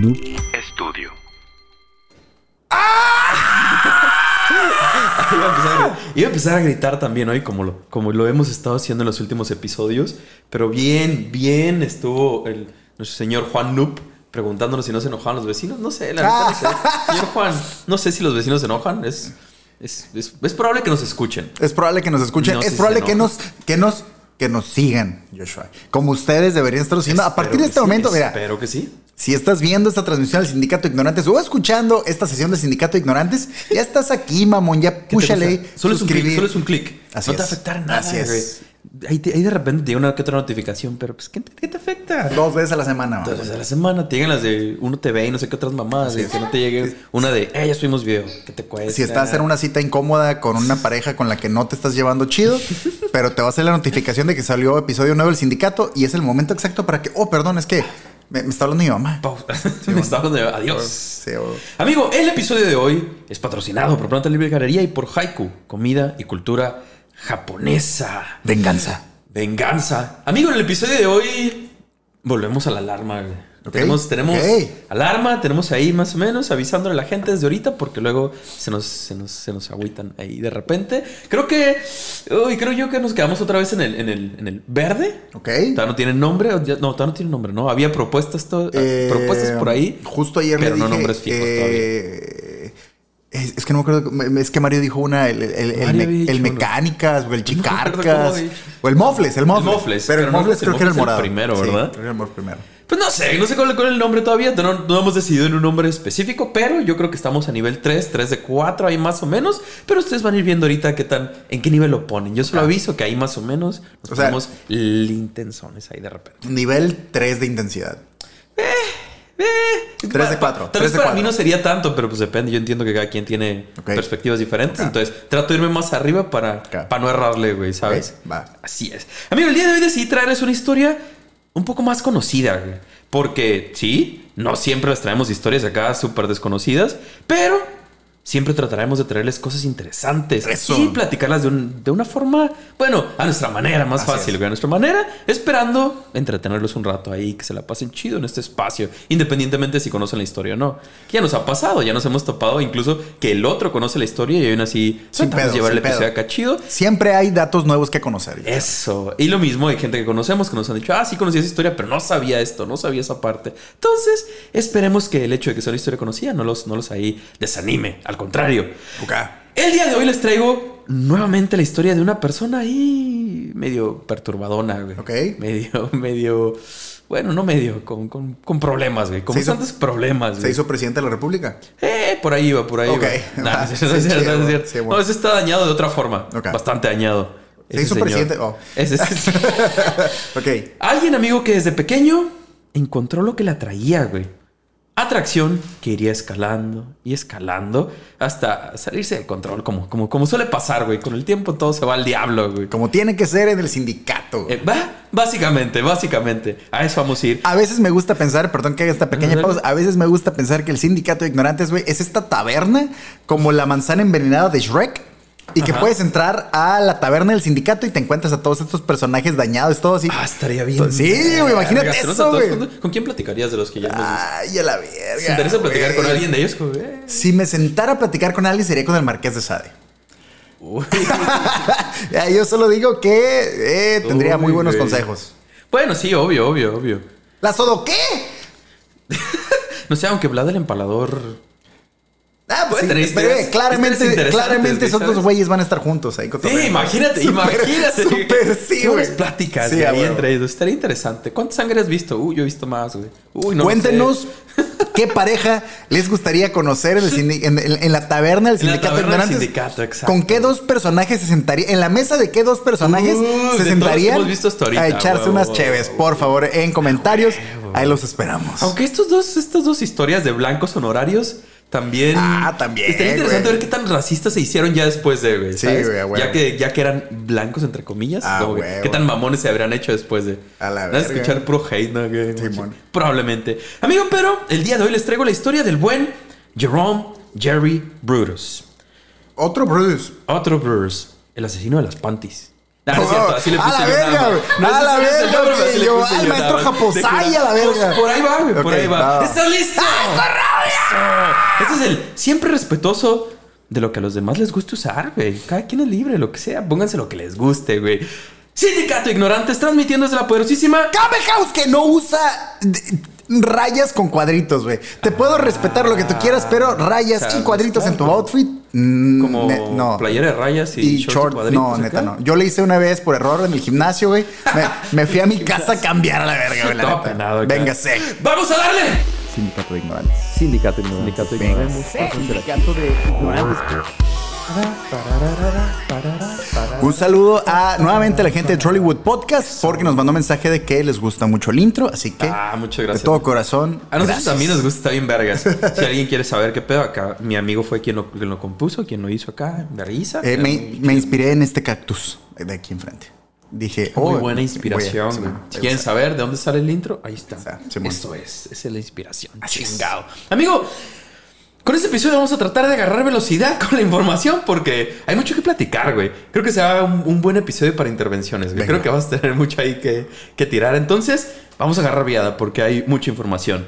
Noob Estudio. Iba a, empezar a, iba a empezar a gritar también hoy, como lo, como lo hemos estado haciendo en los últimos episodios. Pero bien, bien estuvo el, nuestro señor Juan Noob preguntándonos si no se enojaban los vecinos. No sé, la verdad no sé. Señor Juan, no sé si los vecinos se enojan. Es, es, es, es probable que nos escuchen. Es probable que nos escuchen. No es si probable que nos, que nos, que nos sigan, Joshua. Como ustedes deberían estar haciendo. A partir de este sí, momento, mira, Espero que sí. si estás viendo esta transmisión del Sindicato de Ignorantes o escuchando esta sesión del Sindicato de Ignorantes, ya estás aquí, mamón. Ya ¿Qué te púchale. Solo es un clic, solo es un clic. No te va a afectar nada, Así es. Ahí, te- ahí de repente te llega una que otra notificación, pero pues, ¿qué, qué te afecta? Dos veces a la semana, mamón. Entonces, a la semana te llegan las de Uno TV y no sé qué otras mamadas. Y es. que no te llegue una de, eh, ya subimos video. ¿Qué te cuesta? Si estás en una cita incómoda con una pareja con la que no te estás llevando chido, pero te va a hacer la notificación de que salió episodio nuevo del sindicato y es el momento exacto para que, oh, perdón, es que me, me está hablando mi mamá. Me está hablando de adiós. Sí. Amigo, el episodio de hoy es patrocinado por Planta Libre Galería y por Haiku, comida y cultura japonesa. Venganza. Venganza. Amigo, en el episodio de hoy volvemos a la alarma. Tenemos, tenemos alarma, tenemos ahí más o menos avisándole a la gente desde ahorita porque luego se nos, se nos, se nos agüitan ahí de repente. Creo que, uy, creo yo que nos quedamos otra vez en el, en el, en el verde. Ok. Todavía no tiene nombre. No, todavía no tiene nombre, ¿no? Había propuestas, Eh, propuestas por ahí. Justo ayer pero le no nombres fijos eh, Es, es que no me acuerdo. Es que Mario dijo una, el, el, el, me- dicho mecánicas, o el chicarcas, o el mofles, el mofles. Mofles, Pero el pero mofles el creo que era el Mofles es el morado. primero, Sí, ¿verdad? creo que era el mofles primero. Pues no sé, no sé cuál, cuál es el nombre todavía. No, no hemos decidido en un nombre específico, pero yo creo que estamos a nivel 3, 3 de 4, ahí más o menos. Pero ustedes van a ir viendo ahorita qué tan, en qué nivel lo ponen. Yo solo aviso que ahí más o menos nos O sea- ponemos intensones ahí de repente. Nivel 3 de intensidad. Eh, Tres de pa- cuatro, Tal tres vez para mí no sería tanto, pero pues depende. Yo entiendo que cada quien tiene perspectivas diferentes. Ok. Entonces trato de irme más arriba para, no errarle, güey, ¿sabes? Va. Así es. Amigo, el día de hoy decidí traerles una historia un poco más conocida, güey. Porque sí, no siempre les traemos historias acá súper desconocidas, pero siempre trataremos de traerles cosas interesantes Eso. y platicarlas de, un- de una forma, bueno, a nuestra manera, más Así fácil, es. a nuestra manera, esperando entretenerlos un rato ahí, que se la pasen chido en este espacio, independientemente si conocen la historia o no. Que ya nos ha pasado, ya nos hemos topado, incluso que el otro conoce la historia y aún así Sin pedo, llevar el sin episodio acá chido. Siempre hay datos nuevos que conocer. Eso. Y lo mismo hay gente que conocemos que nos han dicho, ah, sí conocí esa historia, pero no sabía esto, no sabía esa parte. Entonces, esperemos que el hecho de que sea una historia conocida no los, no los ahí desanime. Al contrario. El día de hoy les traigo nuevamente la historia de una persona ahí medio perturbadona, güey. Ok. Medio, medio. Bueno, no medio, con, con, con problemas, güey. Con Se hizo- bastantes problemas, Se güey. hizo presidente de la República. Eh, por ahí va, por ahí Ok. va. Nah, Va. no es cierto, no es Sí, cierto, no es chido. cierto. Sí, bueno. No, ese está dañado de otra forma. Bastante dañado. Se hizo señor. presidente. Oh. Ese- ese- Ok. Alguien, amigo, que desde pequeño encontró lo que le atraía, güey. Atracción que iría escalando y escalando hasta salirse de control, como, como, como suele pasar, güey. Con el tiempo todo se va al diablo, güey. Como tiene que ser en el sindicato. güey. Eh, básicamente, básicamente. A eso vamos a ir. A veces me gusta pensar, perdón que haga esta pequeña pausa, a veces me gusta pensar que el sindicato de ignorantes, güey, es esta taberna como la manzana envenenada de Shrek. Y que Ajá. puedes entrar a la taberna del sindicato y te encuentras a todos estos personajes dañados, todo así. Ah, estaría bien. Sí, güey, imagínate Verga, ¿tenemos eso, güey. ¿Con quién platicarías de los que ya? Ay, a la verga. ¿Te interesa platicar güey. con alguien de ellos? güey? Si me sentara a platicar con alguien sería con el Marqués de Sade. uy. Yo solo digo que eh, tendría Uy, muy buenos consejos. Bueno, sí, obvio, obvio, obvio. ¿La Sodo qué? No sé, aunque Vlad el empalador. Ah, pues sí, eh, claramente, claramente esos dos güeyes van a estar juntos ahí Sí, imagínate, Súper- imagínate. Súper sí, güey. pláticas Sí, ahí entre ellos. Estaría interesante. ¿Cuánta sangre has visto? Uy, yo he visto más, güey. Uy, no Cuéntenos sé. qué pareja les gustaría conocer en, el sindi- en- en- en la taberna del sindicato de ignorantes. sindicato. ¿Con qué dos personajes se sentarían? En la mesa de qué dos personajes Uh, se sentarían hemos visto hasta ahorita, a echarse unas huevo, cheves? huevo. Por favor, en comentarios. Ahí los esperamos. Aunque estos dos, estas dos historias de blancos honorarios también. Ah, también, Estaría interesante güey. ver qué tan racistas se hicieron ya después de, güey. Sí, ¿sabes? güey, huevo. Ya que, ya que eran blancos, entre comillas. Ah, como que, huevo. ¿Qué tan mamones se habrían hecho después de. A la verga. escuchar pro hate, ¿no? güey? Simón. Probablemente. Amigo, pero el día de hoy les traigo la historia del buen Jerome Jerry Brutus. Otro Bruce. Otro Brutus, el asesino de las panties. Ah, no es cierto, así le a la yo verga, güey. No, a la verga, le yo, al maestro. Japosai, a la verga. Por ahí va, güey, por ahí va. ¿Estás listo? Este es el siempre respetuoso de lo que a los demás les guste usar, güey. Cada quien es libre, lo que sea. Pónganse lo que les guste, güey. Sindicato Ignorantes transmitiendo desde la poderosísima. Cabe House que no usa rayas con cuadritos, güey. Te puedo respetar lo que tú quieras, pero rayas O sea, y cuadritos en tu outfit. mm, Como ne- no. playera de rayas y, Y short, no, acá. neta, no. Yo le hice una vez por error en el gimnasio, güey. Me, me fui a mi casa a cambiar a la verga, güey. acá. Véngase. ¡Vamos a darle! Sindicato de ignorantes. Sindicato Ignorantes. Sindicato Venga. Sindicato de ignorantes. Un saludo a nuevamente a la gente de Trollywood Podcast porque nos mandó mensaje de que les gusta mucho el intro, así que Ah, muchas de todo corazón. A nosotros gracias. también nos gusta, está bien vergas. Si alguien quiere saber qué pedo acá, mi amigo fue quien lo, quien lo compuso, quien lo hizo acá, Vergüenza. Eh, me, me inspiré en este cactus de aquí enfrente. Dije, Muy oh, buena inspiración. voy a- si quieren saber de dónde sale el intro, ahí está. Simón. Eso es, esa es la inspiración. Así es. Chingado. Amigo, con este episodio vamos a tratar de agarrar velocidad con la información porque hay mucho que platicar, güey. Creo que será un, un buen episodio para intervenciones, güey. Creo que vas a tener mucho ahí que, que tirar. Entonces, vamos a agarrar viada porque hay mucha información.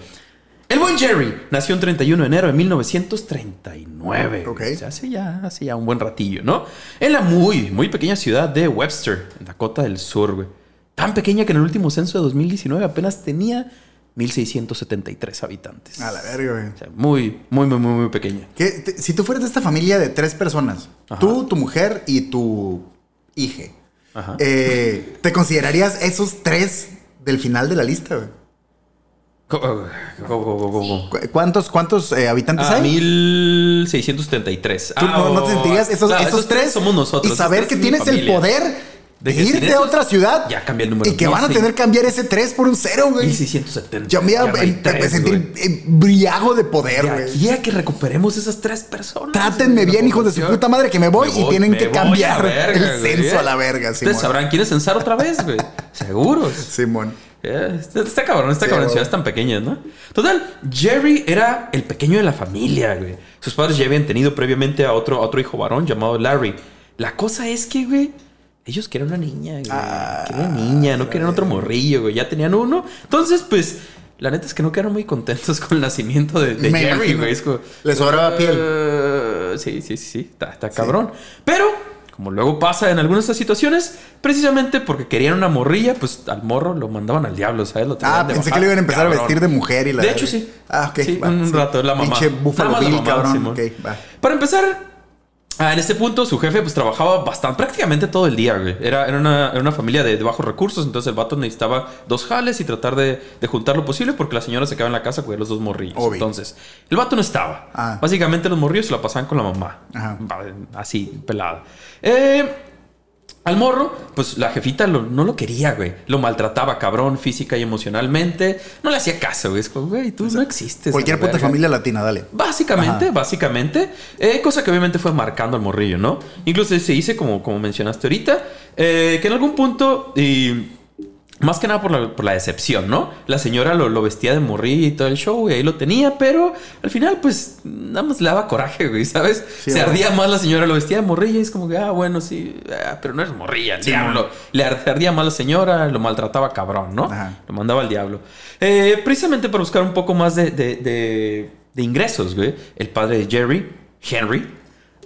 El buen Jerry nació el 31 de enero de 1939. Ok. O sea, hace ya, hace ya un buen ratillo, ¿no? En la muy, muy pequeña ciudad de Webster, en Dakota del Sur, güey. Tan pequeña que en el último censo de 2019 apenas tenía 1673 habitantes. A la verga, güey. O sea, muy, muy, muy, muy, muy pequeña. ¿Qué? Te- si tú fueras de esta familia de tres personas, Ajá. tú, tu mujer y tu hija, eh, ¿te considerarías esos tres del final de la lista, güey? Co- co- co- co- co- co- ¿Cu- ¿Cuántos, cuántos eh, habitantes Ah, hay? 1673. ¿Tú Ah, no, no te sentirías esos, esos tres? somos nosotros. Y saber que tienes el poder De que irte a otra ciudad. ya cambia el número. Y que van a 1600. tener que cambiar ese 3 por un 0, güey. 1670. Yo me iba a sentir briago de poder, De güey. a que recuperemos esas tres personas. Trátenme bien, hijos de su puta madre, que me voy y tienen que cambiar el censo a la verga, Ustedes sabrán quiénes censar otra vez, güey. Seguros. Simón. Eh, Está, está cabrón, está Sí, cabrón, ciudades tan pequeñas, ¿no? Total, Jerry era el pequeño de la familia, güey. Sus padres ya habían tenido previamente a otro, a otro hijo varón llamado Larry. La cosa es que, güey, ellos querían una niña, güey. Ah, querían una niña, no querían otro morrillo, güey. Ya tenían uno. Entonces, pues, la neta es que no quedaron muy contentos con el nacimiento de, Jerry, imagino. güey. Es como, Le sobraba piel. eh, sí, sí, sí, sí. Está, está cabrón. Pero, como luego pasa en algunas de estas situaciones, precisamente porque querían una morrilla, pues al morro lo mandaban al diablo, ¿sabes? Lo Ah, pensé que le iban a empezar cabrón. a vestir de mujer y la De hecho, sí. Ah, ok. Sí, va, un sí. rato, la mamá. Pinche la Bill, mamá, cabrón. Va. Para empezar, ah, en este punto su jefe pues trabajaba bastante, prácticamente todo el día, güey. Era, era, una, era una familia de, de bajos recursos, entonces el vato necesitaba dos jales y tratar de, de juntar lo posible porque la señora se quedaba en la casa a cuidar los dos morrillos. Obvio. Entonces, el vato no estaba. Ah. Básicamente los morrillos se la pasaban con la mamá. Ajá. Así, pelada. Eh, al morro, pues la jefita lo- no lo quería, güey. Lo maltrataba, cabrón, física y emocionalmente. No le hacía caso, güey. Es como, güey, tú no existes. Cualquier puta verga. familia latina, dale. Básicamente, Ajá. básicamente. Eh, cosa que obviamente fue marcando al morrillo, ¿no? Incluso se dice, como, como mencionaste ahorita, eh, que en algún punto, y más que nada por la, por la decepción, ¿no? La señora lo, lo vestía de morrillo y todo el show, y ahí lo tenía, pero al final, pues, nada más le daba coraje, güey, ¿sabes? Sí, se ¿verdad? ardía más la señora, lo vestía de morrilla, y es como que, ah, bueno, sí, ah, pero no es morrilla, el diablo. Le ar- ardía más la señora, lo maltrataba cabrón, ¿no? Ajá. Lo mandaba al diablo. Eh, precisamente para buscar un poco más de, de- de- de ingresos, güey. El padre de Jerry, Henry.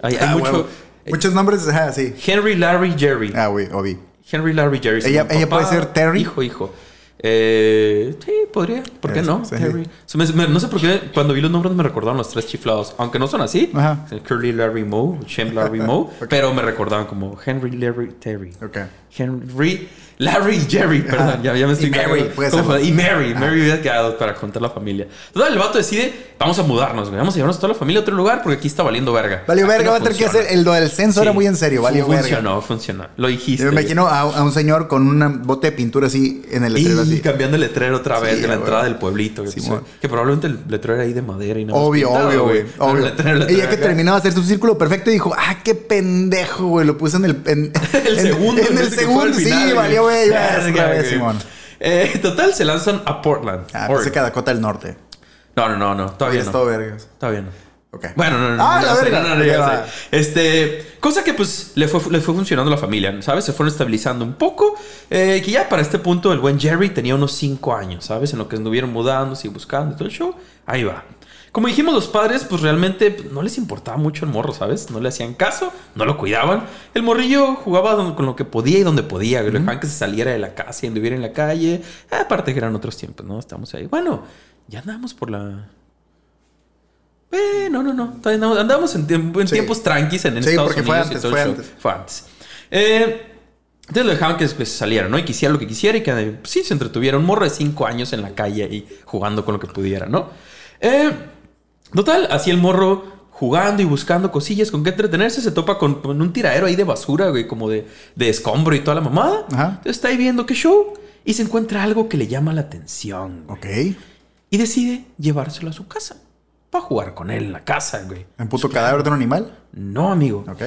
Hay, hay Ah, mucho. Muchos nombres, ajá, sí. Henry, Larry, Jerry. Ah, güey, obvio. Henry, Larry, Jerry. Ella- ella puede ser Terry. Hijo, hijo. Eh, sí, podría. ¿Por qué Eh, no? sí. Terry. Se me- me- no sé por qué cuando vi los nombres me recordaban los tres chiflados. Aunque no son así. Ajá. Curly, Larry, Moe. Shem, Larry, Moe. Pero me recordaban como Henry, Larry, Terry. Ok. Henry, Larry y Jerry, perdón, ya, ya me estoy Y Mary. Y Mary, Mary hubiera quedado para contar la familia. Total, el vato decide, vamos a mudarnos, güey, vamos a llevarnos toda la familia a otro lugar porque aquí está valiendo verga. Valió verga, no va a tener que hacer. El del censo era muy en serio, valió verga. Funcionó, funcionó. Lo dijiste. Yo me imagino a, a un señor con un bote de pintura así en el letrero Y así. cambiando el letrero otra vez Sí, de la entrada del pueblito. Simón. que probablemente el letrero era ahí de madera y nada más Obvio, pintado, obvio, güey. Obvio. el letrero- el letrero Ella que terminaba de hacer su círculo perfecto dijo, ah, qué pendejo, güey. Lo puse en el. En, el segundo. En, el segundo, el sí, valió, güey. otra vez. Simón. Eh, total, se lanzan a Portland. Ah, pensé que a Dakota del Norte. No, no, no, no. Todavía no. todo vergas. Todavía no. Ok. Bueno, no, no, Ah, no, la verga. no, no, no. Este, cosa que pues le fue, le fue funcionando a la familia, ¿sabes? Se fueron estabilizando un poco. eh, que ya para este punto el buen Jerry tenía unos 5 años, ¿sabes? En lo que anduvieron mudándose y buscando y todo el show. Ahí va. Como dijimos, los padres, pues realmente no les importaba mucho el morro, ¿sabes? No le hacían caso, no lo cuidaban. El morrillo jugaba con lo que podía y donde podía. güey. Lo dejaban que se saliera de la casa y anduviera en la calle. Ah, Aparte que eran otros tiempos, ¿no? Estamos ahí. Bueno, ya andamos por la. Eh, no, no, no. Todavía andamos- Andamos en, tiemp- en Sí. tiempos tranquis en Sí, Estados porque Unidos. antes, fue antes. Fue antes. Eh, entonces lo dejaban que pues, saliera, ¿no? Y quisiera lo que quisiera y que pues, sí se entretuviera. Un morro de cinco años en la calle y jugando con lo que pudiera, ¿no? Eh, total, así el morro jugando y buscando cosillas con qué entretenerse, se topa con, con un tiradero ahí de basura, güey, como de, de escombro y toda la mamada. Ajá. Entonces está ahí viendo qué show y se encuentra algo que le llama la atención. güey. Ok. Y decide llevárselo a su casa. Para jugar con él en la casa, güey. ¿Un puto cadáver de un animal? No, amigo. Ok.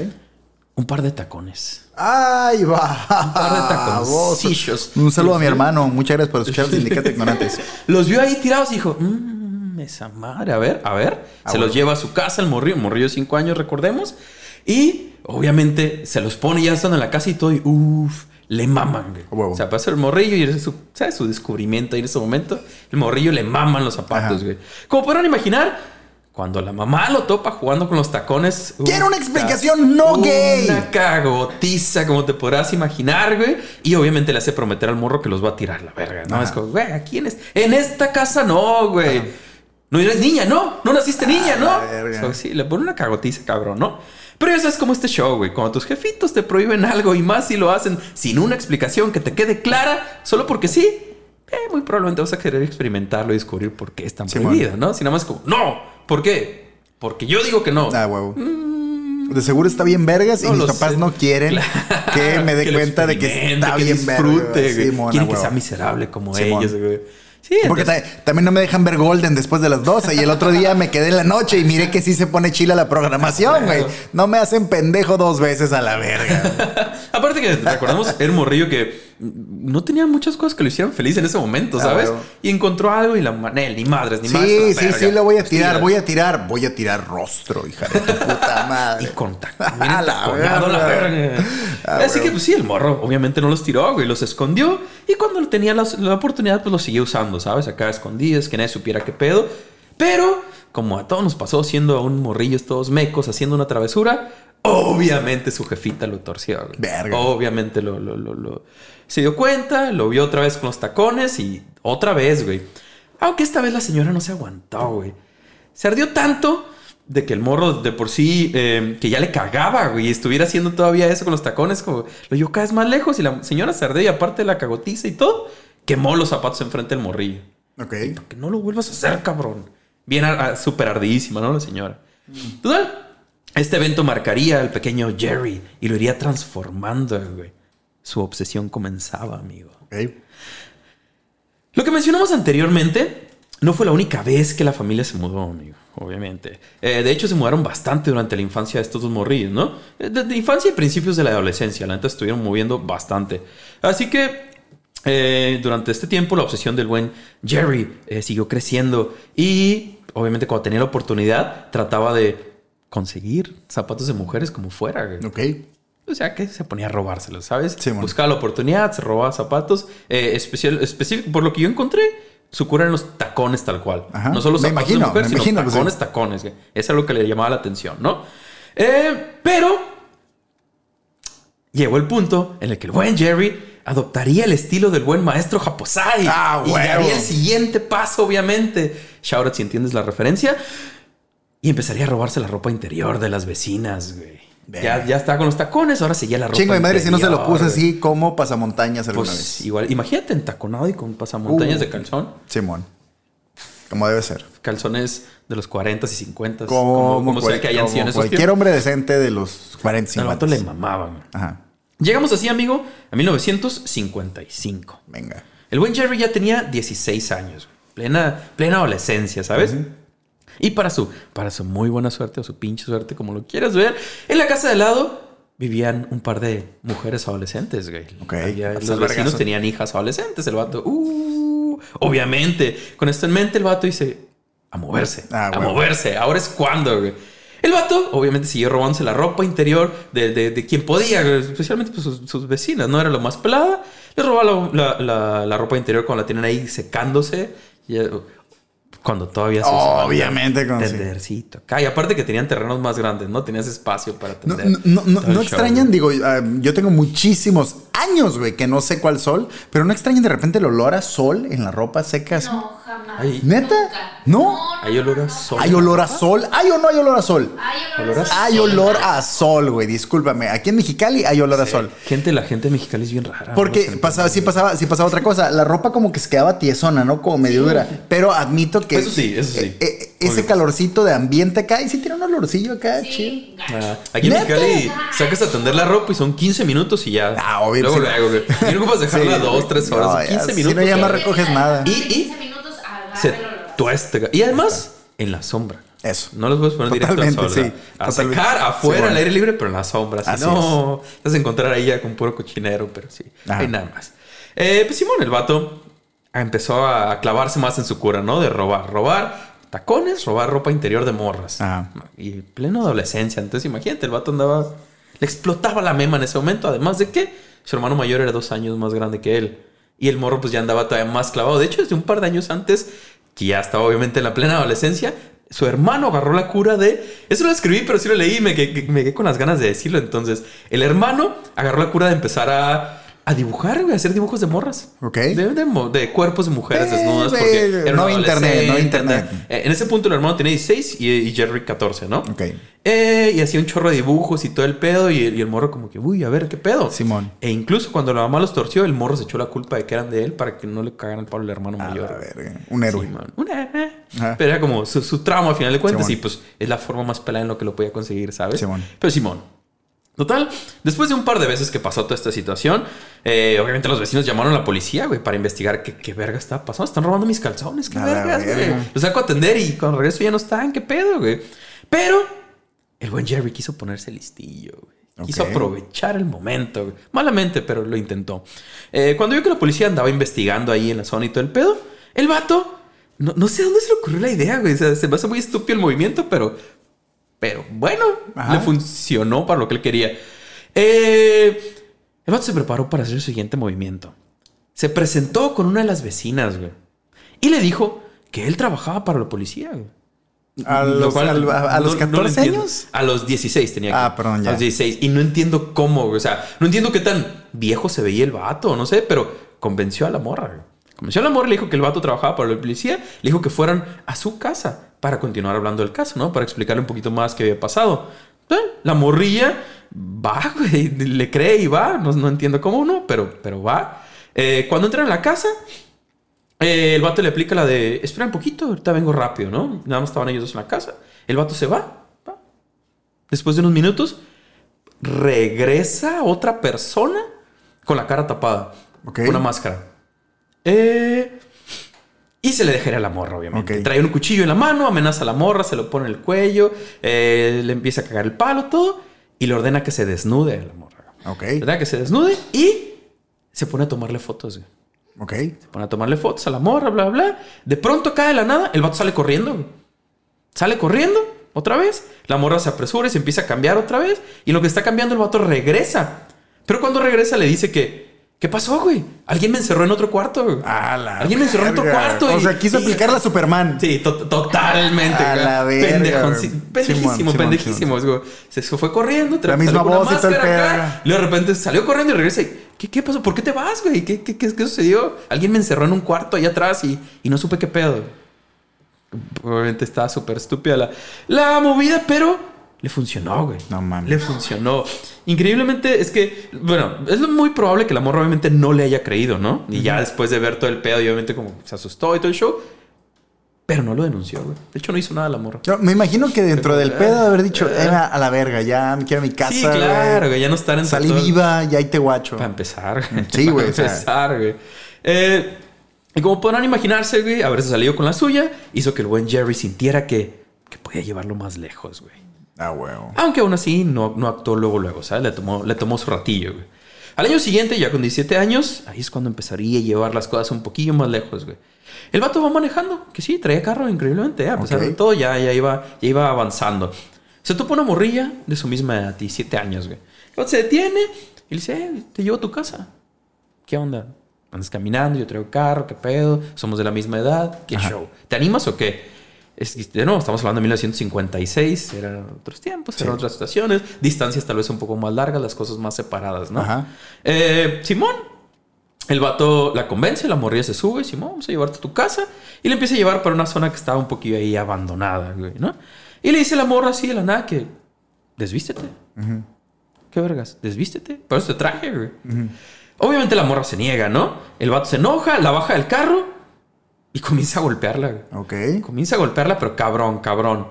Un par de tacones. ¡Ay, va! Un par de taconcillos. Un saludo a mi hermano. Muchas gracias por escuchar el Sindicato Ignorantes. Los vio ahí tirados y dijo, mmm, esa madre, a ver, a ver. Ah, se bueno. los lleva a su casa, el morrillo, morrillo de 5 años, recordemos. Y obviamente se los pone, ya están en la casa y todo, y uff, le maman, güey. A. O sea, pasa el morrillo y es su, ¿sabes? su descubrimiento ahí en ese momento. El morrillo le maman los zapatos, Ajá. güey. Como podrán imaginar, cuando la mamá lo topa jugando con los tacones. ¡Quiero una explicación no gay! Una cagotiza, como te podrás imaginar, güey. Y obviamente le hace prometer al morro que los va a tirar la verga, ¿no? Ajá. Es como, güey, aquí en, es- en esta casa no, güey. No eres niña, no. No naciste niña, Ah, la ¿no? So, sí, le pone una cagotiza, cabrón, ¿no? Pero eso es como este show, güey. Cuando tus jefitos te prohíben algo y más si lo hacen sin una explicación que te quede clara, solo porque sí, eh, muy probablemente vas a querer experimentarlo y descubrir por qué es tan Simón. prohibido, ¿no? Si nada más como, no, ¿por qué? Porque yo digo que no. Ah, huevo. De seguro está bien vergas Mm. No y mis papás sé. no quieren Claro, que me dé cuenta de que está que bien vergas. Simón, Quieren a que sea miserable como Simón. ellos, güey. Sí, Porque entonces- ta- también no me dejan ver Golden después de las 12 y el otro día me quedé en la noche y miré que sí se pone chila la programación, güey. No me hacen pendejo dos veces a la verga. Aparte que recordamos, un morrillo que no tenía muchas cosas que lo hicieran feliz en ese momento, ¿sabes? Y encontró algo y la manel, ni madres, ni más. Sí, sí, sí, lo voy a tirar, voy a tirar, voy a tirar rostro, hija de tu puta Y madre. contacto. A la la verga. Ah, Así que, pues sí, el morro obviamente no los tiró, güey, los escondió. Y cuando tenía la, la oportunidad, pues los siguió usando, ¿sabes? Acá escondidos, que nadie supiera qué pedo. Pero, como a todos nos pasó siendo un morrillos todos mecos, haciendo una travesura, obviamente su jefita lo torció, güey. Verga. Obviamente lo, lo, lo, lo- se dio cuenta, lo vio otra vez con los tacones y otra vez, güey. Aunque esta vez la señora no se aguantó, güey. Se ardió tanto de que el morro de por sí, eh, que ya le cagaba, güey, y estuviera haciendo todavía eso con los tacones, como lo llevó cada vez más lejos y la señora se ardió y aparte la cagotiza y todo, quemó los zapatos enfrente del morrillo. Ok. Que no lo vuelvas a hacer, cabrón. Bien, súper ardidísima, ¿no? La señora. Total, este evento marcaría al pequeño Jerry y lo iría transformando, güey. Su obsesión comenzaba, amigo. Lo que mencionamos anteriormente no fue la única vez que la familia se mudó, amigo, obviamente. Eh, de hecho, se mudaron bastante durante la infancia de estos dos morrillos, ¿no? Eh, De, de infancia y principios de la adolescencia, la neta estuvieron moviendo bastante. Así que eh, durante este tiempo la obsesión del buen Jerry eh, siguió creciendo y obviamente cuando tenía la oportunidad trataba de conseguir zapatos de mujeres como fuera. Ok. O sea, que se ponía a robárselos, ¿sabes? Sí. Buscaba la oportunidad, se robaba zapatos. Eh, especial, específico, por lo que yo encontré, su cura eran los tacones tal cual. Ajá. No solo Me zapatos imagino, de mujer, sino imagino que sí. tacones, tacones. Eso es lo que le llamaba la atención, ¿no? Eh, pero llegó el punto en el que el buen Jerry adoptaría el estilo del buen maestro Japosai. Ah, y daría el siguiente paso, obviamente. Shout out si entiendes la referencia. Y empezaría a robarse la ropa interior de las vecinas, güey. Ya, ya estaba con los tacones, ahora seguía la ropa Chingo de madre si no se lo puse así como pasamontañas alguna Pues vez. igual, imagínate entaconado y con pasamontañas Uh. de calzón. Simón. Como debe ser. Calzones de los 40 y 50. Como, como, como sea cual- que hayan como sido en esos cualquier tiempos. hombre decente de los 40 Al vato le 50. mamaban. Ajá. Llegamos así, amigo, a 1955. Venga. El buen Jerry ya tenía 16 años, plena, plena adolescencia, ¿sabes? Y para su, para su muy buena suerte o su pinche suerte, como lo quieras ver, en la casa de al lado vivían un par de mujeres adolescentes, güey. Ok, Había- los vecinos vergazo. tenían hijas adolescentes. El vato, uh, obviamente, con esto en mente, el vato dice, a moverse. Ah, a moverse. Ahora es cuando, güey. El vato, obviamente, siguió robándose la ropa interior de, de- de quien podía, especialmente pues, sus, sus vecinas, ¿no? Era lo más pelada. Le robaba la, la- la- la ropa interior cuando la tenían ahí secándose. Y, cuando todavía se usaba Obviamente, sí. tendercito acá. Y aparte que tenían terrenos más grandes, ¿no? Tenías espacio para No, tender. no, no, no- no extrañan, digo, ah, yo tengo muchísimos años, güey, que no sé cuál sol, pero no extrañan de repente el olor a sol en la ropa seca. No, jamás. Ay. ¿Neta? Nunca. ¿No? Hay olor a sol. ¿Hay olor a sol? ¿Hay o no hay olor a sol? Hay olor, a- sol. Hay olor a sol, güey, discúlpame. Aquí en Mexicali hay olor a sol. Gente, la gente mexicana es bien rara. Porque ¿no? pasaba, sí pasaba, sí pasaba otra cosa. La ropa como que se quedaba tiesona, ¿no? Como medio dura. Pero admito que. Eso sí, eso sí. eh, eh, ese calorcito de ambiente acá, y sí tiene un olorcillo acá, chido. Sí, gacho. Ah, aquí en ¿Neta? Mexicali sacas a tender la ropa y son 15 minutos y ya. Ah, obvio, Luego, sí. luego, güey. Y no ocupas dejarla Sí. dos, tres horas. No, ya, 15 si minutos. no, ya ya me recoges nada. Y- y- 15 minutos agarra se tuesta. Y además, en la sombra. Eso. No los puedes poner directo al Totalmente, sol. sí. A Totalmente. secar afuera, Sí, bueno. al aire libre, pero en la sombra. Si Así no, te vas a encontrar ahí ya con puro cochinero, pero sí. Hay nada más. Eh, pues Simón, el vato empezó a clavarse más en su cura, ¿no? De robar. Robar tacones, robar ropa interior de morras. Ajá. Y pleno adolescencia. Entonces, imagínate, el vato andaba. Le explotaba la mema en ese momento. Además de que su hermano mayor era dos años más grande que él. Y el morro, pues ya andaba todavía más clavado. De hecho, desde un par de años antes, que ya estaba obviamente en la plena adolescencia, su hermano agarró la cura de. Eso lo escribí, pero sí lo leí y me me quedé con las ganas de decirlo. Entonces, el hermano agarró la cura de empezar a. A dibujar, güey, a hacer dibujos de morras. Ok. De, de mo- de cuerpos de mujeres Eh, desnudas. Porque era no internet, no internet. eh, En ese punto el hermano tenía 16 y, y Jerry 14, ¿no? Ok. Eh, y hacía un chorro de dibujos y todo el pedo. Y, y el morro, como que, uy, a ver, ¿qué pedo? Simón. E incluso cuando la mamá los torció, el morro se echó la culpa de que eran de él para que no le cagaran el palo al hermano A mayor. verga. Un héroe. Una- eh. Ajá. Pero era como su, su trauma, al final de cuentas. Simón. Y pues es la forma más pelada en lo que lo podía conseguir, ¿sabes? Simón. Pero Simón. Total, después de un par de veces que pasó toda esta situación, eh, obviamente los vecinos llamaron a la policía, güey, para investigar qué, qué verga está pasando. Están robando mis calzones, qué vergas, güey. Los saco a atender y cuando regreso ya no están, qué pedo, güey. Pero el buen Jerry quiso ponerse listillo, güey. Quiso aprovechar el momento, güey. Malamente, pero lo intentó. Eh, cuando vio que la policía andaba investigando ahí en la zona y todo el pedo, el vato, no, no sé dónde se le ocurrió la idea, güey. O sea, se me hace muy estúpido el movimiento, pero, pero bueno, Ajá. le funcionó para lo que él quería. Eh, el vato se preparó para hacer el siguiente movimiento. Se presentó con una de las vecinas, güey. Y le dijo que él trabajaba para la policía, güey. ¿A Lo los, cual al- a, a los no- no lo 14 entiendo. años? A los 16 tenía que. Ah, perdón, ya. A los 16. Y no entiendo cómo, güey. O sea, no entiendo qué tan viejo se veía el vato, no sé, pero convenció a la morra, güey. Convenció a la morra, le dijo que el vato trabajaba para la policía, le dijo que fueran a su casa para continuar hablando del caso, ¿no? Para explicarle un poquito más qué había pasado. La morrilla va, güey, le cree y va. No, no entiendo cómo no, pero, pero va. Eh, cuando entran a la casa, eh, el vato le aplica la de, espera un poquito, ahorita vengo rápido, ¿no? Nada más estaban ellos dos en la casa. El vato se va. va. Después de unos minutos, regresa otra persona con la cara tapada. Ok. Con una máscara. Eh, y se le deja ir a la morra, obviamente. Trae un cuchillo en la mano, amenaza a la morra, se lo pone en el cuello, eh, le empieza a cagar el palo, todo. Y le ordena que se desnude a la morra. Ok. Ordena que se desnude y se pone a tomarle fotos, güey. Ok. Se pone a tomarle fotos a la morra, bla, bla. De pronto cae de la nada, el vato sale corriendo. güey. Sale corriendo otra vez. La morra se apresura y se empieza a cambiar otra vez. Y lo que está cambiando el vato regresa. Pero cuando regresa le dice que... ¿Qué pasó, güey? Alguien me encerró en otro cuarto. güey. A la Alguien me encerró en otro cuarto. O sea, quiso aplicar la Superman. Sí, to- totalmente. A la verga, pendejísimo, pendejísimo. Se fue corriendo. La misma voz y todo el pedo. y de repente salió corriendo y regresa. y, ¿Qué, qué pasó? ¿Por qué te vas, güey? ¿Qué, qué, qué, qué sucedió? Alguien me encerró en un cuarto allá atrás y, y no supe qué pedo. Obviamente estaba súper estúpida la, la movida, pero le funcionó, güey. No mames. Le funcionó. Increíblemente es que, bueno, es muy probable que la morra obviamente no le haya creído, ¿no? Y ya después de ver todo el pedo y obviamente como se asustó y todo el show. Pero no lo denunció, güey. De hecho, no hizo nada la morra. Yo me imagino que dentro del pedo de haber dicho, "Eh, a la verga, ya me quiero a mi casa. sí, claro, güey. Ya no estar en Salí viva, ya ahí te guacho. Para empezar, güey. Sí, güey, Para empezar, güey. Eh, y como podrán imaginarse, güey, haberse salido con la suya, hizo que el buen Jerry sintiera que, que podía llevarlo más lejos, güey. Ah, huevo. Aunque aún así no, no actuó luego, luego, ¿sabes? Le tomó, le tomó su ratillo, güey. Al año siguiente, ya con 17 años, ahí es cuando empezaría a llevar las cosas un poquillo más lejos, güey. El vato va manejando, que sí, traía carro increíblemente, a pesar de todo, ya, ya, iba, ya iba avanzando. Se topa una morrilla de su misma edad, 17 años, güey. El vato se detiene y le dice, eh, te llevo a tu casa. ¿Qué onda? Andas caminando, yo traigo carro, ¿qué pedo? Somos de la misma edad, ¿qué show? ¿Te animas o qué? Es, de nuevo, estamos hablando de 1956, eran otros tiempos, eran otras situaciones, distancias tal vez un poco más largas, las cosas más separadas, ¿no? Ajá. Eh, Simón, el vato la convence, la morrilla se sube, Simón, vamos a llevarte a tu casa, y le empieza a llevar para una zona que estaba un poquillo ahí abandonada, güey, ¿no? Y le dice la morra así de la nada que, desvístete. ¿Qué vergas? Desvístete. Por eso te traje, güey. Obviamente la morra se niega, ¿no? El vato se enoja, la baja del carro y comienza a golpearla. Ok. Comienza a golpearla, pero cabrón, cabrón.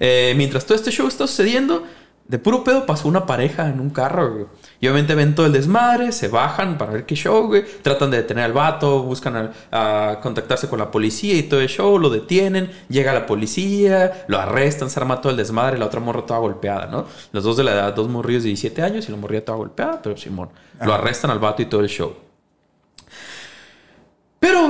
Eh, mientras todo este show está sucediendo, de puro pedo pasó una pareja en un carro, güey. Y obviamente ven todo el desmadre, se bajan para ver qué show, güey. Tratan de detener al vato, buscan a, contactarse con la policía y todo el show, lo detienen. Llega la policía, lo arrestan, se arma todo el desmadre, la otra morra toda golpeada, ¿no? Los dos de la edad, dos morrillos de 17 años y la morrilla toda golpeada, pero Simón. Lo arrestan al vato y todo el show.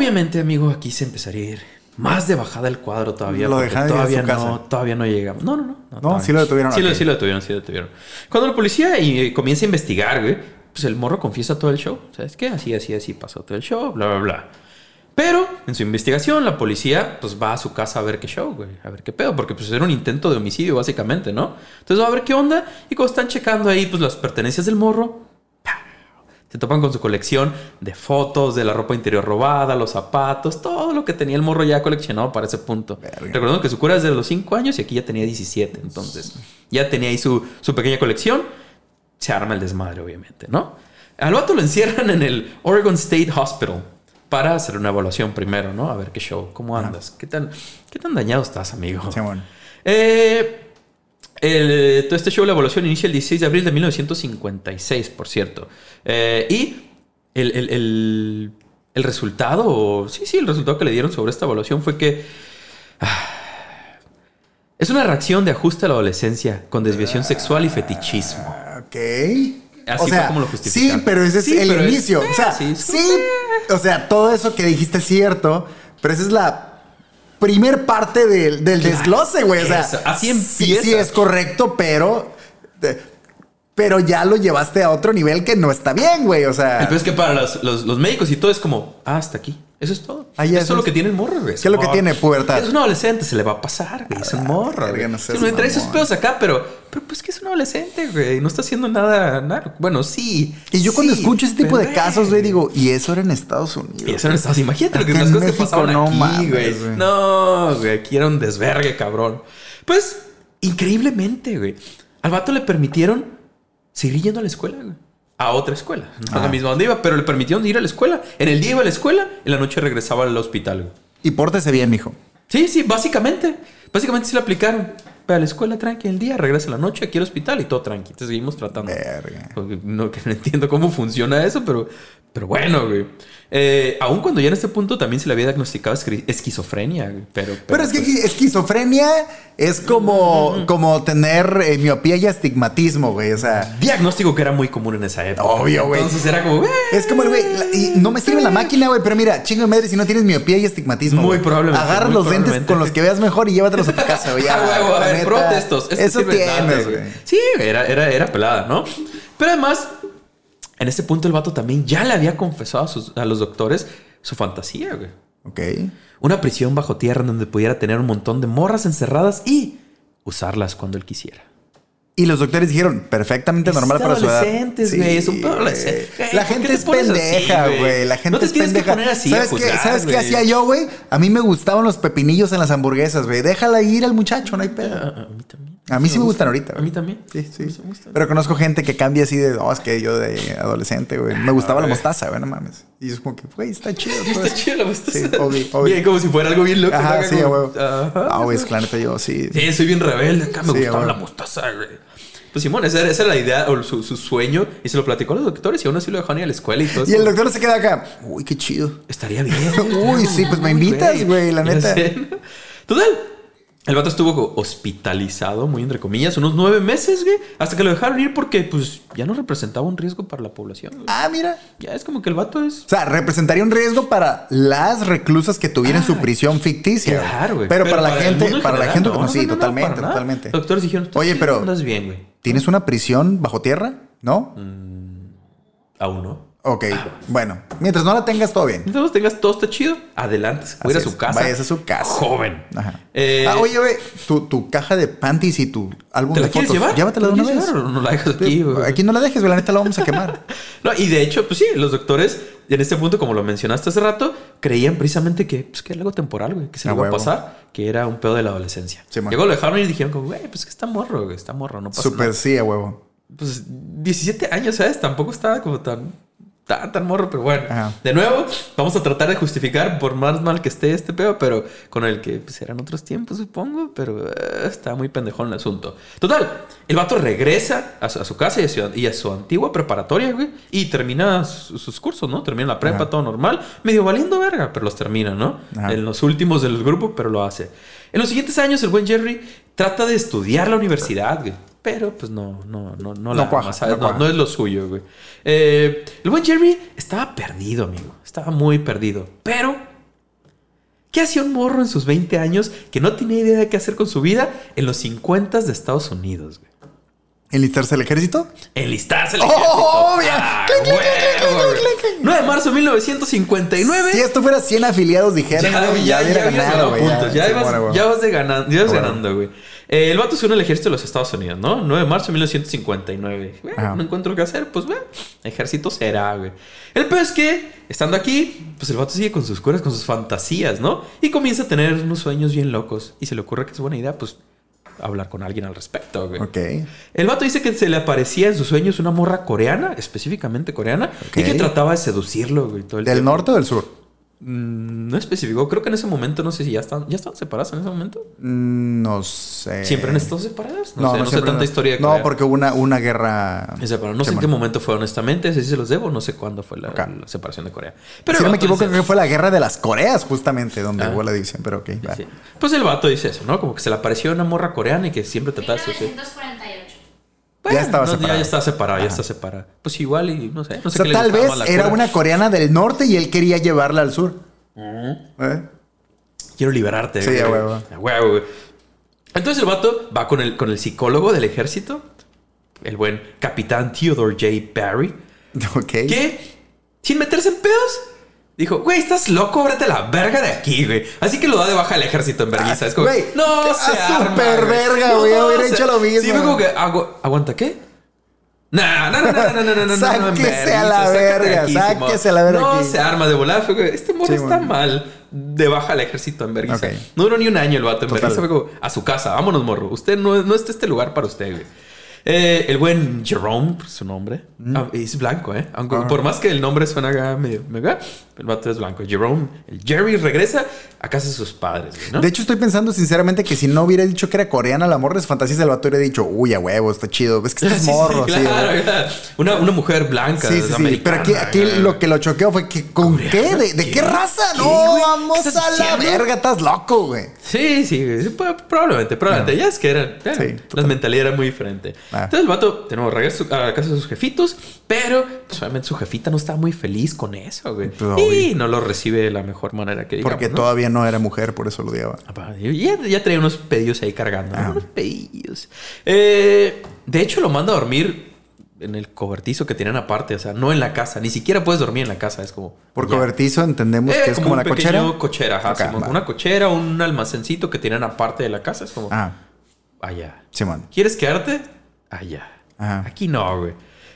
Obviamente, amigo, aquí se empezaría a ir más de bajada el cuadro todavía. Lo dejan todavía no, todavía no llega. No, no, no. No, sí lo detuvieron. Sí, lo, sí lo detuvieron, sí lo detuvieron. Cuando la policía y, comienza a investigar, güey, pues el morro confiesa todo el show. ¿Sabes qué? Así, así, así pasó todo el show, bla, bla, bla. Pero en su investigación, la policía pues va a su casa a ver qué show, güey, a ver qué pedo, porque pues era un intento de homicidio básicamente, ¿no? Entonces va a ver qué onda y cuando están checando ahí pues las pertenencias del morro, se topan con su colección de fotos, de la ropa interior robada, los zapatos, todo lo que tenía el morro ya coleccionado para ese punto. Recordando que su cura es de los 5 años y aquí ya tenía 17. Entonces, ya tenía ahí su, su pequeña colección. Se arma el desmadre, obviamente, ¿no? Al vato lo encierran en el Oregon State Hospital para hacer una evaluación primero, ¿no? A ver qué show, cómo andas, qué tan, qué tan dañado estás, amigo. Sí, bueno. Eh, el, todo este show, la evaluación, inicia el 16 de abril de 1956, por cierto. Eh, y el, resultado, sí, sí, el resultado que le dieron sobre esta evaluación fue que ah, es una reacción de ajuste a la adolescencia con desviación sexual y fetichismo. Ah, ok. Así fue como lo justificaron. Sí, pero ese es el inicio. o sea, sí, o sea, todo eso que dijiste es cierto, pero esa es la primer parte del, desglose, güey. O sea, así empieza. Sí, es correcto, pero. Pero ya lo llevaste a otro nivel que no está bien, güey. O sea. El es que para los, médicos y todo es como, ah, hasta aquí. Eso es todo. Eso es lo que tiene el morro, güey. ¿Qué es lo que tiene pubertad? Es un adolescente, se le va a pasar, güey. Es un morro. güey. No, sé, no trae esos pedos acá, pero, pero pues que es un adolescente, güey. No está haciendo nada, nada. Bueno, sí. Y yo cuando escucho ese tipo de casos, güey, digo, y eso era en Estados Unidos. Y eso era en Estados Unidos. Imagínate lo que las cosas que pasaban no aquí, güey. No, güey. Aquí era un desvergue, cabrón. Pues, increíblemente, güey. Al vato le permitieron seguir yendo a la escuela, güey a otra escuela. No a la ah. misma donde iba, pero le permitieron ir a la escuela. En el día iba a la escuela, en la noche regresaba al hospital. Y pórtese bien, mijo. Sí, sí, básicamente. Básicamente sí lo aplicaron. Ve a la escuela tranqui el día, regresa en la noche aquí al hospital y todo tranqui. Te seguimos tratando. Verga. No, que no entiendo cómo funciona eso, pero, pero bueno, güey. Eh, aún cuando ya en este punto también se le había diagnosticado esquizofrenia, pero, pero, es que pues esquizofrenia es como, como tener eh, miopía y astigmatismo, güey. O sea, diagnóstico que era muy común en esa época. Obvio, güey. Entonces era como, es como el güey, y no me sirve la máquina, güey, pero mira, chingo de madre si no tienes miopía y astigmatismo. Muy probablemente. Agarra los lentes con los que veas mejor y llévatelos a tu casa, güey. a ver, protestos. Eso tienes, güey. Sí, era, era, era pelada, ¿no? Pero además, en ese punto el vato también ya le había confesado a, los doctores su fantasía, güey. Ok. Una prisión bajo tierra en donde pudiera tener un montón de morras encerradas y usarlas cuando él quisiera. Y los doctores dijeron, perfectamente normal para su edad. Adolescentes, güey, es un adolescente. La gente es pendeja, güey. La gente no te es pendeja. Que así ¿Sabes, qué, ¿sabes qué hacía yo, güey? A mí me gustaban los pepinillos en las hamburguesas, güey. Déjala ir al muchacho, no hay pedo. A, mí también. A mí sí me gustan ahorita. A mí también. Sí, sí. Pero conozco gente que cambia así de, oh, es que yo de adolescente, güey. Me gustaba la mostaza, güey, no mames. Y es como que, güey, está chido. Está chido la mostaza. Sí, obvio, obvio. Bien, como si fuera algo bien loco. Ajá, sí, güey. Ah, güey, es claro, yo sí. Sí, soy bien rebelde. Acá me gustaba la mostaza, güey. Pues Simón, esa, era la idea o su, sueño y se lo platicó a los doctores y aún así lo dejaron ir a la escuela y todo Y el doctor se queda acá. Uy, qué chido. Estaría bien. Uy, sí, pues me invitas, güey, la neta. Total. El vato estuvo hospitalizado, muy entre comillas, unos nueve meses, güey. Hasta que lo dejaron ir porque, pues, ya no representaba un riesgo para la población. güey. Ah, mira. Ya es como que el vato es... O sea, representaría un riesgo para las reclusas que tuvieran su prisión ficticia. Ah, Claro, güey. Pero, para la gente, para la gente, no, no, sí, no, totalmente, totalmente. Los doctores dijeron, Oye, "Tú pero- Andas bien, güey. ¿Tienes una prisión bajo tierra? ¿No? Aún no. Ok, bueno. Mientras no la tengas, todo bien. Entonces tengas todo está chido, adelante, se puede ir a su es, casa. Vayas a su casa. Joven. Ajá. Eh, ah, oye, güey, tu, tu caja de panties y tu álbum ¿Te la de quieres fotos. llevar? Llévatela de ¿Te una la vez. llevar o no la dejas aquí, güey? Aquí no la dejes, güey. La neta la vamos a quemar. No, y de hecho, pues sí, los doctores en este punto, como lo mencionaste hace rato, creían precisamente que, pues, que era algo temporal, güey, que se le iba a pasar, que era un pedo de la adolescencia. Sí. Luego lo dejaron y dijeron, como, güey, pues que está morro, güey, está morro, no pasa Súper nada. sí, a huevo. Pues 17 años, ¿sabes? Tampoco estaba como tan, tan, tan morro, pero bueno. Ajá. De nuevo, vamos a tratar de justificar, por más mal que esté este pedo, pero con el que pues, eran otros tiempos, supongo, pero eh, está muy pendejón el asunto. Total, el vato regresa a su, a su casa y a su, y a su antigua preparatoria, güey, y termina su- sus cursos, ¿no? Termina la prepa, Ajá. todo normal, medio valiendo verga, pero los termina, ¿no? Ajá. En los últimos del grupo, pero lo hace. En los siguientes años, el buen Jerry trata de estudiar la universidad, güey. Pero pues no, no, no, no, la cuaja, ¿sabes? no No, es lo suyo, güey. Eh, el buen Jerry estaba perdido, amigo. Estaba muy perdido. Pero, ¿qué hacía un morro en sus 20 años que no tenía idea de qué hacer con su vida en los 50 de Estados Unidos, güey? ¿Enlistarse al ejército? Enlistarse al ¡Oh, ejército. bien! Ah, ¡Clink, clink, huevo, clink, clink, güey. clink, clink! 9 de marzo de 1959. Si esto fuera 100 afiliados, dijeran, Ya, ya, ya, ya, ganado, güey. puntos. Ya, sí, ibas, ya vas, de ganando, ya vas ganando, güey. Eh, el vato se une al ejército de los Estados Unidos, ¿no? 9 de marzo de 1959. Güey, Ajá. no encuentro qué hacer, pues, güey, ejército será, güey. El peor es que, estando aquí, pues el vato sigue con sus curas, con sus fantasías, ¿no? Y comienza a tener unos sueños bien locos. Y se le ocurre que es buena idea, pues, hablar con alguien al respecto, güey. Ok. El vato dice que se le aparecía en sus sueños una morra coreana, específicamente coreana, y que trataba de seducirlo, güey, todo el ¿Del tiempo. norte o del sur? Mm, No especificó. Creo que en ese momento, no sé si ya están, ya están separadas en ese momento. Mm, No sé. ¿Siempre han estado separadas? No, No, sé, no, no sé siempre tanta no. historia de No, Corea. porque hubo una, una guerra. No sé en qué momento fue, honestamente. Ese sí se los debo. No sé cuándo fue la, separación de Corea. si el no me equivoco, dice- creo que fue la guerra de las Coreas, justamente, donde Ah. hubo la división. Pero ok, va. Sí. Pues el vato dice eso, ¿no? Como que se le apareció una morra coreana y que siempre trataba de seducir. 1948. Ya estaba no, separada. Ya, está separada, ya está separada. Pues igual y no sé. No O sé sea, qué le tal vez era cura. una coreana del norte y él quería llevarla al sur. ¿Eh? Quiero liberarte. Sí, a huevo. A huevo, güey. Entonces el vato va con el, con el psicólogo del ejército, el buen capitán Theodore J. Barry, Ok. que, sin meterse en pedos, Dijo, güey, estás loco, ábrate la verga de aquí, güey. Así que lo da de baja el ejército en vergüenza. Es como, güey, no se arma, super güey. verga, güey. No hubiera hecho lo mismo. Sí, fue como que, agu aguanta, ¿qué? No, no, no, no, no, no, no, Sáquese no, a la verga, sáquese a la verga. No aquí. se arma de volar. Fue como, este morro sí, está bueno. mal. De baja el ejército en vergüenza. Okay. No duró ni un año el vato en vergüenza. Fue como, a su casa, vámonos, morro. Usted no, no está este lugar para usted, güey. Eh, el buen Jerome, su nombre, ah, es blanco, ¿eh? Aunque Mm. Ah. por más que el nombre suena acá medio, el vato es blanco. Jerome, el Jerry regresa a casa de sus padres, güey, ¿no? De hecho, estoy pensando sinceramente que si no hubiera dicho que era coreana la morra de sus fantasías, el vato hubiera dicho, uy, a huevo, está chido. Ves que estás Sí, sí, morro, sí, claro. Una, una mujer blanca. Sí, sí, sí. Pero aquí, aquí lo que lo choqueó fue que, ¿con qué? ¿De, de qué ¿Qué? raza? ¿Qué, No, güey? vamos ¿Qué estás a la diciendo? verga, estás loco, güey. Sí, sí, probablemente, probablemente. Ya es que eran. eran- Sí, la total. mentalidad era muy diferente. Ah. Entonces el vato, de nuevo, regresa a la casa de sus jefitos, pero pues obviamente su jefita no estaba muy feliz con eso, güey. Pues, y no lo recibe de la mejor manera que digamos, Porque ¿no? todavía no era mujer, por eso lo odiaba. Y Ya, ya traía unos pedillos ahí cargando, ¿no? Ah. Unos pedillos. Eh, de hecho, lo manda a dormir en el cobertizo que tienen aparte, o sea, no en la casa. Ni siquiera puedes dormir en la casa, es como... Por ya. cobertizo entendemos Eh, que es como, un la cochera. cochera, ajá, una cochera, un almacencito que tienen aparte de la casa, es como... Ah, Allá. Simón. ¿Quieres quedarte? Allá. Ajá. Aquí no, güey.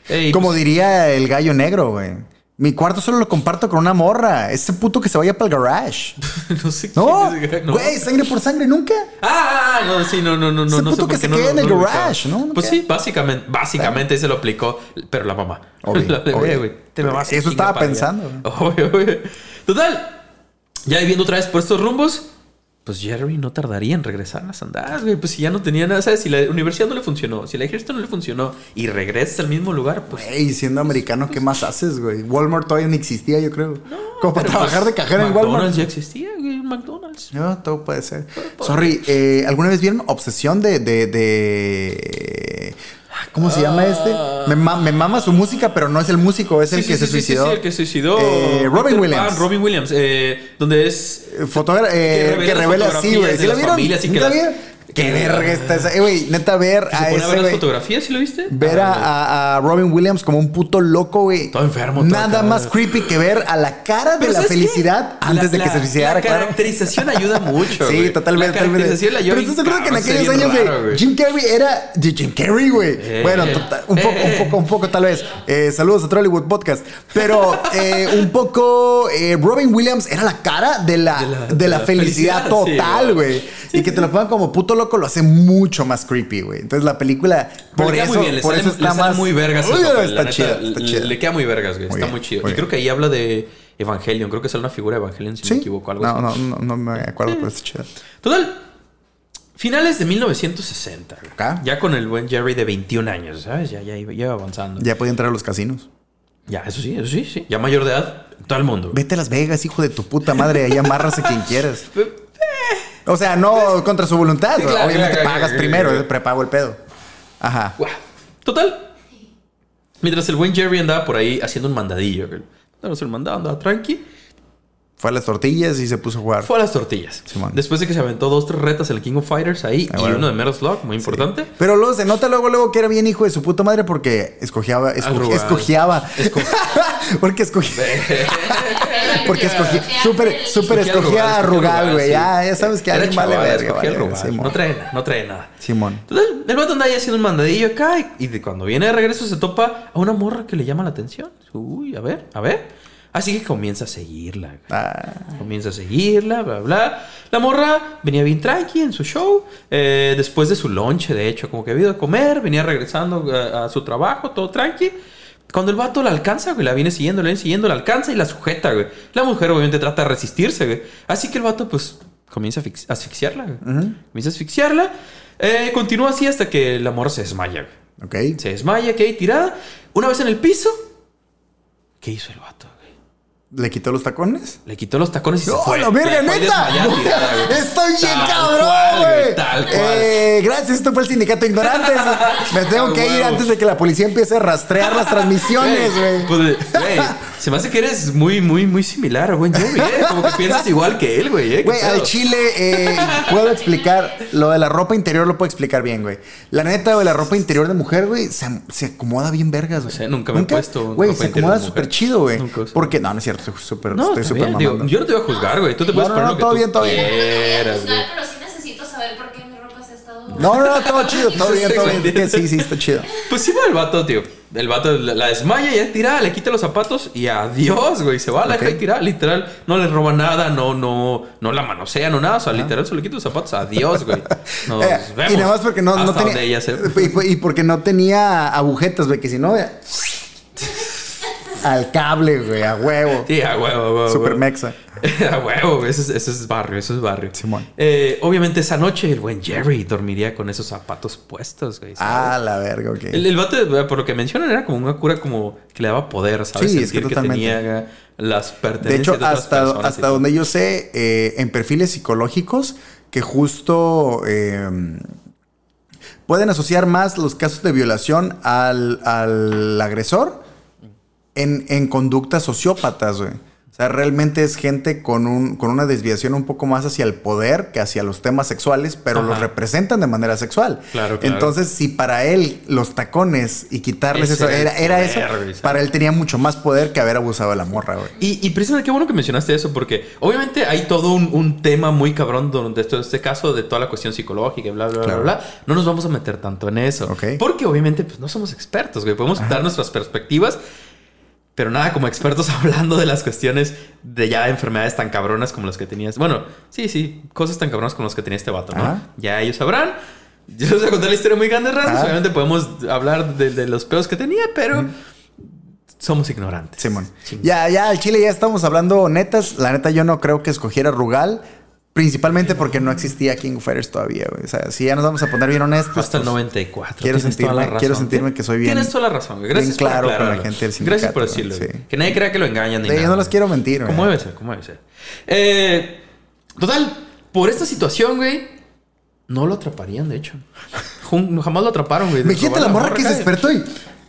Ey, Como pues, diría el gallo negro, güey. Mi cuarto solo lo comparto con una morra. Ese puto que se vaya para el garage. no sé No, quién es, güey, sangre por sangre nunca. Ah, ah, no, sí, no, no, no, no. Ese no puto sé que se no lo- en el no garage, ¿no? ¿No Pues sí, básicamente, básicamente se lo aplicó, pero la mamá. Obvio, la bebé, obvio. güey. Te me vas a Eso estaba pensando. Obvio, obvio. Total, ya viviendo otra vez por estos rumbos, pues Jerry no tardaría en regresar a las andadas, güey. Pues si ya no tenía nada, ¿sabes? Si la universidad no le funcionó, si el ejército no le funcionó y regresas al mismo lugar, pues. Güey, siendo americano, ¿qué más haces, güey? Walmart todavía no existía, yo creo. Como para pero, trabajar pues, de cajera en Walmart. McDonald's ya existía, güey, McDonald's. No, todo puede ser. Sorry, eh, ¿alguna vez vieron Obsesión de. de, de... ¿Cómo se llama este? Me, ma- me mama su música, pero no es el músico, es el Sí, que sí, se sí, sí, suicidó. Sí, el que suicidó. Eh, Robin Williams. Pan, Robin Williams. eh, donde es. Fotógra- eh, Que que revela güey. de ¿Sí la vieron? familias que ¿Neta las- vieron? Qué verga está esa. Eh, güey, neta ver a ese, ver las fotografías, ¿sí lo viste? Ver Ah, a, a- a Robin Williams como un puto loco, güey. Todo enfermo, todo Nada más creepy que ver a la cara de Pero la felicidad antes La- de que la- se suicidara, La claro. caracterización ayuda mucho. Sí, totalmente. La totalmente. caracterización la Pero ayuda. estás de acuerdo que en aquellos años, raro, Jim Carrey era de Jim Carrey, güey. Eh. Bueno, tota- un poco, un poco, un poco tal vez. Eh, saludos a Trollywood Podcast. Pero un poco Robin Williams era la cara de la, de la, de felicidad, total, güey. güey. y que te lo pongan como puto loco lo hace mucho más creepy, güey. Entonces la película, Pero por eso, bien, por sale, eso está más. muy vergas. Uy, papel, está neta, chida, le- está chida. Le queda muy vergas, güey. Muy Está bien, muy chido. muy y creo que ahí habla de Evangelion. Creo que sale una figura de Evangelion, si Sí. me equivoco. Algo no, así. no, no, no me acuerdo, pero está chida. Total. Finales de 1960. güey. Acá. Ya con el buen Jerry de 21 años, ¿sabes? Ya, ya iba, ya iba avanzando. Ya. Ya podía entrar a los casinos. eso sí, eso sí, sí. Ya mayor de edad, todo el mundo. Vete a Las Vegas, hijo de tu puta madre. Ahí amarras a quien quieras. O sea, no contra su voluntad. Sí, claro, Obviamente claro, pagas claro, primero, prepago el pedo. Ajá. Total. Mientras el buen Jerry andaba por ahí haciendo un mandadillo. güey. Andaba el mandado, andaba tranqui. Fue a las tortillas y se puso a jugar. Fue a las tortillas. Simón. Después de que se aventó dos, tres retas el King of Fighters ahí Ah, y bueno. uno de Metal Slug, muy importante. Pero luego se nota luego, luego que era bien hijo de su puta madre porque escogiaba, esco- Arrugado. escogiaba. porque escogía. porque escogía. Súper, súper escogía a Rugal, güey. Ya, ya sabes que Era alguien vale verga. vale. No trae nada, no trae nada. Simón. Entonces, el vato anda ahí haciendo un mandadillo acá y, y de cuando viene de regreso se topa a una morra que le llama la atención. Uy, a ver, a ver. Así que comienza a seguirla. güey. Ah, Comienza a seguirla, bla, bla. La morra venía bien tranqui en su show. eh, después de su lonche, de hecho, como que había ido a comer, venía regresando eh, a, a su trabajo, todo tranqui. Cuando el vato la alcanza, güey, la viene siguiendo, la viene siguiendo, la alcanza y la sujeta, güey. La mujer obviamente trata de resistirse, güey. Así que el vato, pues, comienza a asfix- asfixiarla, güey. Comienza a asfixiarla. Eh, continúa así hasta que la morra se desmaya, güey. ok. Se desmaya, queda ahí tirada. Una vez en el piso, ¿qué hizo el vato? ¿Le quitó los tacones? Le quitó los tacones y se ¡Oh, fue. la verga, neta! Estoy bien cabrón, güey. Tal cual. Eh, gracias, esto fue el sindicato de ignorantes. Me tengo que ir antes de que la policía empiece a rastrear las transmisiones, güey. Pues, güey, se me hace que eres muy, muy, muy similar a buen Jerry, ¿eh? Como que piensas igual que él, güey, ¿eh? ¿Qué Güey, al chile eh, puedo explicar lo de la ropa interior, lo puedo explicar bien, güey. La neta, güey, la ropa interior de mujer, güey, se, se acomoda bien vergas, güey. sé, nunca me he puesto Güey, ropa se acomoda súper chido, güey. Nunca. Porque, no, no es cierto, estoy súper, No, estoy súper yo no te voy a juzgar, güey. Tú te puedes No, poner no, lo que todo tú bien, todo bien. quieras, juzgar, güey. pero sí necesito saber por qué mi ropa se ha estado. No, no, no, todo chido, todo bien, todo bien. Sí, sí, está chido. Pues sí va el vato, tío. El vato la, desmaya, ya tirada, le quita los zapatos y adiós, güey. Se va, la Ok. deja tirada, literal. No le roba nada, no, no, no la manosea, no nada. O sea, literal, se le quita los zapatos. Adiós, güey. Nos Eh, vemos. y nada más porque no, no tenía. donde ella se- y, y porque no tenía agujetas, güey, que si no. Al cable, güey, a huevo. Sí, a huevo, a huevo. Super mexa. a huevo. Eso es, eso es barrio, eso es barrio. Simón. Eh, obviamente esa noche el buen Jerry dormiría con esos zapatos puestos, güey. ¿sabes? Ah, la verga, ok. El, el vato, eh, por lo que mencionan, era como una cura como que le daba poder, ¿sabes? Sí, es que totalmente. tenía las De pertenencias hecho, otras hasta, personas hasta todo. donde yo sé, eh, en perfiles psicológicos, que justo eh, pueden asociar más los casos de violación al, al agresor en, en conductas sociópatas, güey. O sea, realmente es gente con, un, con una desviación un poco más hacia el poder que hacia los temas sexuales, pero Ajá. los representan de manera sexual. Claro, claro. Entonces, si para él los tacones y quitarles Ese eso era era, eso, para él tenía mucho más poder que haber abusado de la morra, güey. Y, y precisamente qué bueno que mencionaste eso, porque obviamente hay todo un, un tema muy cabrón donde esto, este caso de toda la cuestión psicológica y bla, bla, Claro. bla, bla. No nos vamos a meter tanto en eso. Ok. Porque obviamente pues, no somos expertos, güey. Podemos dar nuestras perspectivas, pero nada como expertos hablando de las cuestiones de ya enfermedades tan cabronas como las que tenías. Bueno, sí, sí, cosas tan cabronas como las que tenía este vato, ¿no? Ajá. Ya ellos sabrán. Yo les voy a contar la historia muy grande, rasgos. Obviamente podemos hablar de, de los peos que tenía, pero somos ignorantes. Simón. Ya, ya, al Chile ya estamos hablando netas. La neta, yo no creo que escogiera Rugal. Principalmente porque no existía King of Fighters todavía, güey. O sea, si ya nos vamos a poner bien honestos. Hasta el pues, 94. quiero Tienes toda la sentirme- quiero sentirme que soy bien- Tienes toda la razón, güey. Gracias bien claro por con la gente del Gracias por decirlo. sí. Que nadie crea que lo engañan ni Sí, yo nada. no las quiero mentir, güey. Como debe ser, como debe ser. Eh, total, por esta situación, güey, no lo atraparían, de hecho. Jamás lo atraparon, güey. Imagínate la morra que se despertó y.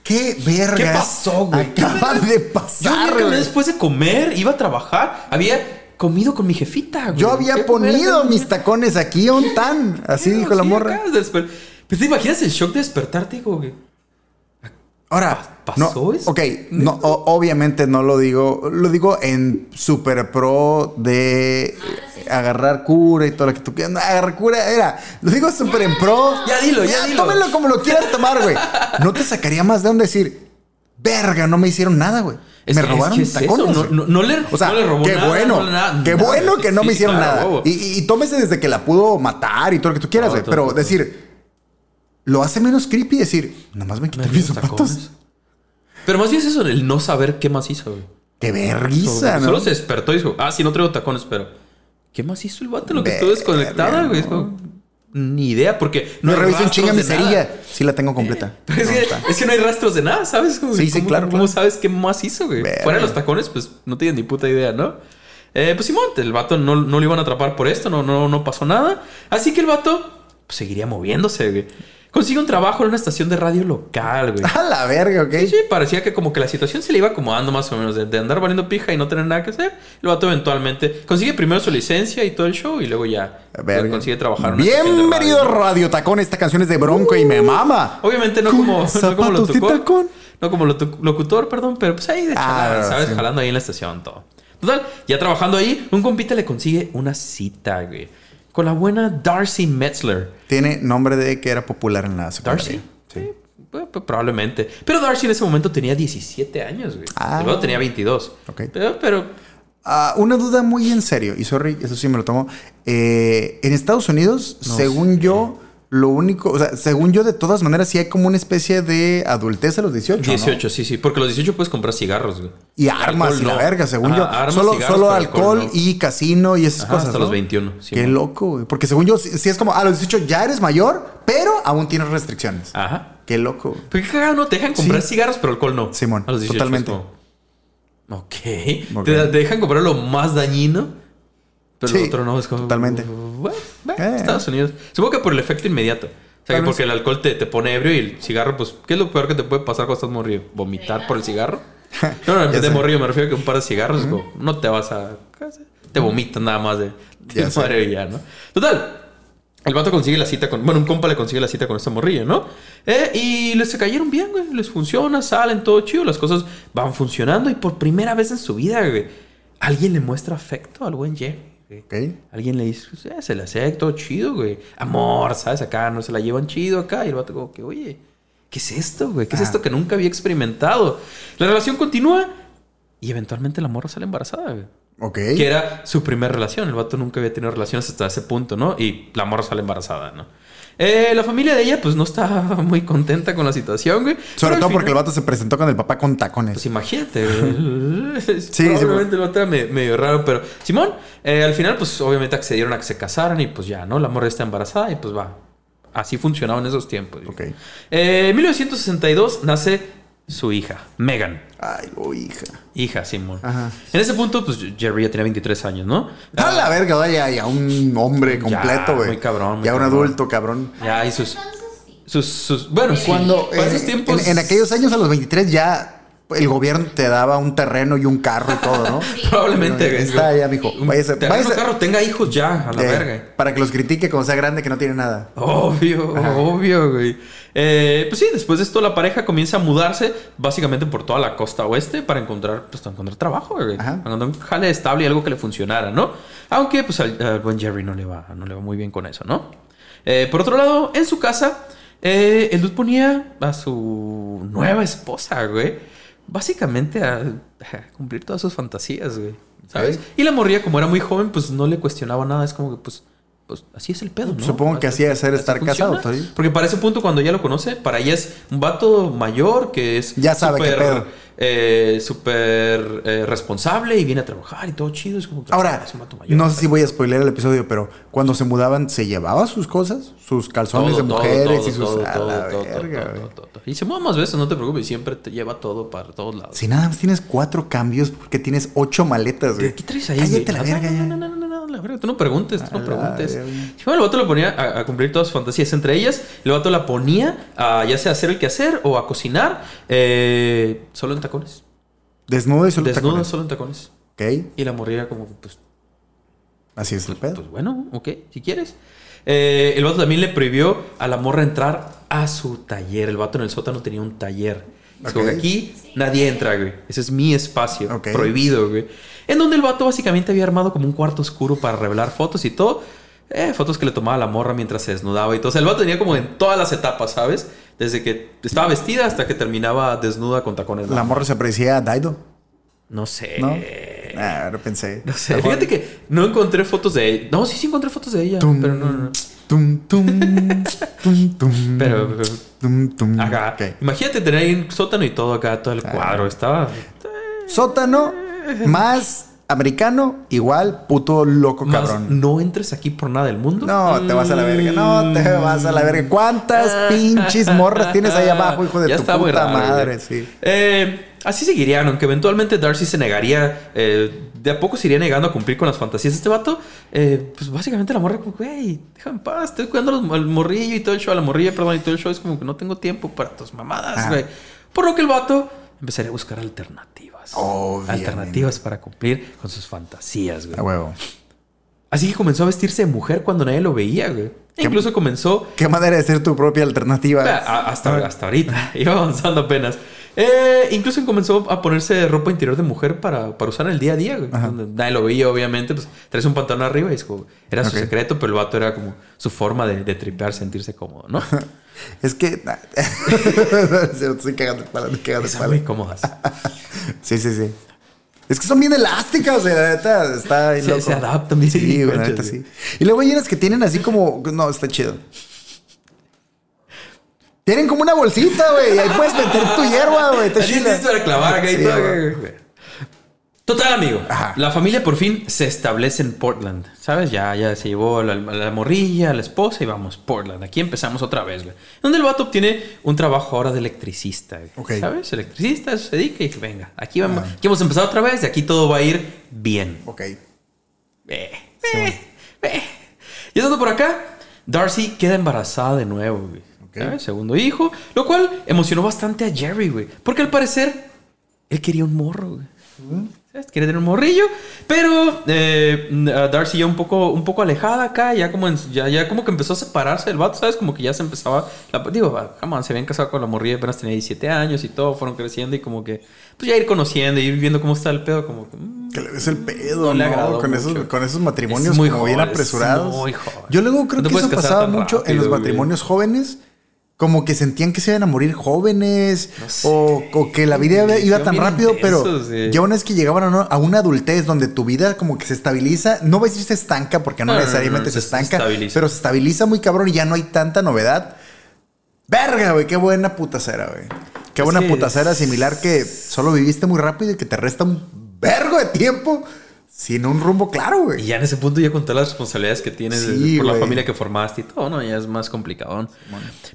¿Qué verga? ¿Qué pasó, güey? ¿Qué Acaba de Yo pasar, que güey. después de comer, iba a trabajar. Había comido con mi jefita, güey. Yo había ¿Qué ponido mis tacones aquí, un tan. Así Sí, dijo la morra. desper- Pues te imaginas el shock de despertarte, güey. Ahora, ¿Pasó no, eso? ok, no, o- obviamente no lo digo, lo digo en super pro de agarrar cura y todo lo que tú quieras. Agarrar cura era, lo digo súper en pro. Ya dilo, ya dilo. Tómenlo como lo quieran tomar, güey. No te sacaría más de donde decir, verga, no me hicieron nada, güey. Es Me robaron es que tacones. no- no- no le- o sea, no le robó qué nada, bueno, nada, qué nada. bueno que no Sí, me hicieron claro, nada. Y, y- tómese desde que la pudo matar y todo lo que tú quieras, güey. Pero todo. decir, lo hace menos creepy decir, nomás me quité mis zapatos. tacones. Pero más bien es eso, el no saber qué más hizo, güey. Qué vergüenza, ¿no? Solo se despertó y dijo, ah, sí, no traigo tacones, pero... ¿Qué más hizo el vato lo que estuvo desconectada, güey? No. Ni idea, porque No hay reviso en rastros chinga mi cerilla. Sí la tengo completa. Pero es, No, que, está. es que no hay rastros de nada, ¿sabes? Como, Sí, sí, ¿cómo- claro, ¿Cómo claro. sabes qué más hizo, güey? Fuera de los tacones, pues no tienen ni puta idea, ¿no? Eh, pues Simón, el vato no, no lo iban a atrapar por esto, no, no, no pasó nada. Así que el vato pues, seguiría moviéndose, güey. Consigue un trabajo en una estación de radio local, güey. A la verga, ok. Sí, sí, parecía que como que la situación se le iba acomodando más o menos, de, de andar valiendo pija y no tener nada que hacer. El vato eventualmente consigue primero su licencia y todo el show y luego ya Verga. consigue trabajar en una Bienvenido radio. Radio Tacón. Esta canción es de Bronco y me mama. Obviamente no como, no como lo tocó. tacón. No como locutor, perdón, pero pues ahí de Ah, chalada, ¿sabes? sí. Jalando ahí en la estación, todo. Total, ya trabajando ahí, un compita le consigue una cita, güey. Con la buena Darcy Metzler. Tiene nombre de que era popular en la secundaria. ¿Darcy? Sí. pues, pues, probablemente. Pero Darcy en ese momento tenía 17 años, güey. Ah. Vato tenía 22. Ok. Pero, pero Ah, una duda muy en serio, y sorry, eso sí me lo tomo. Eh, en Estados Unidos, No según yo, lo único, o sea, según yo, de todas maneras, sí hay como una especie de adultez a los 18. ¿no? 18, sí, sí. Porque a los 18 puedes comprar cigarros, güey. Y armas Alcohol y la no. verga, según yo. armas, solo cigarros, solo alcohol, no. y casino y esas Ajá, cosas. hasta los 21. sí, Qué loco, güey. Porque según yo, sí, sí es como a los 18 ya eres mayor, pero aún tienes restricciones. Ajá. Qué loco. Pero qué cagado, ¿no? Te dejan comprar Sí. cigarros, pero alcohol no. Simón, A los 18 totalmente. como, Ok. Te dejan comprar lo más dañino, pero Sí, lo otro no. Es como. totalmente. Bueno, bueno, Eh. Estados Unidos. Supongo que por el efecto inmediato. O sea, que porque el alcohol te, te pone ebrio y el cigarro, pues, ¿qué es lo peor que te puede pasar cuando estás morrido? ¿Vomitar por el cigarro? No, no, en vez de morrido me refiero a que un par de cigarros, como, no te vas a. Te vomitas nada más de. De madre y ya, ¿no? Total. El vato consigue la cita con. Bueno, un compa le consigue la cita con esta morrilla, ¿no? Eh, y les se cayeron bien, güey. Les funciona, salen, todo chido. Las cosas van funcionando. Y por primera vez en su vida, güey, alguien le muestra afecto al buen Jerry. Güey. Alguien le dice, eh, se le hace todo chido, güey. Amor, ¿sabes? Acá no se la llevan chido acá. Y el vato, como que, oye, ¿qué es esto, güey? ¿Qué es esto que nunca había experimentado? La relación continúa y eventualmente la morra sale embarazada, güey. Ok. Que era su primera relación. El vato nunca había tenido relaciones hasta ese punto, ¿no? Y la morra sale embarazada, ¿no? Eh, la familia de ella, pues no está muy contenta con la situación, güey. Sobre todo porque el vato se presentó con el papá con tacones. Pues imagínate, güey. sí, Probablemente el vato era me- medio raro, pero Simón, eh, al final, pues obviamente accedieron a que se casaran y pues ya, ¿no? La morra está embarazada y pues va. Así funcionaba en esos tiempos. güey. Ok. Eh, en 1962 nace su hija, Megan. Ay, oh, hija. Hija, Simón. Ajá. En ese punto, pues Jerry ya tenía 23 años, ¿no? A la verga, vaya, ya un hombre completo, güey. muy cabrón, muy Ya un adulto, cabrón. Ya, y sus. Sus, sus bueno, sí, Cuando eh, esos tiempos. en, en aquellos años a los 23 ya el gobierno te daba un terreno y un carro y todo, ¿no? Probablemente. Ahí está, ya, mijo. Un Váyase- terreno, váyase- carro, tenga hijos ya, a la Eh, verga. Para que los critique cuando sea grande que no tiene nada. Obvio, obvio, güey. Eh, pues sí, después de esto la pareja comienza a mudarse básicamente por toda la costa oeste para encontrar, pues, para encontrar trabajo, güey. Ajá. Para encontrar un jale estable y algo que le funcionara, ¿no? Aunque, pues, al, al buen Jerry no le, va, no le va muy bien con eso, ¿no? Eh, por otro lado, en su casa, eh, el dude ponía a su nueva esposa, güey, básicamente a, a cumplir todas sus fantasías, güey. ¿Sabes? Y la morría, como era muy joven, pues no le cuestionaba nada. Es como que, pues, pues así es el pedo, ¿no? Supongo que así debe ser estar funciona. casado, ¿sí? Porque para ese punto, cuando ella lo conoce, para ella es un vato mayor que es Ya sabe qué súper, pedo. eh, súper eh, responsable y viene a trabajar y todo chido. Es como que Ahora, es un vato mayor. no sé si voy a spoiler el episodio, pero cuando se mudaban, ¿se llevaba sus cosas? Sus calzones Todo, de mujeres todo, y sus... todo, a la verga. Y se mueve más veces, no te preocupes. Siempre te lleva todo para todos lados. Si nada más tienes cuatro cambios, porque tienes ocho maletas, güey. ¿Qué traes ahí? Cállate la verga ya. no, no, no, no, no, la verga. Tú no preguntes, tú no preguntes. bueno, el vato lo ponía a, a cumplir todas sus fantasías. Entre ellas, el vato la ponía a ya sea hacer el quehacer o a cocinar eh, solo en tacones. Desnudo y solo Desnuda tacones. solo en tacones. Ok, Y la morría como, pues, así es el pedo. pues bueno, ok, si quieres. Eh, el vato también le prohibió a la morra entrar a su taller. El vato en el sótano tenía un taller. Es como que Ok. aquí nadie entra, güey. Ese es mi espacio. Ok. Prohibido, güey. En donde el vato básicamente había armado como un cuarto oscuro para revelar fotos y todo. Eh, fotos que le tomaba la morra mientras se desnudaba y todo. O sea, el vato tenía como en todas las etapas, ¿sabes? Desde que estaba vestida hasta que terminaba desnuda con tacones. La morra se parecía a Daido, No sé. ¿no? Ah, pensé. No sé. Fíjate que no encontré fotos de ella. No, sí, sí encontré fotos de ella. Tum, Pero no, no, no. Tum, tum, tum, tum, Pero, pero- tum, tum. Acá. Ok. Imagínate tener ahí un sótano y todo acá, todo el cuadro. Estaba. Sótano más americano, igual puto loco Más, cabrón. no entres aquí por nada del mundo. No, te vas a la verga. No, te vas a la verga. ¿Cuántas pinches morras tienes ahí abajo, hijo de Ya tu puta raro, madre? Sí. Eh, así seguirían, aunque eventualmente Darcy se negaría. eh, de a poco se iría negando a cumplir con las fantasías de este vato. eh, pues básicamente la morra, como, güey, déjame en paz. Estoy cuidando al morrillo y todo el show. A la morrilla, perdón, y todo el show. Es como que no tengo tiempo para tus mamadas, Ajá. güey. Por lo que el vato empezaría a buscar alternativas. Obviamente. Alternativas para cumplir con sus fantasías, güey. A huevo. Así que comenzó a vestirse de mujer cuando nadie lo veía, güey. E ¿Qué- incluso comenzó ¿Qué manera de ser tu propia alternativa? hasta, hasta ahorita. Iba avanzando apenas. Eh, incluso comenzó a ponerse ropa interior de mujer para, para usar en el día a día, Nadie lo veía, obviamente. Pues traes un pantalón arriba y es como... Era su secreto, pero el vato era como su forma de, de tripear, sentirse cómodo, ¿no? Es que. Estoy cagando palo, estoy cagando muy cómodas. Sí, sí, sí. Es que son bien elásticas, güey, la neta. Está ahí Se- loco. se adaptan bien Sí, güey, la neta sí. Y luego hay unas que tienen así como. No, está chido. Tienen como una bolsita, güey. Ahí puedes meter tu hierba, güey. Para clavar acá y Sí, todo, güey. Total, amigo. Ajá. La familia por fin se establece en Portland. ¿Sabes? Ya, ya se llevó la, la morrilla, a la esposa y vamos, Portland. Aquí empezamos otra vez, güey. Donde el vato obtiene un trabajo ahora de electricista, güey. ¿Sabes? Electricista, eso se dedica y dice, venga, aquí, vamos, aquí hemos empezado otra vez y aquí todo va a ir bien. Ok. Eh, eh, eh. Y estando por acá, Darcy queda embarazada de nuevo, güey. Segundo hijo, lo cual emocionó bastante a Jerry, güey. Porque al parecer, él quería un morro, güey. ¿Sabes? Quería tener un morrillo. Pero eh, Darcy ya un poco, un poco alejada acá, ya como, en- ya, ya como que empezó a separarse del vato, ¿sabes? Como que ya se empezaba. la- digo, ah, come on, se habían casado con la morrilla, apenas tenía 17 años y todo, fueron creciendo y como que, pues ya ir conociendo, ir viendo cómo está el pedo, como que. mm, Que le ves el pedo, No ¿no? con, esos, con esos matrimonios Es muy como joven, es apresurados. muy joven. Yo luego creo No que eso pasaba mucho en los güey. matrimonios jóvenes. Como que sentían que se iban a morir jóvenes No sé. o, o que la vida iba- tan rápido, pero sí. ya una vez que llegaban a una, a una adultez donde tu vida como que se estabiliza, no voy a decir se estanca porque no, no, necesariamente no, se se- estanca, estabiliza. pero se estabiliza muy cabrón y ya no hay tanta novedad. Verga, güey, qué buena putacera, güey. Qué buena putacera similar que solo viviste muy rápido y que te resta un vergo de tiempo sin un rumbo claro, Y güey. ya en ese punto, ya con todas las responsabilidades que tienes Sí, por la familia que formaste y todo, ¿no? Ya es más complicado.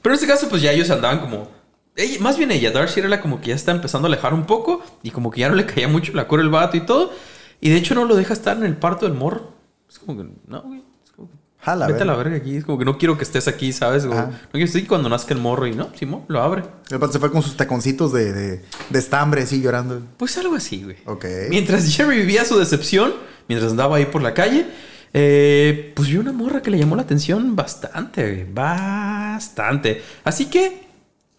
Pero en este caso, pues ya ellos andaban como. ella- más bien ella, Darcy era la como que ya está empezando a alejar un poco y como que ya no le caía mucho la cura el vato y todo. Y de hecho no lo deja estar en el parto del morro. Es como que, no, güey. Jala, vete a la verga. aquí. Es como que no quiero que estés aquí, ¿sabes? Como, no quiero que estés aquí cuando nazca el morro y no, Simón, lo abre. El se fue con sus taconcitos de, de, de estambre, así llorando. Pues algo así, güey. Ok. Mientras Jerry vivía su decepción, mientras andaba ahí por la calle, eh, pues vio una morra que le llamó la atención bastante, güey. Bastante. Así que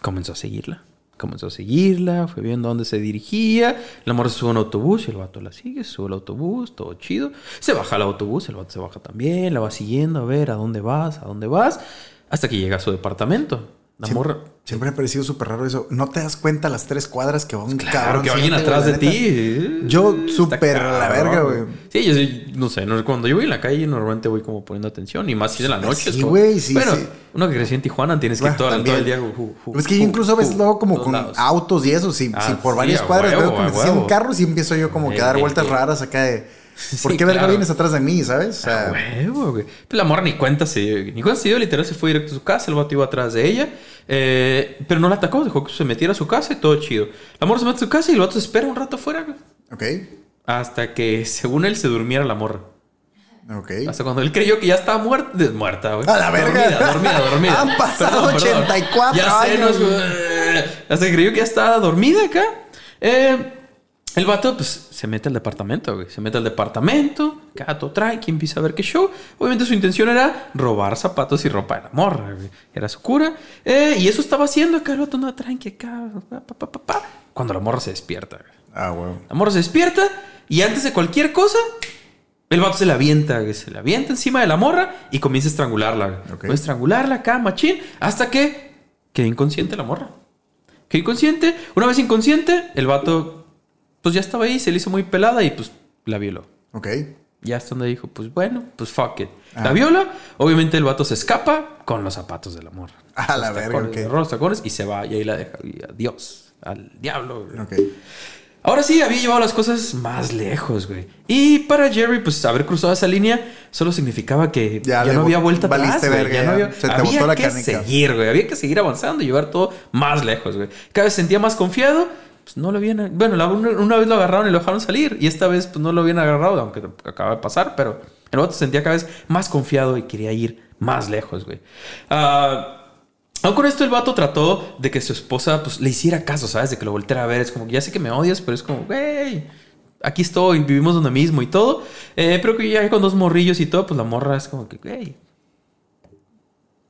comenzó a seguirla. Comenzó a seguirla, fue viendo a dónde se dirigía. La morra sube a un autobús y el vato la sigue, sube al autobús, todo chido. Se baja al autobús, el vato se baja también, la va siguiendo a ver a dónde vas, a dónde vas, hasta que llega a su departamento. La Siem- morra. Siempre me ha parecido súper raro eso. ¿No te das cuenta las tres cuadras que va un Claro, cabrón que alguien atrás de ti. Yo Está súper a la verga, güey. Sí, yo sí, no sé, cuando yo voy en la calle normalmente voy como poniendo atención y más si de la noche. Sí, güey, sí, Bueno, sí. uno que creció en Tijuana tienes que ir Ah, todo, el- todo día. Es que yo incluso ves luego como con lados. autos y eso, si, Ah, si por sí, varias cuadras huevo, veo que me siguen carros y empiezo yo como que a dar Eh, vueltas eh, raras acá de ¿por Sí, qué verga claro. vienes atrás de mí, sabes? O sea, Ah, huevo, güey. Pues la morra ni cuenta se dio. Ni cuenta se dio, literal se fue directo a su casa. El vato iba atrás de ella. eh, pero no la atacó, dejó que se metiera a su casa y todo chido. La morra se mete a su casa y el vato se espera un rato afuera, güey. ok, Hasta que, según él, se durmiera la morra. ok. Hasta cuando él creyó que ya estaba muerta, muerta, güey. A la verga. Dormida, dormida, dormida. Han pasado 84 Ya sé, años, no, güey. Hasta que creyó que ya estaba dormida acá. Eh, el vato, pues, se mete al departamento, güey. Se mete al departamento, gato tranqui, empieza a ver qué show. Obviamente su intención era robar zapatos y ropa de la morra, güey. Era su cura. Eh, y eso estaba haciendo acá, el vato andaba tranqui acá, pa, pa, pa, pa, pa, cuando la morra se despierta, güey. Ah, huevo. La morra se despierta y antes de cualquier cosa, el vato se la avienta, güey. Se la avienta encima de la morra y comienza a estrangularla. güey. Comienza a estrangularla acá, machín, hasta que queda inconsciente la morra. Queda inconsciente. Una vez inconsciente, el vato, pues ya estaba ahí, se le hizo muy pelada y pues la violó. Ok. Ya hasta donde dijo, pues bueno, pues fuck it. Ah. La viola, obviamente el vato se escapa con los zapatos de la morra. A la verga, los tacones y se va y ahí la deja. Y adiós, al diablo. güey. Ok. Ahora sí, había llevado las cosas más lejos, güey. Y para Jerry, pues haber cruzado esa línea solo significaba que Ya no había vuelta atrás, güey. verga, Ya no ya. había... Se te había botó la que canica. seguir, güey. Había que seguir avanzando y llevar todo más lejos, güey. Cada vez se sentía más confiado. Pues no lo habían... Bueno, la- una, una vez lo agarraron y lo dejaron salir. Y esta vez, pues no lo habían agarrado, aunque acaba de pasar. Pero el otro se sentía cada vez más confiado y quería ir más lejos, güey. Ah... Aún con esto el vato trató de que su esposa pues le hiciera caso, ¿sabes? De que lo volteara a ver. Es como ya sé que me odias, pero es como, güey, aquí estoy, vivimos donde mismo y todo. Eh, pero que ya con dos morrillos y todo, pues la morra es como que, güey,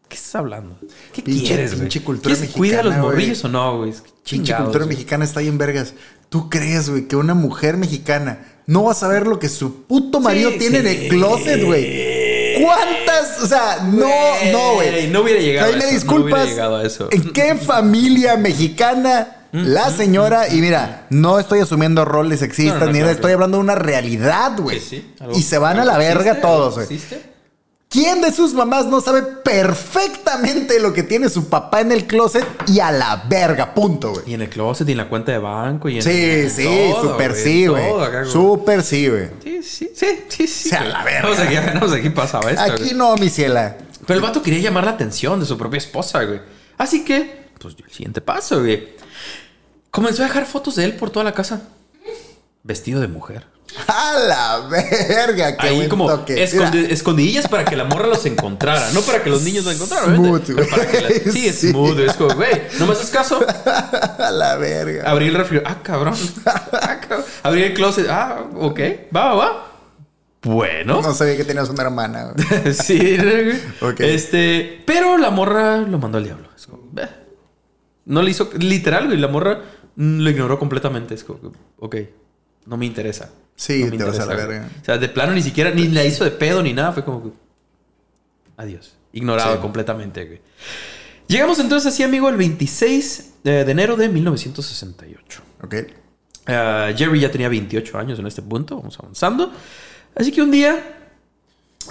¿qué estás hablando? ¿Qué Pinche- quieres, güey? pinche cultura ¿Quieres que cuide a los mexicana, morrillos o no, güey? Pinche cultura mexicana está ahí en vergas. ¿Tú crees, güey, que una mujer mexicana no va a saber lo que su puto marido Sí, tiene en sí. el closet, güey? ¿Cuántas? O sea, no, no, güey. no hubiera llegado Ahí a me eso, no disculpas. hubiera llegado a eso. ¿En qué familia mexicana la señora? Y mira, no estoy asumiendo roles sexistas No, no, no, ni nada, claro. estoy hablando de una realidad, güey. Sí, sí, y se van a la verga todos, güey. ¿Quién de sus mamás no sabe perfectamente lo que tiene su papá en el closet y a la verga? Punto, güey. Y en el closet y en la cuenta de banco y en Sí, en sí, todo, güey, sí, todo güey. acá, güey. Súper sí, güey. Sí, sí, sí, sí, sí. sea, güey. la verga. No sé aquí, no sé aquí pasaba esto. Aquí güey. no, mi ciela. Pero el vato quería llamar la atención de su propia esposa, güey. Así que, pues el siguiente paso, güey. Comenzó a dejar fotos de él por toda la casa. Vestido de mujer. A la verga, qué Ahí buen como toque. escondi- Mira, escondidillas para que la morra los encontrara. No para que los niños lo encontraran, Smooth, obviamente, pero para que la- güey. Sí, es Sí. smooth. Es como, güey, no me haces caso. a la verga. Abrí el refri. Ah, cabrón. Ah, cabrón. Abrí el closet. Ah, ok. Va, va, va. Bueno. No sabía que tenías una hermana, sí, güey. Ok. Este, pero la morra lo mandó al diablo. Es como, "Bah". No le hizo, literal, güey. La morra lo ignoró completamente. Es como, ok, no me interesa. Sí, No te vas a la verga. O sea, de plano ni siquiera, ni la hizo de pedo ni nada. Fue como, adiós. Ignorado Sí. completamente, güey. Llegamos entonces así, amigo, el 26 de de enero de 1968. Ok. Ah, Jerry ya tenía 28 años en este punto, vamos avanzando. Así que un día,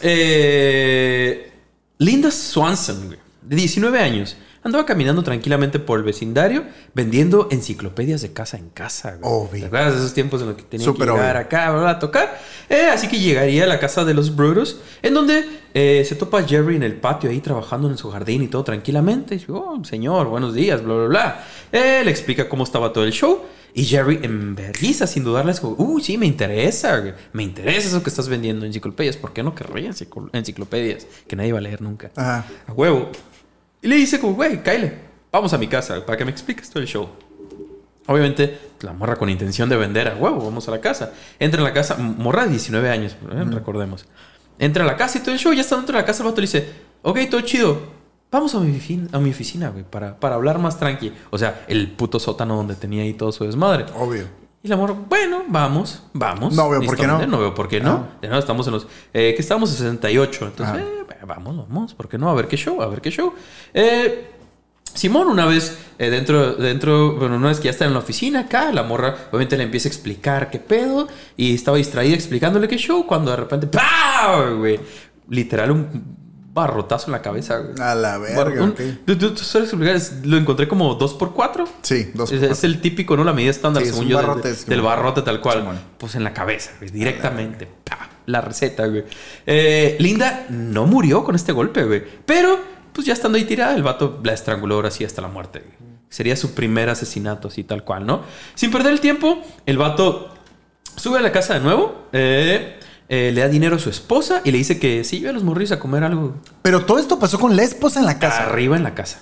eh, Linda Swanson, güey, de 19 años, andaba caminando tranquilamente por el vecindario vendiendo enciclopedias de casa en casa. güey. Obvio. ¿Te acuerdas de esos tiempos en los que tenía que llegar obvio. acá bla, bla, a tocar? Eh, así que llegaría a la casa de los Brutus, en donde eh, se topa Jerry en el patio ahí trabajando en su jardín y todo tranquilamente. Y dice, oh, señor, buenos días, bla, bla, bla. Eh, le explica cómo estaba todo el show. Y Jerry en vergüenza, sin dudarle, es como, uy, sí, me interesa, güey. me interesa eso que estás vendiendo enciclopedias. ¿Por qué no querría enciclo- enciclopedias que nadie va a leer nunca? Ajá. A huevo. Y le dice como, güey, Kyle, vamos a mi casa para que me expliques todo el show. Obviamente, la morra con intención de vender a huevo, vamos a la casa. Entra en la casa, morra de 19 años, eh, recordemos. Entra a la casa y todo el show, ya está dentro de la casa, el vato le dice, ok, todo chido, vamos a mi, oficina- a mi oficina, güey, para, para hablar más tranqui. O sea, el puto sótano donde tenía ahí todo su desmadre. Obvio. Y la morra, bueno, vamos, vamos. No veo por qué no. No veo por qué no. Ah. De nuevo estamos en los... Eh, que estábamos en 68. Entonces, Ah. eh, vamos, vamos. ¿Por qué no? A ver qué show, a ver qué show. Eh, Simón, una vez eh, dentro, dentro, bueno, una vez que ya está en la oficina acá, la morra obviamente le empieza a explicar qué pedo y estaba distraída explicándole qué show cuando de repente, ¡pah! güey! Literal, un barrotazo en la cabeza, güey. A la verga, Bar- un- ok. ¿Tú, tú- tú sabes explicar? Lo encontré como 2x4. Sí, dos Es, es el típico, ¿no? La medida estándar, Sí, según yo, barrote, de- es del barrote tal cual. Simón. Pues en la cabeza, güey, directamente. La receta, güey. Eh, Linda no murió con este golpe, güey. Pero, pues ya estando ahí tirada, el vato la estranguló ahora sí hasta la muerte, güey. Sería su primer asesinato, así tal cual, ¿no? Sin perder el tiempo, el vato sube a la casa de nuevo, eh, eh, le da dinero a su esposa y le dice que sí, lleve a los morrillos a comer algo Pero todo esto pasó con la esposa en la casa. arriba en la casa.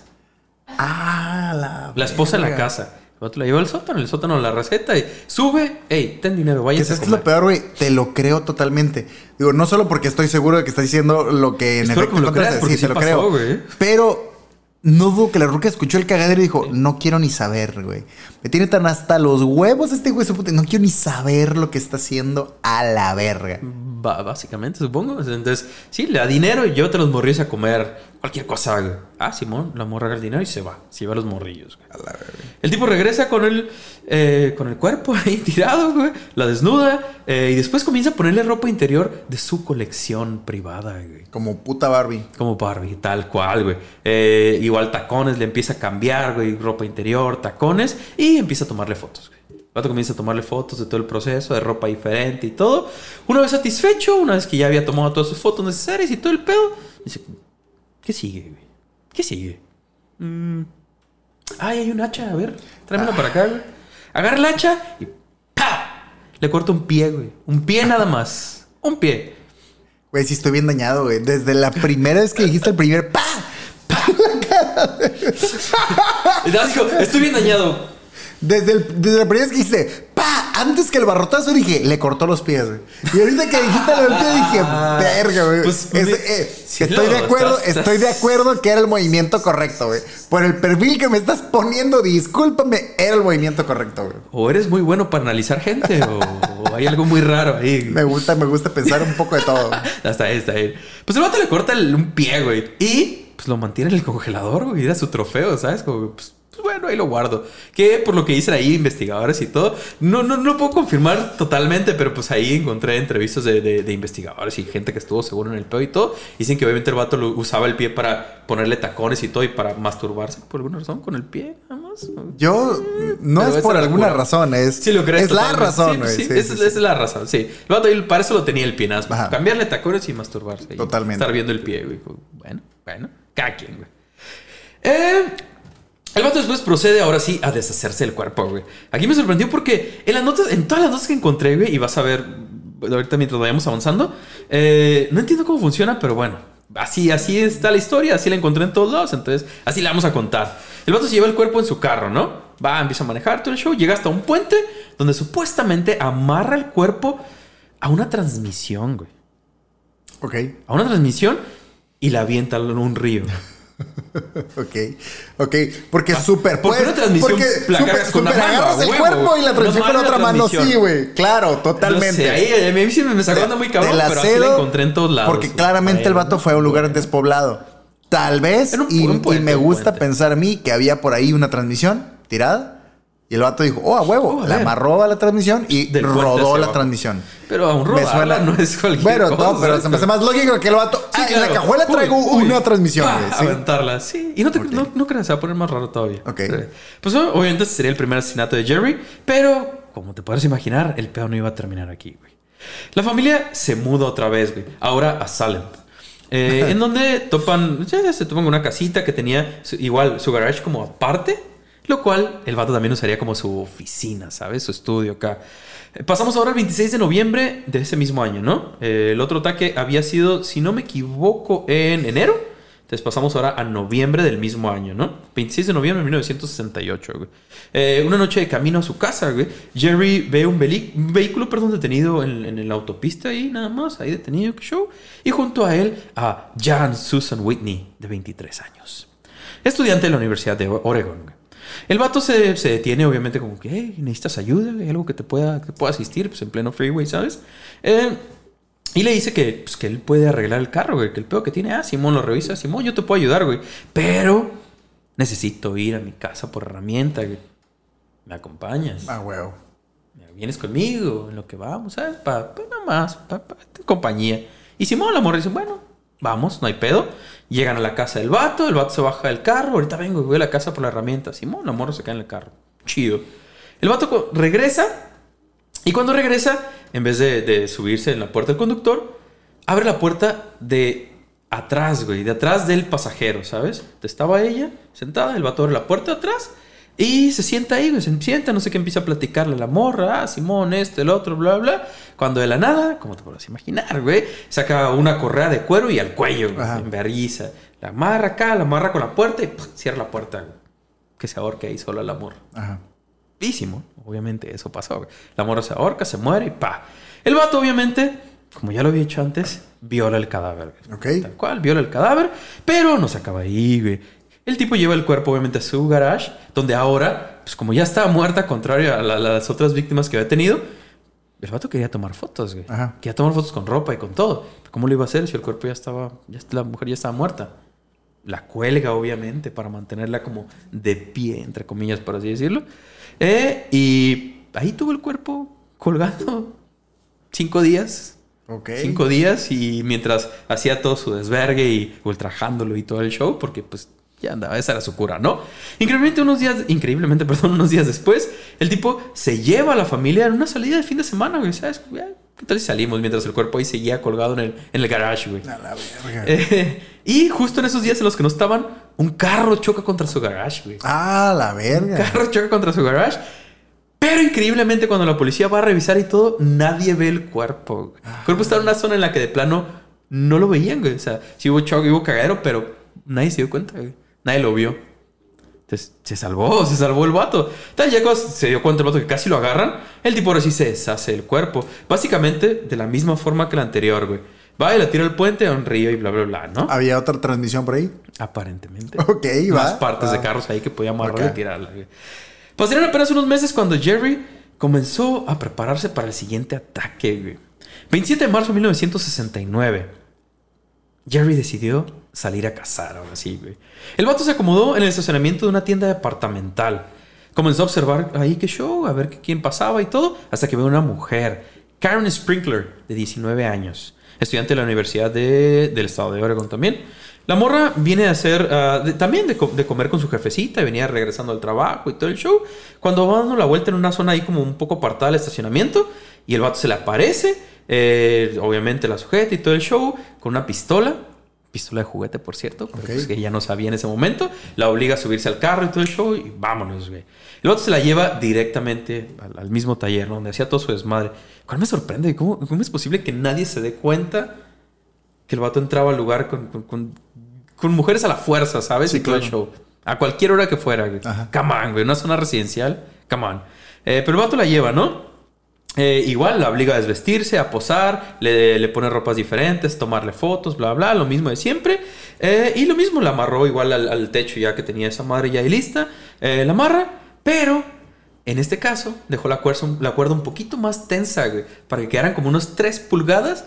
Ah, la. La esposa en la casa. El vato la llevó al sótano, el sótano la receta y sube, hey, ten dinero, vaya que es lo peor, güey. Te lo creo totalmente. Digo, no solo porque estoy seguro de que estás diciendo lo que en Espero efecto que me lo creas, porque sí, sí te lo pasó, creo. Pero no dudo que la ruca escuchó el cagadero y dijo, no quiero ni saber, güey. Me tiene tan hasta los huevos este güey, su puta. No quiero ni saber lo que está haciendo a la verga. Básicamente, supongo. Entonces, sí, le da dinero y llévate a los morrillos a comer cualquier cosa. güey. Ah, Simón, la morra el dinero y se va. Se lleva a los morrillos. güey. A la verga. El tipo regresa con el, eh, con el cuerpo ahí tirado, güey. La desnuda eh, y después comienza a ponerle ropa interior de su colección privada, güey. Como puta Barbie. Como Barbie, tal cual, güey. Eh, igual tacones, le empieza a cambiar, güey. Ropa interior, tacones. Y empieza a tomarle fotos, vato comienza a tomarle fotos de todo el proceso, de ropa diferente y todo. Una vez satisfecho, una vez que ya había tomado todas sus fotos necesarias y todo el pedo, dice, ¿qué sigue, güey? ¿Qué sigue? Mm. Ay, hay un hacha, a ver, tráemela para acá, güey. Agarra el hacha y ¡pa! Le corta un pie, güey. Un pie nada más. Un pie. Güey, sí estoy bien dañado, güey. Desde la primera vez que dijiste el primer pa, dijo, estoy bien dañado. Desde, el- desde la primera vez que dijiste pa, antes que el barrotazo dije, le cortó los pies, güey. Y ahorita que dijiste lo del pie dije, verga, güey. pues, Es- pues, eh, estoy no, de acuerdo, estás- estoy de acuerdo que era el movimiento correcto, güey. Por el perfil que me estás poniendo, discúlpame, era el movimiento correcto, güey. O eres muy bueno para analizar gente o, o hay algo muy raro ahí. Me gusta, me gusta pensar un poco de todo. Hasta ahí, está ahí. Pues el vato le corta el- un pie, güey. Y pues lo mantiene en el congelador, güey. Era su trofeo, ¿sabes? Como, pues, bueno, ahí lo guardo. Que por lo que dicen ahí investigadores y todo, no, no, no puedo confirmar totalmente, pero pues ahí encontré entrevistas de, de- de investigadores y gente que estuvo seguro en el pedo y todo. Dicen que obviamente el vato lo usaba el pie para ponerle tacones y todo y para masturbarse por alguna razón con el pie, nada más. Yo, no Pero es por alguna razón, es, Sí, lo crees. es la razón, Sí, sí, es la razón, sí. El vato ahí para eso lo tenía el pienazo. Ajá. Cambiarle tacones y masturbarse. y Totalmente. Estar viendo el pie, güey. Bueno, bueno. Cada quien, güey. Eh, el vato después procede ahora sí a deshacerse del cuerpo, güey. Aquí me sorprendió porque en las notas, en todas las notas que encontré, güey, y vas a ver ahorita mientras vayamos avanzando, eh, no entiendo cómo funciona, pero bueno, así, así está la historia, así la encontré en todos lados, entonces así la vamos a contar. El vato se lleva el cuerpo en su carro, ¿no? Va, empieza a manejar todo el show, llega hasta un puente donde supuestamente amarra el cuerpo a una transmisión, güey. Ok, A una transmisión y la avienta en un río. ok, ok. Porque Ah, súper ¿por puedes- Porque cargas con mano, agarras a el cuerpo y la No transmisión con mames otra mano. Sí, güey. Claro, totalmente. No sé, ahí a mí sí me, me sacó muy cabrón, pero así la encontré en todos lados. Porque claramente el vato fue a un lugar despoblado. Tal vez, un- y, un puente, y me gusta pensar a mí que había por ahí una transmisión tirada. Y el vato dijo, oh, a huevo. Oh, la amarró a la transmisión y Del rodó la transmisión. Pero aún suena- no es cualquier Bueno, cosa. no, pero se me hace más lógico que el vato. Sí, ah, en la cajuela traigo uy, una transmisión, güey. ¿sí? Aventarla, sí. Y no, te, Ok. no, no creas, se va a poner más raro todavía. Ok. Pues obviamente sería el primer asesinato de Jerry, pero como te puedes imaginar, el pedo no iba a terminar aquí, güey. La familia se muda otra vez, güey. Ahora a Salem. Eh, en donde topan, ya, ya se topan una casita que tenía su- igual su garage como aparte, lo cual el vato también usaría como su oficina, ¿sabes? Su estudio acá. Eh, Pasamos ahora al 26 de noviembre de ese mismo año, ¿no? Eh, el otro ataque había sido, si no me equivoco, en enero. Entonces pasamos ahora a noviembre del mismo año, ¿no? 26 de noviembre de 1968, güey. Eh, una noche de camino a su casa, güey. Jerry ve un, vehículo, perdón, detenido en, en la autopista ahí, nada más, ahí detenido, qué show. Y junto a él, a Jan Susan Whitney, de 23 años. Estudiante de la Universidad de Oregon. El vato se, se detiene, obviamente, como que, hey, necesitas ayuda, güey? algo que te pueda, que pueda asistir, pues en pleno freeway, ¿sabes? Eh, y le dice que, pues, que él puede arreglar el carro, güey. Que el pedo que tiene, ah, Simón lo revisa. Simón, yo te puedo ayudar, güey. Pero necesito ir a mi casa por herramienta, güey. ¿Me acompañas? Ah, huevo. Vienes conmigo en lo que vamos, ¿sabes? Pa, pa nada más, pa, pa, compañía. Y Simón, la morra dice, bueno, vamos, no hay pedo. Llegan a la casa del vato, el vato se baja del carro, ahorita vengo y voy a la casa por la herramienta. Simón, la morra se cae en el carro. Chido. El vato regresa y cuando regresa, en vez de, de subirse en la puerta del conductor, abre la puerta de atrás, güey, de atrás del pasajero, ¿sabes? Estaba ella sentada, el vato abre la puerta de atrás y se sienta ahí, güey, se sienta, no sé qué, empieza a platicarle a la morra, ah, Simón, este, el otro, bla, bla. Cuando de la nada, como te podrás imaginar, güey, saca una correa de cuero y al cuello, güey. La amarra acá, la amarra con la puerta y cierra la puerta, güey. Que se ahorque ahí sola la morra. Ajá. Písimo. Obviamente eso pasó. güey. La morra se ahorca, se muere y pa. El vato, obviamente, como ya lo había hecho antes, viola el cadáver. güey. Ok. Tal cual, viola el cadáver, pero no se acaba ahí, güey. El tipo lleva el cuerpo, obviamente, a su garage, donde ahora, pues como ya estaba muerta, contrario a la- las otras víctimas que había tenido, el vato quería tomar fotos, güey. Ajá. Quería tomar fotos con ropa y con todo. Pero ¿Cómo lo iba a hacer si el cuerpo ya estaba, ya, la mujer ya estaba muerta? La cuelga, obviamente, para mantenerla como de pie, entre comillas, por así decirlo. Eh, y ahí tuvo el cuerpo colgando cinco días. Ok. Cinco días y mientras hacía todo su desvergue y ultrajándolo y todo el show, porque pues ya andaba, esa era su cura, ¿no? Increíblemente unos días, increíblemente, perdón, unos días después, el tipo se lleva a la familia en una salida de fin de semana, güey, ¿sabes? ¿Qué tal si salimos mientras el cuerpo ahí seguía colgado en el, en el garage, güey? A la verga. Eh, y justo en esos días en los que no estaban, un carro choca contra su garage, güey. Ah, la Un verga. carro choca contra su garage. Pero increíblemente cuando la policía va a revisar y todo, nadie ve el cuerpo. güey. El cuerpo está en una zona en la que de plano no lo veían, güey. O sea, sí hubo choque, hubo cagadero, pero nadie se dio cuenta, güey. Nadie lo vio. Entonces, se salvó, se salvó el vato. Tal ya se dio cuenta el vato que casi lo agarran, el tipo ahora sí se deshace el cuerpo. Básicamente de la misma forma que la anterior, güey. Va y la tira al puente a un río y bla, bla, bla, ¿no? ¿Había otra transmisión por ahí? Aparentemente. Ok, va. Más partes de va. carros ahí que podía amarrar y tirarla. güey. Pasaron apenas unos meses cuando Jerry comenzó a prepararse para el siguiente ataque. güey. 27 de marzo de 1969. Jerry decidió salir a cazar ahora sí, güey. El vato se acomodó en el estacionamiento de una tienda departamental. Comenzó a observar ahí qué show, a ver quién pasaba y todo, hasta que ve una mujer, Karen Sprinkler, de 19 años, estudiante de la Universidad de- del Estado de Oregon también. La morra viene a hacer ah, de- también de comer con su jefecita, y venía regresando al trabajo y todo el show. Cuando va dando la vuelta en una zona ahí como un poco apartada del estacionamiento, y el vato se le aparece, eh, obviamente la sujeta y todo el show, con una pistola, pistola de juguete, por cierto, pero pues que ella no sabía en ese momento. La obliga a subirse al carro y todo el show y vámonos, güey. El vato se la lleva directamente al, al mismo taller, ¿no? donde hacía todo su desmadre. ¿Cuál me sorprende? ¿Cómo, cómo es posible que nadie se dé cuenta que el vato entraba al lugar con, con- con- con mujeres a la fuerza, ¿sabes? Sí, y todo el show. A cualquier hora que fuera, güey. Come on, güey. Una zona residencial. Come on. Eh, pero el vato la lleva, ¿no? Eh, igual la obliga a desvestirse, a posar, le, le pone ropas diferentes, tomarle fotos, bla, bla, lo mismo de siempre. Eh, y lo mismo la amarró igual al, al techo ya que tenía esa madre ya ahí lista. Eh, la amarra, pero en este caso dejó la cuerda, la cuerda un poquito más tensa, güey, para que quedaran como unos 3 pulgadas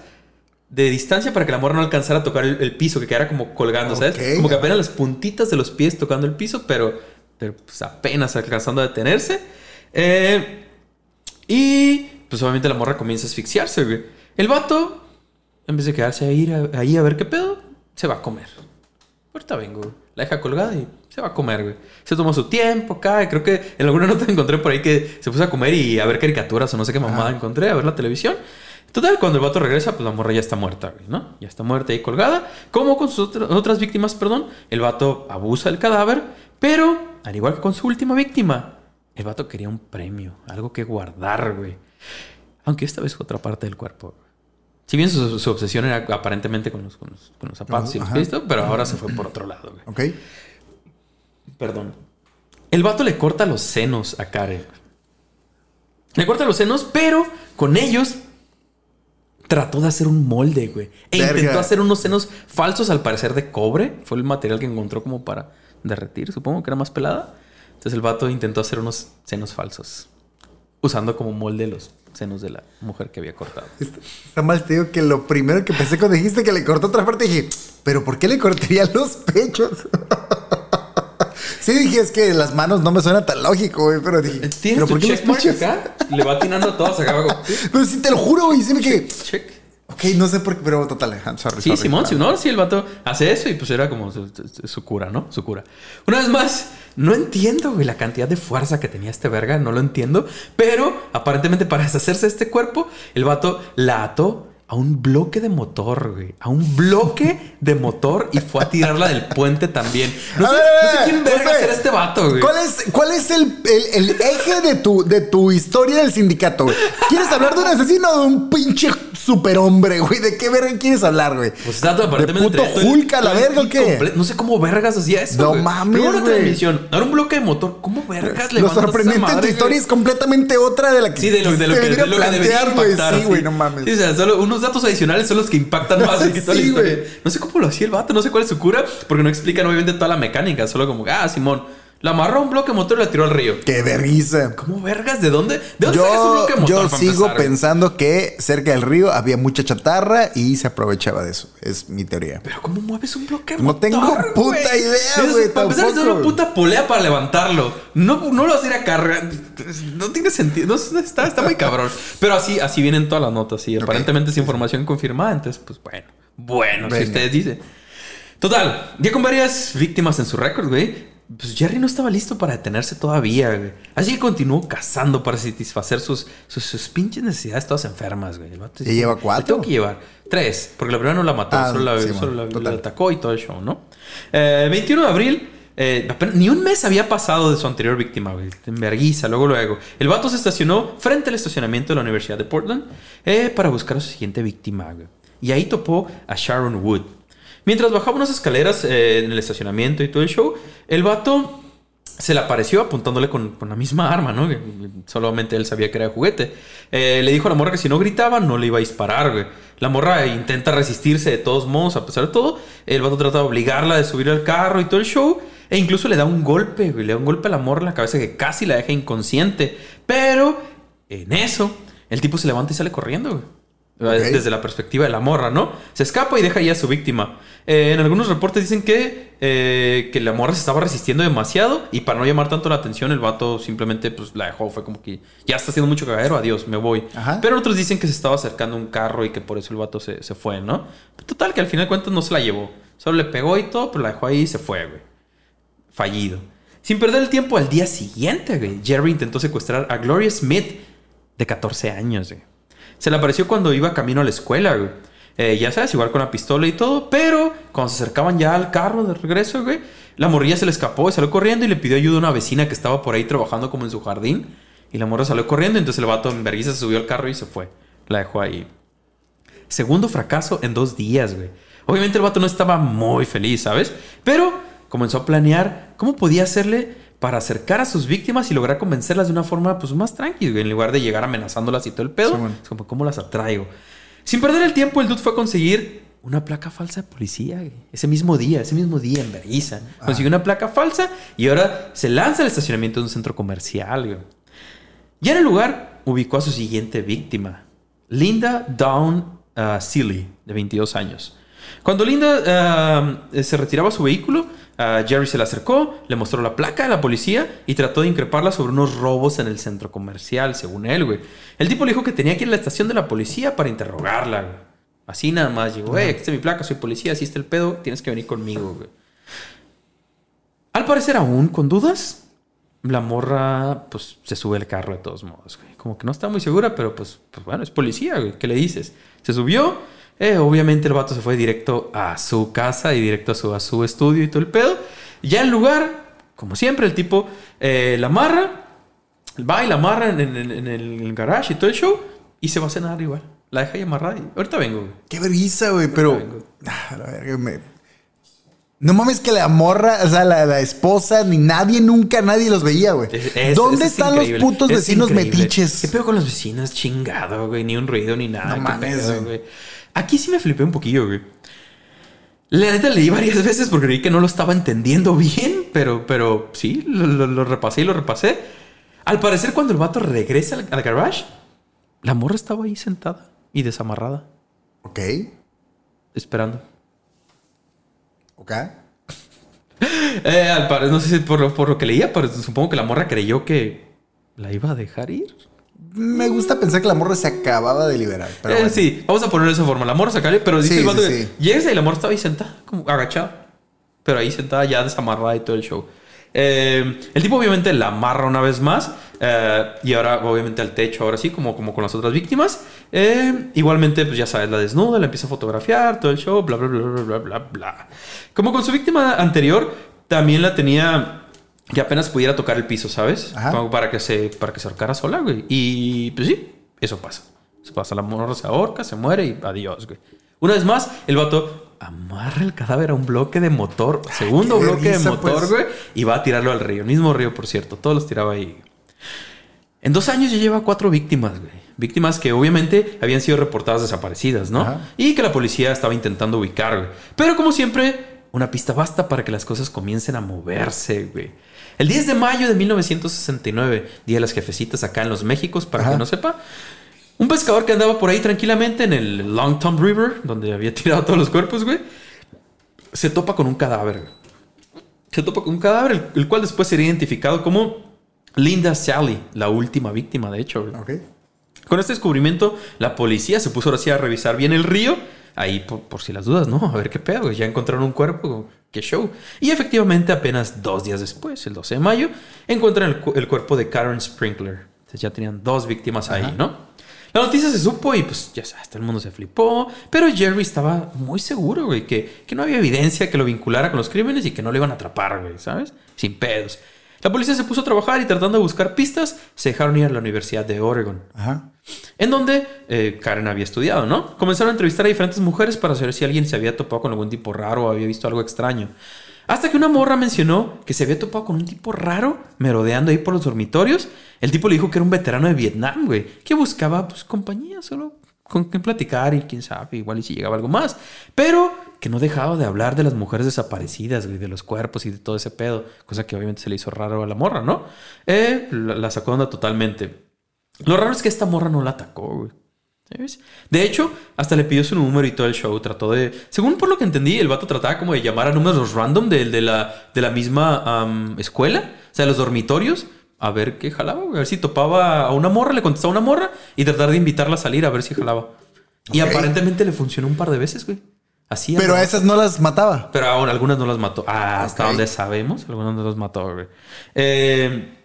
de distancia para que la morra no alcanzara a tocar el, el piso, que quedara como colgando, ¿sabes? Como que apenas las puntitas de los pies tocando el piso, pero, pero pues apenas alcanzando a detenerse. Y pues obviamente la morra comienza a asfixiarse, güey. El vato, en vez de quedarse ahí a, ahí a ver qué pedo, se va a comer. Ahorita vengo, güey. La deja colgada y se va a comer, güey. Se tomó su tiempo acá. y Creo que en alguna nota encontré por ahí que se puso a comer y a ver caricaturas o no sé qué mamada encontré, a ver la televisión. Total, cuando el vato regresa, pues la morra ya está muerta, güey, ¿no? Ya está muerta ahí colgada. Como con sus otra- otras víctimas, perdón, el vato abusa del cadáver, pero, al igual que con su última víctima, el vato quería un premio, algo que guardar, güey. Aunque esta vez fue otra parte del cuerpo. Si bien su, su obsesión era aparentemente con los, con los, con los zapatos y los pies, pero ahora se fue por otro lado, güey. Ok. Perdón. El vato le corta los senos a Karen. Le corta los senos, pero con ellos trató de hacer un molde, güey. E Verga. intentó hacer unos senos falsos, al parecer de cobre. Fue el material que encontró como para derretir, supongo que era más pelada. Entonces el vato intentó hacer unos senos falsos. Usando como molde los senos de la mujer que había cortado. Está, está mal, te digo que lo primero que pensé cuando dijiste que le cortó otra parte, dije, ¿pero por qué le cortaría los pechos? Sí, dije, es que las manos no me suena tan lógico, güey, pero dije, ¿Tienes ¿pero por qué los pinches? acá? Le va atinando a todas acá abajo. Pero sí te lo juro, güey, sí me quedé. Check. Ok, no sé por qué, pero total, ajá, sorry, Sí, sorry. Simón, sí, no, sí, el vato hace eso y pues era como su, su- su cura, ¿no? Su cura. Una vez más, no entiendo, güey, la cantidad de fuerza que tenía este verga, no lo entiendo, pero aparentemente para deshacerse de este cuerpo, el vato la ató a un bloque de motor, güey. A un bloque de motor y fue a tirarla del puente también. No sé, ver, no sé quién verga era este vato, güey. ¿Cuál es, cuál es el, el- el eje de tu, de tu historia del sindicato, güey? ¿Quieres hablar de un asesino o de un pinche superhombre, güey? ¿De qué verga quieres hablar, güey? Pues está todo ¿De aparentemente puto Hulk a la verga o qué? No sé cómo vergas hacía eso. No güey. mames, Primero una güey. transmisión, ahora un bloque de motor. ¿Cómo vergas Lo levantas esa sorprendente en tu madre, historia güey? es completamente otra de la que Sí, de lo, de lo que, de lo que debería plantear, güey. impactar. Sí, güey, no mames. Sí, o sea, solo unos datos adicionales son los que impactan más en toda la Sí. No sé cómo lo hacía el vato, no sé cuál es su cura, porque no explican obviamente toda la mecánica. Solo como, ah, Simón, la amarró a un bloque de motor y la tiró al río. Qué vergüenza. ¿Cómo vergas? ¿De dónde? ¿De dónde sacas un Yo, bloque de motor? yo para sigo empezar, güey? pensando que cerca del río había mucha chatarra y se aprovechaba de eso. Es mi teoría. Pero ¿cómo mueves un bloque de No motor, tengo puta güey? idea, Eso, güey, Para empezar, es tampoco. una puta polea para levantarlo. No, no lo vas a ir a cargar. No tiene sentido. No, está, está muy cabrón. Pero así, así vienen todas las notas. Y aparentemente es información confirmada. Entonces, pues bueno. Bueno, si ustedes dicen. Total, ya con varias víctimas en su récord, güey. Pues Jerry no estaba listo para detenerse todavía, güey. Así que continuó cazando para satisfacer sus, sus, sus pinches necesidades todas enfermas, güey. El vato dice, lleva "Me cuatro". Tengo que llevar tres, porque la primera no la mató, Ah, solo, la, sí, solo la- atacó y todo el show, ¿no? Eh, 21 de abril, eh, apenas- ni un mes había pasado de su anterior víctima, güey. En vergüenza, luego, luego. El vato se estacionó frente al estacionamiento de la Universidad de Portland eh, para buscar a su siguiente víctima, güey. Y ahí topó a Sharon Wood. Mientras bajaba unas escaleras eh, en el estacionamiento y todo el show, el vato se le apareció apuntándole con, la misma arma, ¿no? Solamente él sabía que era juguete. Eh, le dijo a la morra que si no gritaba, no le iba a disparar, güey. La morra intenta resistirse de todos modos, a pesar de todo. El vato trata de obligarla de subir al carro y todo el show. E incluso le da un golpe, güey. Le da un golpe a la morra en la cabeza que casi la deja inconsciente. Pero en eso, el tipo se levanta y sale corriendo, güey. Desde la perspectiva de la morra, ¿no? Se escapa y deja ya a su víctima. Eh, en algunos reportes dicen que, eh, que la morra se estaba resistiendo demasiado y para no llamar tanto la atención, el vato simplemente pues, la dejó. Fue como que ya está haciendo mucho cagadero, adiós, me voy. Ajá. Pero otros dicen que se estaba acercando un carro y que por eso el vato se, se fue, ¿no? Total, que al final de cuentas no se la llevó. Solo le pegó y todo, pero la dejó ahí y se fue, güey. Fallido. Sin perder el tiempo, al día siguiente, güey, Jerry intentó secuestrar a Gloria Smith, de 14 años, güey. Se le apareció cuando iba camino a la escuela, güey. Eh, ya sabes, igual con la pistola y todo, pero cuando se acercaban ya al carro de regreso, güey, la morrilla se le escapó y salió corriendo y le pidió ayuda a una vecina que estaba por ahí trabajando como en su jardín. Y la morra salió corriendo, entonces el vato en vergüenza se subió al carro y se fue. La dejó ahí. Segundo fracaso en dos días, güey. Obviamente el vato no estaba muy feliz, ¿sabes? Pero comenzó a planear cómo podía hacerle para acercar a sus víctimas y lograr convencerlas de una forma pues más tranquila, en lugar de llegar amenazándolas y todo el pedo. Sí, bueno. Es como, ¿cómo las atraigo? Sin perder el tiempo, el dude fue a conseguir una placa falsa de policía, güey. Ese mismo día, ese mismo día en Berguisa. Consiguió una placa falsa y ahora se lanza al estacionamiento de un centro comercial, güey. Ya en el lugar, ubicó a su siguiente víctima, Linda Dawn uh, Seeley, de 22 años. Cuando Linda uh, se retiraba a su vehículo, uh, Jerry se le acercó, le mostró la placa de la policía y trató de increparla sobre unos robos en el centro comercial, según él, güey. El tipo le dijo que tenía que ir a la estación de la policía para interrogarla, güey. Así nada más llegó, hey, aquí está mi placa, soy policía, así está el pedo, tienes que venir conmigo, güey. Al parecer aún con dudas, la morra pues se sube al carro de todos modos, güey. Como que no está muy segura, pero pues, pues bueno, es policía, güey. ¿Qué le dices? Se subió, eh, obviamente el vato se fue directo a su casa y directo a su, a su estudio y todo el pedo. Ya el lugar, como siempre, el tipo eh, la amarra, va y la amarra en, en- en el garage y todo el show y se va a cenar igual. La deja ahí amarrada y ahorita vengo, güey. Qué vergüenza, güey, pero. Ah, la verga, me- No mames que la morra, o sea, la, la esposa, ni nadie, nunca nadie los veía, güey. Es- es- ¿Dónde es están increíble, los putos vecinos increíble. metiches? ¿Qué pedo con los vecinos? Chingado, güey. Ni un ruido ni nada. No ¿Qué mames, pedo, güey. güey. Aquí sí me flipé un poquillo, güey. La neta leí varias veces porque creí que no lo estaba entendiendo bien, pero, pero sí, lo, lo- lo repasé y lo repasé. Al parecer, cuando el vato regresa al, al garage, la morra estaba ahí sentada y desamarrada, Ok, esperando. ok. Eh, al parecer, no sé si por lo, por lo que leía, pero supongo que la morra creyó que la iba a dejar ir. Me gusta pensar que la morra se acababa de liberar. Pero Eh, bueno. Sí, vamos a poner de esa forma. La morra se acaba, pero dice Sí, el vato sí, que sí. llega y la morra estaba ahí sentada, como agachada. Pero ahí sentada ya desamarrada y todo el show. Eh, el tipo obviamente la amarra una vez más. eh, y ahora obviamente al techo, ahora sí, como, como con las otras víctimas. Igualmente, pues ya sabes, la desnuda, la empieza a fotografiar, todo el show, bla, bla, bla, bla, bla, bla. Como con su víctima anterior, también la tenía que apenas pudiera tocar el piso, ¿sabes? Ajá. Para que se, para que se ahorcara sola, güey. Y pues sí, eso pasa. Se pasa, la morra se ahorca, se muere y adiós, güey. Una vez más, el vato amarra el cadáver a un bloque de motor, segundo bloque de motor, pues. güey, y va a tirarlo al río. El mismo río, por cierto. Todos los tiraba ahí. En dos años ya lleva cuatro víctimas, güey. Víctimas que obviamente habían sido reportadas desaparecidas, ¿no? Ajá. Y que la policía estaba intentando ubicar, güey. Pero como siempre, una pista basta para que las cosas comiencen a moverse, güey. El 10 de mayo de 1969, día de las jefecitas acá en los Méxicos, para Ajá. que no sepa, un pescador que andaba por ahí tranquilamente en el Long Tom River, donde había tirado todos los cuerpos, güey, se topa con un cadáver. Se topa con un cadáver, el, cual después sería identificado como Linda Sally, la última víctima, de hecho. güey. Con este descubrimiento, la policía se puso ahora sí a revisar bien el río. Ahí, por, por si las dudas, ¿no? A ver qué pedo. Ya encontraron un cuerpo. Qué show. Y efectivamente, apenas dos días después, el 12 de mayo, encuentran el, cu- el cuerpo de Karen Sprinkler. Entonces ya tenían dos víctimas ahí, ¿no? La noticia se supo y pues ya sabes, todo el mundo se flipó. Pero Jerry estaba muy seguro, güey, que, que no había evidencia que lo vinculara con los crímenes y que no lo iban a atrapar, güey, ¿sabes? Sin pedos. La policía se puso a trabajar y tratando de buscar pistas, se dejaron ir a la Universidad de Oregon Ajá. en donde eh, Karen había estudiado, ¿no? Comenzaron a entrevistar a diferentes mujeres para saber si alguien se había topado con algún tipo raro o había visto algo extraño. Hasta que una morra mencionó que se había topado con un tipo raro merodeando ahí por los dormitorios. El tipo le dijo que era un veterano de Vietnam, güey, que buscaba pues compañía, solo con quien platicar y quién sabe, igual y si llegaba algo más. Pero que no dejaba de hablar de las mujeres desaparecidas, güey, de los cuerpos y de todo ese pedo, cosa que obviamente se le hizo raro a la morra, ¿no? Eh, la, la sacó onda totalmente. Lo raro es que esta morra no la atacó. ¿Sabes? De hecho, hasta le pidió su número y todo el show. Trató de. Según por lo que entendí, el vato trataba como de llamar a números random de, de la, de la misma escuela, o sea, de los dormitorios, a ver qué jalaba, güey. A ver si topaba a una morra, le contestaba a una morra y tratar de invitarla a salir a ver si jalaba. Y aparentemente le funcionó un par de veces, güey. Así Pero a esas no las mataba. Pero aún algunas no las mató. Ah, hasta Ok. donde sabemos, algunas no las mató, güey. Eh,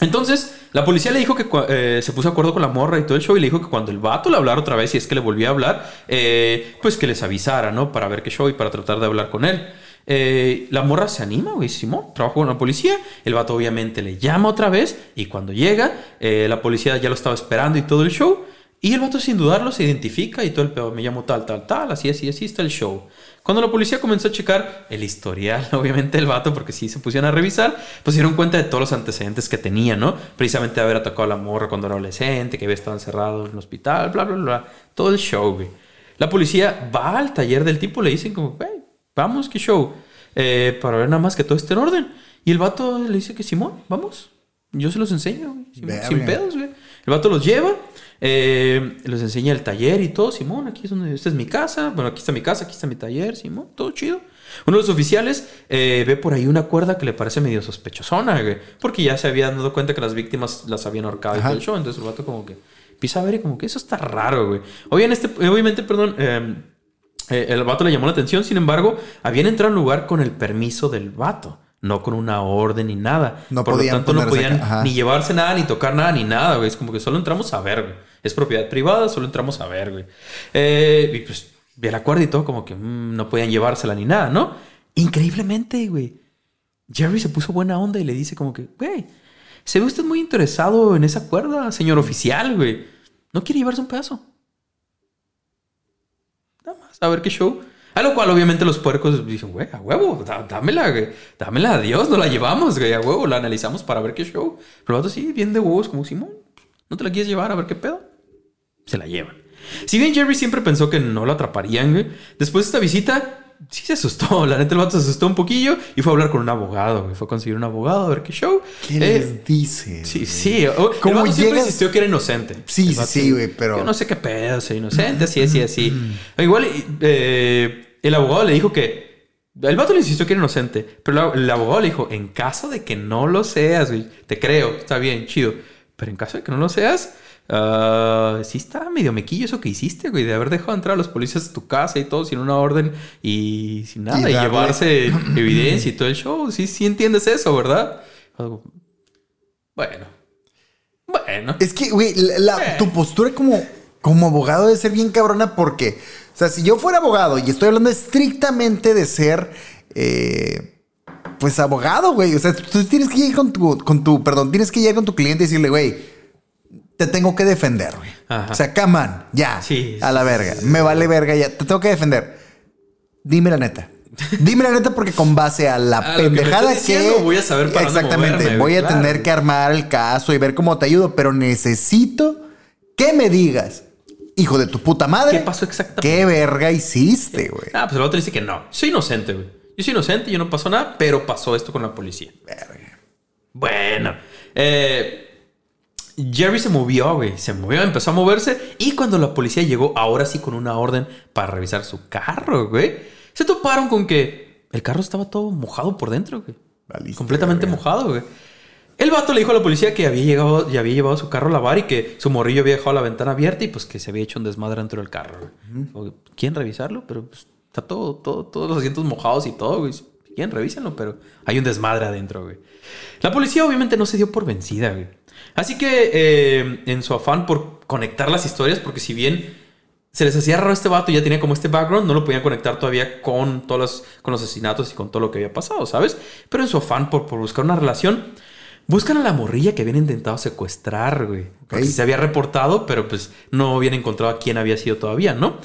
entonces, la policía le dijo que eh, se puso de acuerdo con la morra y todo el show y le dijo que cuando el vato le hablara otra vez, si es que le volvía a hablar, eh, pues que les avisara, ¿no? Para ver qué show y para tratar de hablar con él. Eh, la morra se anima, güey, Simón, trabaja con la policía. El vato obviamente le llama otra vez y cuando llega, eh, la policía ya lo estaba esperando y todo el show. Y el vato sin dudarlo se identifica y todo el pedo. Me llamo tal, tal, tal, así, así, así está el show. Cuando la policía comenzó a checar el historial, obviamente, del vato, porque sí se pusieron a revisar, pues dieron cuenta de todos los antecedentes que tenía, ¿no? Precisamente haber atacado a la morra cuando era adolescente, que había estado encerrado en el hospital, bla, bla, bla. Todo el show, güey. La policía va al taller del tipo, le dicen como, güey, vamos, qué show. Eh, para ver nada más que todo esté en orden. Y el vato le dice que Simón, vamos. Yo se los enseño, güey, sin, sin pedos, güey. El vato los lleva, eh, les enseña el taller y todo. Simón, aquí es donde, esta es mi casa. Bueno, aquí está mi casa, aquí está mi taller, Simón, todo chido. Uno de los oficiales eh, ve por ahí una cuerda que le parece medio sospechosona, güey. Porque ya se habían dado cuenta que las víctimas las habían ahorcado y todo el show. Entonces el vato como que empieza a ver y como que eso está raro, güey. Obviamente, obviamente perdón, eh, eh, el vato le llamó la atención, sin embargo, habían entrado al lugar con el permiso del vato, no con una orden ni nada. No Por lo podían tanto, no podían ni llevarse nada, ni tocar nada, ni nada, güey. Es como que solo entramos a ver, güey. Es propiedad privada, solo entramos a ver, güey. Eh, y pues, ve la cuerda y todo, como que mm, no podían llevársela ni nada, ¿no? Increíblemente, güey. Jerry se puso buena onda y le dice como que, güey, se ve usted muy interesado en esa cuerda, señor oficial, güey. ¿No quiere llevarse un pedazo? A ver qué show. A lo cual, obviamente, los puercos dicen, güey, a huevo, dá- dámela, güey. Dámela, adiós, no la llevamos, güey, a huevo, la analizamos para ver qué show. Pero vato sí, bien de huevos, como Simón, ¿no te la quieres llevar a ver qué pedo? Se la llevan. Si bien Jerry siempre pensó que no lo atraparían, güey, después de esta visita, sí se asustó. La neta, el vato se asustó un poquillo y fue a hablar con un abogado, güey. Fue a conseguir un abogado a ver qué show. ¿Qué Eh, les dice? Sí, sí. O- El ¿Cómo vato siempre llegas? insistió que era inocente. Sí, vato, sí, güey, pero- Yo no sé qué pedo, soy inocente, así, así, así. Igual, eh, el abogado le dijo que El vato le insistió que era inocente, pero el abogado le dijo, en caso de que no lo seas, güey, te creo, está bien, chido. Pero en caso de que no lo seas, ah, sí está medio mequillo eso que hiciste, güey, de haber dejado entrar a los policías a tu casa y todo sin una orden y sin nada, Y llevarse evidencia y todo el show. Sí, sí entiendes eso, ¿verdad? Bueno. Bueno. Es que, güey, la- la- Eh. tu postura como, como abogado debe ser bien cabrona porque, o sea, si yo fuera abogado y estoy hablando estrictamente de ser, eh, pues abogado, güey, o sea, tú tienes que ir con tu, con tu, perdón, tienes que llegar con tu cliente y decirle, güey, te tengo que defender, güey. Ajá. O sea, come on, ya, Sí, a la verga, sí, me vale verga ya, te tengo que defender. Dime la neta. Dime la neta porque con base a la A que pendejada que... diciendo, voy a saber para Exactamente, moverme, voy a tener que armar el caso y ver cómo te ayudo, pero necesito que me digas, hijo de tu puta madre. ¿Qué pasó exactamente? ¿Qué verga hiciste, güey? Ah, pues el otro dice que no. Soy inocente, güey. Yo soy inocente, yo no pasó nada, pero pasó esto con la policía. Bueno. eh, Jerry se movió, güey. Se movió, empezó a moverse. Y cuando la policía llegó, ahora sí con una orden para revisar su carro, güey. Se toparon con que el carro estaba todo mojado por dentro, güey. Completamente mojado, güey. El vato le dijo a la policía que había llegado, ya había llevado su carro a lavar y que su morrillo había dejado la ventana abierta y pues que se había hecho un desmadre dentro del carro. güey. ¿Quieren revisarlo? Pero pues, está todo, todo, todos los asientos mojados y todo, güey. Quieren, revísenlo, pero hay un desmadre adentro, güey. La policía obviamente no se dio por vencida, güey. Así que eh, en su afán por conectar las historias, porque si bien se les hacía raro este vato, ya tenía como este background, no lo podían conectar todavía con todos los, con los asesinatos y con todo lo que había pasado, ¿sabes? Pero en su afán por, por buscar una relación, buscan a la morrilla que habían intentado secuestrar, güey. Porque se había reportado, pero pues no habían encontrado a quién había sido todavía, ¿no?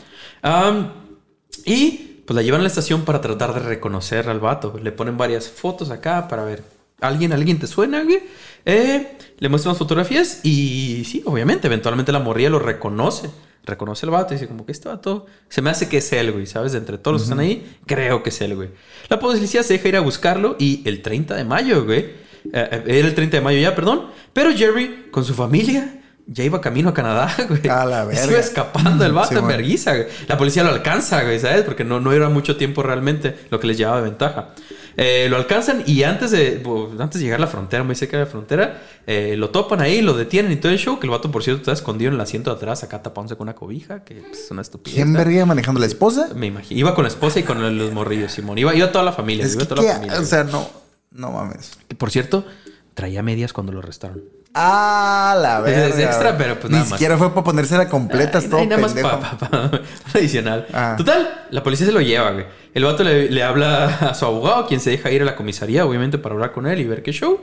Y pues la llevan a la estación para tratar de reconocer al vato. Le ponen varias fotos acá para ver. ¿Alguien, alguien te suena, güey? Eh, le muestran las fotografías y sí, obviamente, eventualmente la morrilla lo reconoce. Reconoce al vato y dice como que este vato se me hace que es él, güey, ¿sabes? De entre todos los que están ahí, creo que es él, güey. La policía se deja ir a buscarlo y el 30 de mayo, güey. eh, eh, era el 30 de mayo ya, perdón. Pero Jerry, con su familia, ya iba camino a Canadá, güey. A la Se iba escapando el vato Sí, en bueno. vergüenza, güey. La policía lo alcanza, güey, ¿sabes? Porque no, no era mucho tiempo realmente lo que les llevaba de ventaja. Eh, lo alcanzan y antes de, antes de llegar a la frontera, muy cerca de la frontera, eh, lo topan ahí, lo detienen y todo el show. Que el vato, por cierto, está escondido en el asiento de atrás, acá tapándose con una cobija, que pues, es una estupidez. ¿Quién verga manejando la esposa? Me imagino. Iba con la esposa y con los morrillos, Simón. Iba, iba toda la familia. Es iba que, toda la familia. o sea, no, no mames. Que, por cierto, traía medias cuando lo arrestaron. Ah, la verga. es extra, pero pues Ni nada más. siquiera fue para ponérsela completa, todo nada más pendejo. pa- pa- pa- adicional. Ah. Total, la policía se lo lleva, güey. El vato le, le habla a su abogado, quien se deja ir a la comisaría, obviamente, para hablar con él y ver qué show.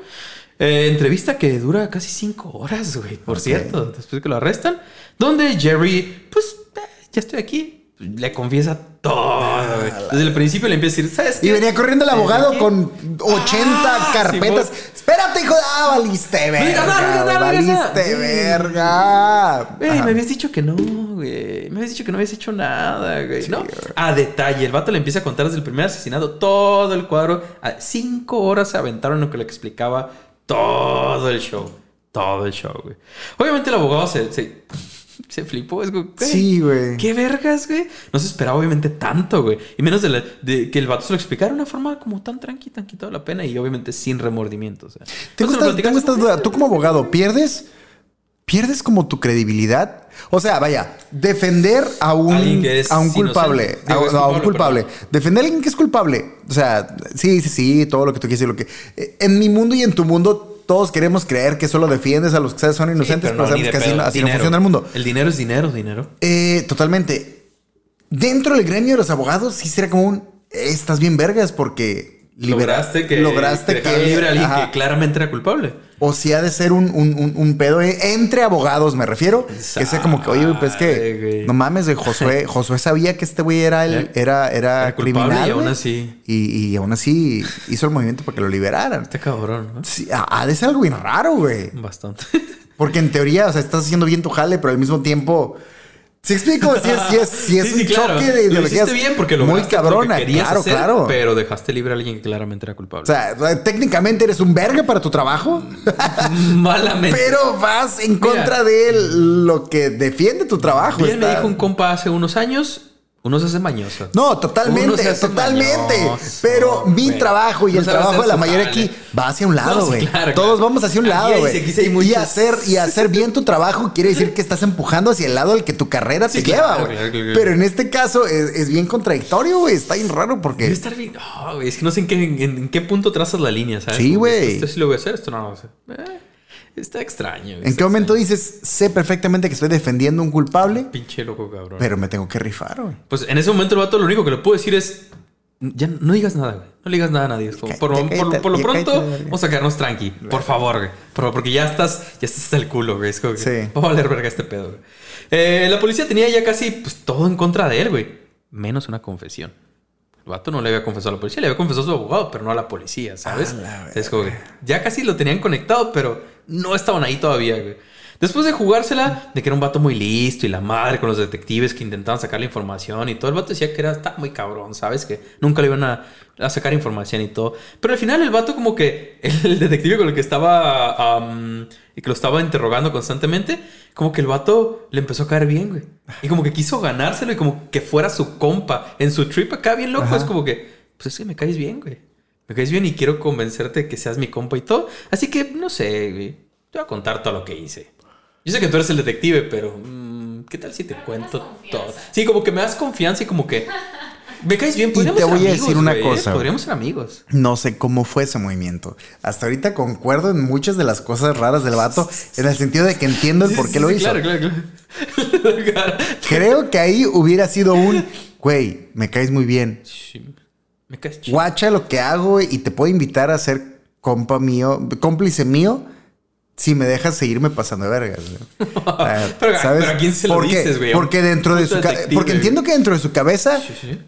Eh, entrevista que dura casi cinco horas, güey, por Ok. cierto, después que lo arrestan. Donde Jerry, pues, eh, ya estoy aquí. Le confiesa todo, güey. Desde el principio le empieza a decir, ¿sabes qué? Y venía corriendo el abogado con 80 Ah, carpetas. Simón. Espérate, hijo de. Ah, valiste verga. regresa, güey, regresa. Valiste verga. Güey, me habías dicho que no, güey. Me habías dicho que no habías hecho nada, güey. Sí, ¿No? güey. A detalle. El vato le empieza a contar desde el primer asesinato todo el cuadro. A cinco horas se aventaron en lo que le explicaba todo el show. Todo el show, güey. Obviamente el abogado se, se, se flipó. Es güey, Sí, güey. ¿Qué vergas, güey? No se esperaba obviamente tanto, güey. Y menos de, la- de que el vato se lo explicara de una forma como tan tranqui, tan quitado la pena y obviamente sin remordimiento. O sea, Tengo esta, tengo esta duda. Tú como abogado, ¿pierdes? ¿Pierdes como tu credibilidad? O sea, vaya, defender a un, a un culpable. A, no, a un culpable. Defender a alguien que es culpable. O sea, sí, sí, sí, todo lo que tú quieres decir. Lo que... En mi mundo y en tu mundo, todos queremos creer que solo defiendes a los que son inocentes, Sí, pero, no, sabemos que así, no- así no Dinero. funciona el mundo. El dinero es dinero, dinero. Eh, totalmente. Dentro del gremio de los abogados, sí será como un. eh, estás bien vergas porque lograste que, lograste que, libre a alguien ajá. que claramente era culpable. O si ha de ser un, un- un- un pedo eh, entre abogados, me refiero. Que sea como que, oye, pues que güey. no mames, güey, Josué, Josué sabía que este güey era el, era, era, criminal. y aún así- Y, y aún así hizo el movimiento para que lo liberaran. Este cabrón, ¿no? Sí, ha de ser algo bien raro, güey. Bastante. Porque en teoría, o sea, estás haciendo bien tu jale, pero al mismo tiempo. ¿Sí explico? Si es, sí es, sí es Sí, un claro. choque de Lo ideologías hiciste bien porque muy lo que cabrona. Claro, hacer, claro. Pero dejaste libre a alguien que claramente era culpable. O sea, técnicamente eres un verga para tu trabajo, Malamente. pero vas en contra de lo que defiende tu trabajo. Bien me Está- dijo un compa hace unos años, Uno se hace mañoso. No, totalmente, totalmente. mañoso, Pero mi trabajo y No el trabajo de la mayoría aquí va hacia un No, lado, sí, güey. claro, Todos claro. vamos hacia un lado, güey. Y hacer y hacer bien tu trabajo quiere decir que estás empujando hacia el lado al que tu carrera Sí, te claro, lleva, güey. Pero en este caso es, es bien contradictorio, güey. Está bien raro Debe porque estar bien. No, güey, es que no sé en qué, en, en qué punto trazas la línea, ¿sabes? Sí, güey. Esto, esto sí lo voy a hacer, esto no lo voy a hacer. Eh, está extraño. güey, ¿En está qué momento extraño. dices, sé perfectamente que estoy defendiendo a un culpable, Pinche loco, cabrón. pero me tengo que rifar, güey? Pues en ese momento el vato lo único que le puedo decir es. Ya no digas nada, güey. No le digas nada a nadie. Por, lo pronto, vamos a quedarnos tranqui. Por favor, güey. Por- porque ya estás, ya estás hasta el culo, güey. Es como que Sí. va a valer verga este pedo, güey. Eh, la policía tenía ya casi pues, todo en contra de él, güey. Menos una confesión. El vato no le había confesado a la policía, le había confesado a su abogado, pero no a la policía, ¿sabes? La Es como que ya casi lo tenían conectado, pero no estaban ahí todavía, güey. Después de jugársela, de que era un vato muy listo y la madre con los detectives que intentaban sacar la información y todo, el vato decía que era está muy cabrón, ¿sabes? Que nunca le iban a, a sacar información y todo. Pero al final el vato como que el detective con el que estaba am, y que lo estaba interrogando constantemente, como que el vato le empezó a caer bien, güey. Y como que quiso ganárselo y como que fuera su compa en su trip acá bien loco. Ajá. Es como que, pues es que me caes bien, güey. Me caes bien y quiero convencerte de que seas mi compa y todo. Así que, no sé, güey. Te voy a contar todo lo que hice. Yo sé que tú eres el detective, pero mm, ¿qué tal si te cuento todo? Sí, como que me das confianza y como que me caes bien. Y Podríamos te ser voy a amigos, decir una güey, cosa. Podríamos ser amigos. No sé cómo fue ese movimiento. Hasta ahorita concuerdo en muchas de las cosas raras del vato, en el sentido de que entiendo el por qué lo hizo. Claro, claro, claro. Creo que ahí hubiera sido un, güey, me caes muy bien. Me caes chido. Guacha lo que hago y te puedo invitar a ser compa mío, cómplice mío, si me dejas seguirme pasando de vergas. güey. Ah, Pero, pero ¿a quién se lo dices, güey? Porque dentro de su porque entiendo que dentro de su cabeza, Sí, sí.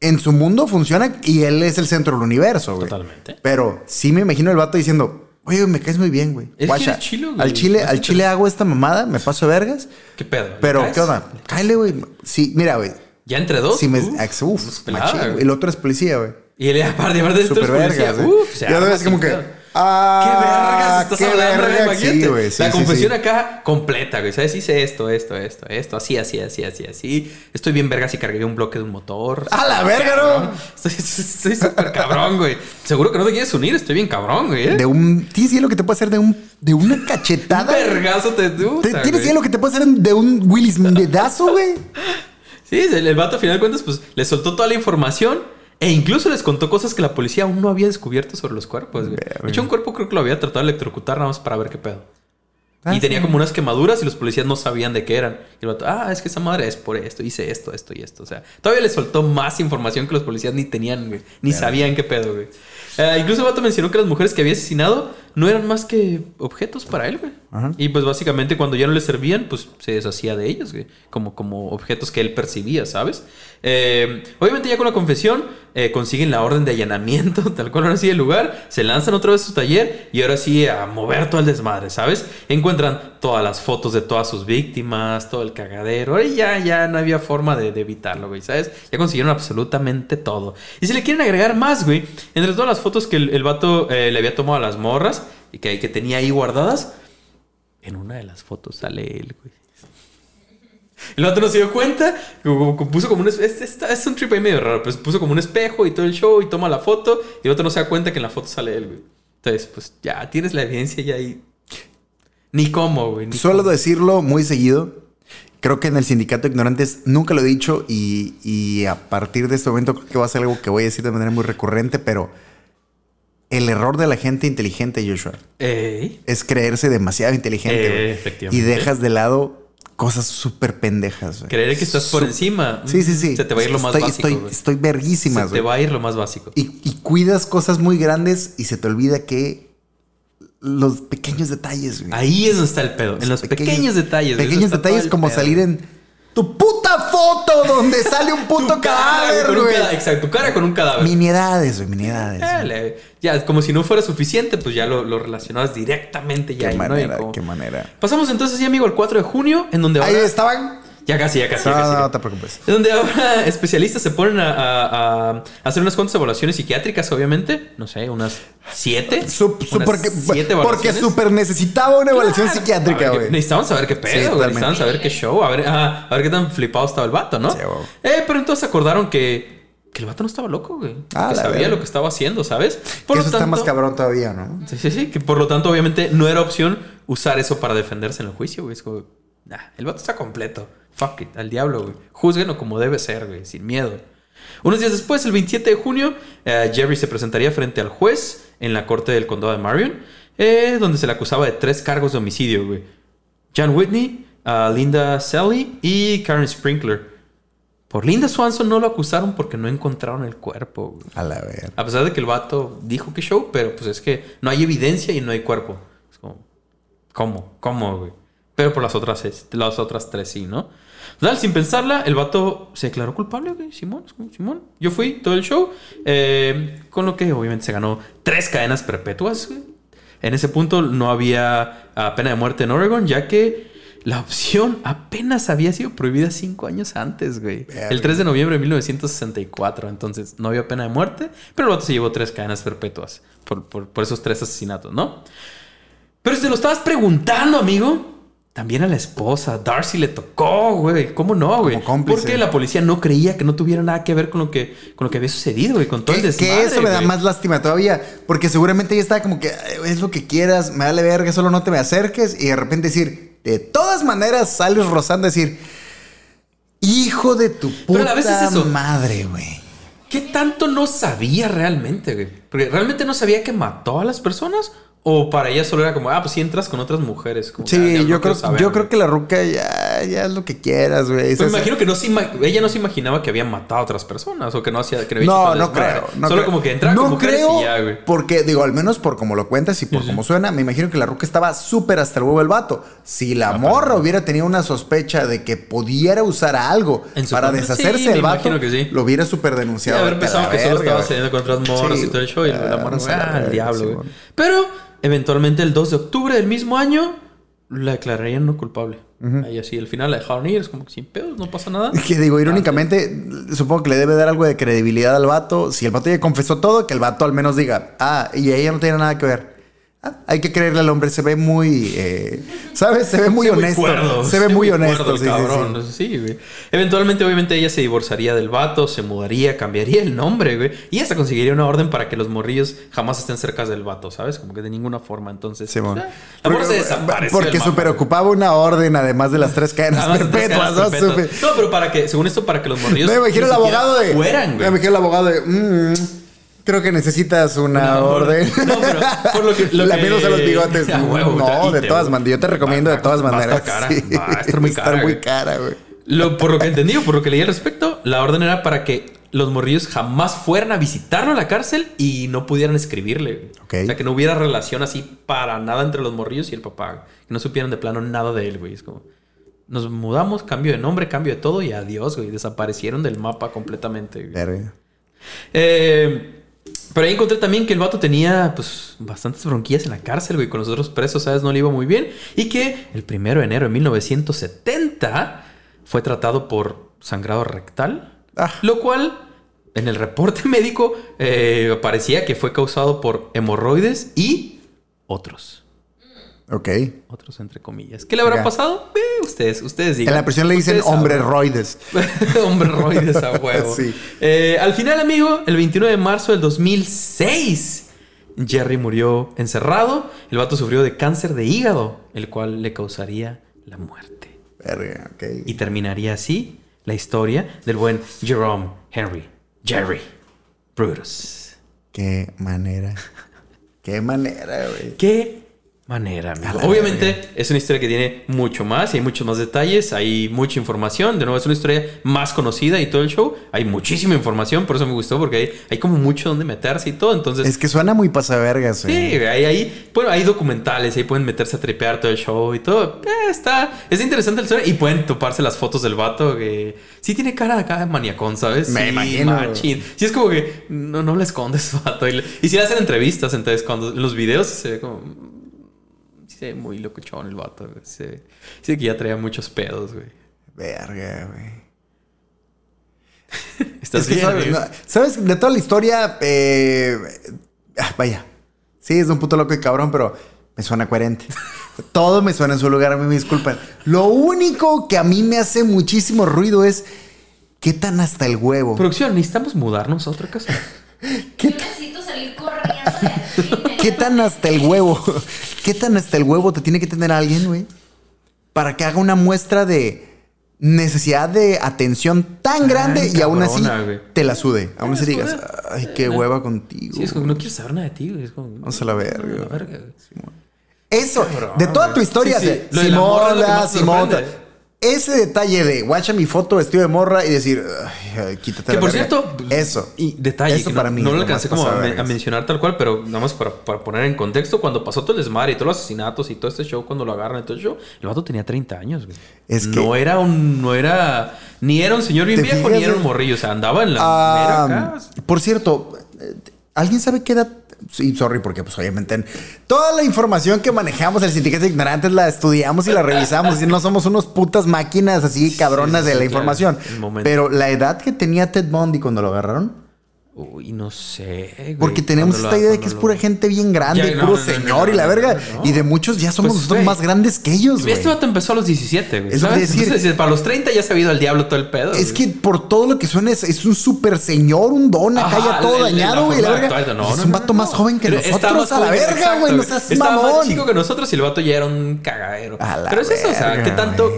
en su mundo funciona y él es el centro del universo, güey. Totalmente. Pero sí me imagino el vato diciendo, oye, me caes muy bien, güey. Guacha, eres chilo, güey. al chile, al chile hago esta mamada, me paso vergas. ¿Qué pedo? ¿Le Pero? ¿qué onda? Cáele, güey. Sí, mira, güey. Ya entre dos. Si me. uf, uf, pelada. El otro es policía, güey. Y él, aparte, aparte de esto, es policía. vergas, güey. Uf, Ya ves como que. Ah, ¿Qué vergas estás hablando, verga. Sí, güey. Sí, la confesión sí. acá completa, güey. ¿Sabes? Hice esto, esto, esto, esto. Así, así, así, así, así. Estoy bien vergas y cargué un bloque de un motor. ¡A la verga, no! Estoy súper cabrón, güey. Seguro que no te quieres unir. Estoy bien cabrón, güey. ¿eh? De un. ¿Tienes idea lo que te puede hacer de un. de una Un cachetada? vergazo te ¿Te- gusta, ¿Tienes idea lo que te puede hacer de un Willis Medazo, güey? Sí, el, vato, a final de cuentas, pues le soltó toda la información e incluso les contó cosas que la policía aún no había descubierto sobre los cuerpos, güey. De hecho, un cuerpo creo que lo había tratado de electrocutar nada más para ver qué pedo. Ah, y tenía sí. como unas quemaduras y los policías no sabían de qué eran. Y el vato, ah, es que esa madre es por esto, hice esto, esto y esto. O sea, todavía le soltó más información que los policías ni tenían, güey. Ni sabían qué pedo, güey. Eh, incluso el vato mencionó que las mujeres que había asesinado no eran más que objetos para él, güey. Ajá. Y pues básicamente cuando ya no le servían, pues se deshacía de ellos, güey. Como, como objetos que él percibía, ¿sabes? Eh, obviamente ya con la confesión eh, consiguen la orden de allanamiento, tal cual ahora sí el lugar, se lanzan otra vez a su taller y ahora sí a mover todo el desmadre, ¿sabes? Encuentran todas las fotos de todas sus víctimas, todo el cagadero, y ya, ya no había forma de, de evitarlo, güey, ¿sabes? Ya consiguieron absolutamente todo. Y si le quieren agregar más, güey, entre todas las fotos que el, el vato eh, le había tomado a las morras y que, que tenía ahí guardadas, en una de las fotos sale él, güey. El vato no se dio cuenta, puso como un... Es, es- es un trip ahí medio raro, pues puso como un espejo y todo el show y toma la foto y el otro no se da cuenta que en la foto sale él, güey. Entonces, pues ya tienes la evidencia ya ahí. Ni cómo, güey. ni Suelo cómo. decirlo muy seguido. Creo que en el sindicato de ignorantes nunca lo he dicho y, y a partir de este momento creo que va a ser algo que voy a decir de manera muy recurrente, pero el error de la gente inteligente, Joshua, Ey. es creerse demasiado inteligente Eh, güey. y dejas de lado cosas súper pendejas. güey. Creer que estás por encima. Sí, sí, sí. Se te va a ir lo más estoy, básico, Estoy, estoy verguísimas, Se te va a ir lo más básico. Y, y cuidas cosas muy grandes y se te olvida que los pequeños detalles. Ahí es donde está el pedo. En los pequeños, detalles. Pequeños está todo detalles como salir en tu puta foto donde sale un puto cadáver, güey. Exacto, tu cara con un cadáver. Miniedades, güey, miniedades. Ya, como si no fuera suficiente, pues ya lo, lo relacionabas directamente ya. Qué ahí, ¿no? Manera, como- qué manera. Pasamos entonces, sí, amigo, al 4 de junio, en donde Ahí ahora... estaban Ya casi, ya casi. ya No, casi. no, no te preocupes. Es donde ahora especialistas se ponen a, a- a hacer unas cuantas evaluaciones psiquiátricas, obviamente. No sé, unas siete. Sup- Unas porque siete porque súper necesitaba una evaluación psiquiátrica, güey. Necesitaban saber qué Sí, pedo, güey. totalmente. necesitaban saber qué show. A ver, ah, a ver qué tan flipado estaba el vato, ¿no? Sí, eh, pero entonces acordaron que, que el vato no estaba loco, güey. Ah, que sabía lo que estaba haciendo, ¿sabes? Que eso está más cabrón todavía, ¿no? Sí, sí, sí. Que por lo tanto, obviamente, no era opción usar eso para defenderse en el juicio, güey. Es como, nah, el vato está completo. Fuck it, al diablo, güey. Júzguenlo como debe ser, güey, sin miedo. Unos días después, el 27 de junio, eh, Jerry se presentaría frente al juez en la corte del condado de Marion, eh, donde se le acusaba de tres cargos de homicidio, güey. John Whitney, a Linda Sally y Karen Sprinkler. Por Linda Swanson no lo acusaron porque no encontraron el cuerpo, güey. A la ver. A pesar de que el vato dijo que show, pero pues es que no hay evidencia y no hay cuerpo. Es como, ¿cómo? ¿Cómo, güey? Pero por las otras, las otras tres sí, ¿no? Total, sin pensarla, el vato se declaró culpable, güey. Simón, Simón. Yo fui todo el show. eh, con lo que obviamente se ganó tres cadenas perpetuas, güey. En ese punto no había ah, pena de muerte en Oregon, ya que la opción apenas había sido prohibida cinco años antes, güey. Verga. El 3 de noviembre de 1964. Entonces no había pena de muerte, pero el vato se llevó tres cadenas perpetuas por, por- por esos tres asesinatos, ¿no? Pero si te lo estabas preguntando, amigo, también a la esposa, Darcy le tocó, güey. ¿Cómo no, güey? Porque la policía no creía que no tuviera nada que ver con lo que, con lo que había sucedido, güey, con todo el desmadre. que eso me da güey. más lástima todavía. Porque seguramente ella estaba como que "Ay, es lo que quieras, me vale verga, solo no te me acerques. Y de repente decir, de todas maneras sales rozando, decir, hijo de tu Pero puta a veces eso. madre, güey. ¿Qué tanto no sabía realmente, güey? Porque realmente no sabía que mató a las personas. O para ella solo era como, ah, pues si entras con otras mujeres. Como, Sí, yo creo, saber, yo creo que la ruca ya, ya es lo que quieras, güey. Esa- me imagino que no se ella no se imaginaba que había matado a otras personas o que no hacía que no había No, no creo. No Solo creo. como que entra no con mujeres creo, y ya, güey. Porque, digo, al menos por como lo cuentas y por cómo suena, me imagino que la ruca estaba súper hasta el huevo el vato. Si la morra hubiera tenido una sospecha de que pudiera usar algo para deshacerse sí, del me vato, sí. lo hubiera súper Sí, denunciado. haber pensado que solo estaba saliendo con otras morras Sí, y todo el show y la morra vamos a la ah, el diablo, güey. Pero eventualmente el 2 de octubre del mismo año la declararían no culpable. Ahí así, al final la dejaron ir, es como que sin pedos, no pasa nada. Que digo, irónicamente, supongo que le debe dar algo de credibilidad al vato. Si el vato ya confesó todo, que el vato al menos diga, ah, y ella no tiene nada que ver. Ah, hay que creerle al hombre, se ve muy, eh, ¿sabes? Se ve muy honesto. cuerdo, se ve muy honesto, sí, sí, cabrón. sí. Sí, güey. Eventualmente, obviamente, ella se divorciaría del vato, se mudaría, cambiaría el nombre, güey. Y hasta conseguiría una orden para que los morrillos jamás estén cerca del vato, ¿sabes? Como que de ninguna forma. Entonces, pues, la morra se Porque- desapareció. Porque super ocupaba una orden, además de las tres cadenas Además de tres perpetuas, cadenas ¿no? perpetuas. No, pero para que, según esto, para que los morrillos. No, me imagino el abogado de. Fueran, Me güey. imagino el abogado de. "Mm, creo que necesitas una, orden. No, pero por lo que- lo Lamiéndose que- los bigotes. A huevo, no, de todas maneras. Yo te recomiendo Va- de todas va a estar maneras. cara. Sí. Va a estar muy cara, muy güey. cara, güey. Lo, por lo que entendí o por lo que leí al respecto, la orden era para que los morrillos jamás fueran a visitarlo a la cárcel y no pudieran escribirle. güey. Ok. O sea, que no hubiera relación así para nada entre los morrillos y el papá. Que no supieran de plano nada de él, güey. Es como... Nos mudamos, cambio de nombre, cambio de todo y adiós, güey. Desaparecieron del mapa completamente. güey. Eh, pero ahí encontré también que el vato tenía, pues, bastantes bronquillas en la cárcel, güey. Con los otros presos, ¿sabes? No le iba muy bien. Y que el primero de enero de 1970 fue tratado por sangrado rectal. Ah. Lo cual, en el reporte médico, eh, parecía que fue causado por hemorroides y otros. Ok. Otros, entre comillas. ¿Qué le habrá pasado? Eh, ustedes, ustedes digan. En la prisión le dicen hombre roides. Hombre roides a huevo. Sí. Eh, al final, amigo, el 29 de marzo del 2006, Jerry murió encerrado. El vato sufrió de cáncer de hígado, el cual le causaría la muerte. Verga, ok. Y terminaría así la historia del buen Jerome Henry Jerry Brutus. Qué manera. Qué manera, güey. ¿Qué manera, amigo? A la Obviamente es una historia que tiene mucho más y hay muchos más detalles, hay mucha información. De nuevo, es una historia más conocida y todo el show. Hay muchísima información, por eso me gustó, porque hay, hay como mucho donde meterse y todo. Entonces, Es que suena muy pasavergas, sí, güey, hay, hay, bueno, hay documentales, ahí pueden meterse a tripear todo el show y todo. Eh, está, es interesante la historia y pueden toparse las fotos del vato que sí tiene cara de acá de maniacón, ¿sabes? Me Sí, imagino. machín. Sí, es como que no, no le escondes, vato. Y, le- y si le hacen entrevistas, entonces cuando en los videos se ve como. Ve muy locuchón el vato. güey. Se, sí que ya traía muchos pedos, güey. Verga, güey. ¿Estás Es que, bien, ¿sabes? amigo? No, ¿sabes? De toda la historia, eh, ah, vaya. Sí, es un puto loco y cabrón, pero me suena coherente. Todo me suena en su lugar, a mí me disculpan. Lo único que a mí me hace muchísimo ruido es qué tan hasta el huevo. Producción, necesitamos mudarnos a otra casa. ¿Qué, Yo necesito salir aquí. Qué tan hasta el huevo? ¿Qué tan hasta el huevo te tiene que tener alguien, güey? Para que haga una muestra de necesidad de atención tan grande Ay, y aún así te la sude. Aún así digas, ay, qué hueva contigo. Sí, es como, no quiero saber nada de ti, güey. Es como, Vamos a la verga, La. Eso, de toda güey. tu historia, Sí, sí. de Lo Ese detalle de guacha mi foto vestido de morra y decir, ay, quítate Que la por verga". cierto, eso. Y detalle, Eso que para no, mí no lo alcancé como a, mencionar tal cual, pero nada más para, para poner en contexto, cuando pasó todo el desmadre y todos los asesinatos y todo este show, cuando lo agarran y todo el show, el vato tenía 30 años, güey. Es que- No era un, no era, ni era un señor bien ¿Te viejo, fijas, ni era un güey? morrillo, o sea, andaba en la Ah, mera acá. por cierto, eh, ¿alguien sabe qué edad? Sí, sorry, porque pues obviamente en- toda la información que manejamos el sindicato de ignorantes la estudiamos y la revisamos. y no somos unos putas máquinas así cabronas sí, de la claro, información. Pero la edad que tenía Ted Bundy cuando lo agarraron. Uy, no sé, güey. Porque tenemos esta idea de que es lo- pura gente bien grande, Ya, no, puro no, no, señor y la verga. Y de muchos ya somos Pues, nosotros güey. más grandes que ellos, güey. Este vato empezó a los 17, güey. Es decir. Entonces, para los 30 ya se ha ido al diablo todo el pedo. Es güey. que por todo lo que suena es, es un super señor, un don acá ya todo el- el- dañado, la güey. La forma verga. no, es un vato más joven que nosotros a la verga, exacto, güey. No seas mamón. más chico que nosotros y el vato ya era un cagadero. Pero es eso, o sea, ¿qué tanto?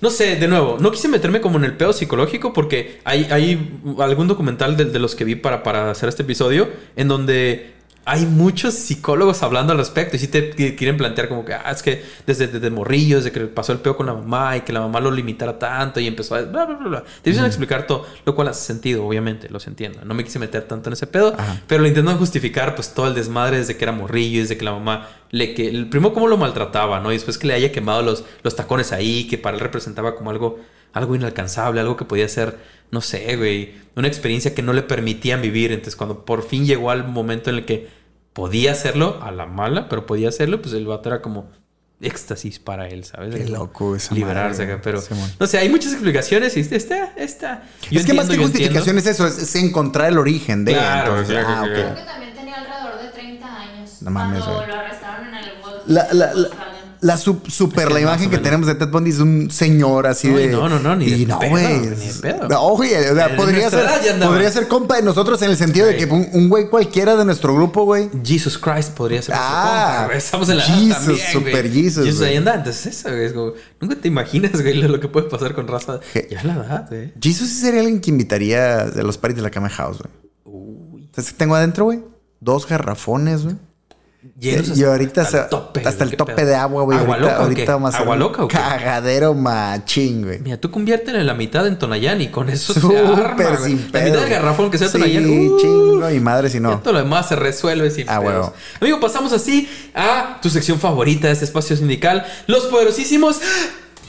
No sé, de nuevo, no quise meterme como en el pedo psicológico porque hay, hay algún documental de, de los que vi para, para hacer este episodio en donde hay muchos psicólogos hablando al respecto y sí te qui- quieren plantear como que, ah, es que desde, desde morrillo, desde que pasó el pedo con la mamá y que la mamá lo limitara tanto y empezó a... Bla, bla, bla, bla. Te empiezan a explicar todo, lo cual hace sentido, obviamente, los entiendo. No me quise meter tanto en ese pedo, Ajá. pero lo intentan justificar pues todo el desmadre desde que era morrillo, desde que la mamá le que... El primero cómo lo maltrataba, ¿no? Y después que le haya quemado los, los tacones ahí, que para él representaba como algo, algo inalcanzable, algo que podía ser, no sé, güey, una experiencia que no le permitían vivir. Entonces cuando por fin llegó al momento en el que podía hacerlo, a la mala, pero podía hacerlo, pues el vato era como éxtasis para él, ¿sabes? Qué loco esa Liberarse madre, acá, pero Simón. no sé, hay muchas explicaciones y está, está. Yo es que más que justificación entiendo. es eso, es, es encontrar el origen de. Claro, entonces, claro, ah, claro. ok. Creo que también tenía alrededor de 30 años. No mames, Cuando lo arrestaron en el La, la, la. La sup- super la imagen que tenemos de Ted Bundy es un señor así de. no, no, no, ni y de no, güey. güey, o sea, podría ser, podría ser compa de nosotros en el sentido de que un, güey cualquiera de nuestro grupo, güey. Jesus Christ podría ser Ah, compa. Estamos en la Jesus, también, super. Jesus, Jesus ahí anda. Entonces eso, güey, es como... Nunca te imaginas, güey, lo, que puede pasar con raza. Je- Ya la edad, güey. Jesus sí sería alguien que invitaría de los paris de la Kame House, güey. Uy. ¿Sabes qué tengo adentro, güey? Dos garrafones, güey. Llenos y ahorita hasta se- el tope. hasta el tope de agua, güey. ¿Agua ahorita, loca o ahorita qué? hacer ¿Agua loca o qué? Cagadero machín, güey. Mira, tú conviértele la mitad en Tonayán y con eso se Súper arma, güey. sin La mitad del garrafón que sea Sí, Tonayán. uh, chingo y madre si no. todo lo demás se resuelve sin Ah, pedos. huevo. Amigo, pasamos así a tu sección favorita de este espacio sindical. Los poderosísimos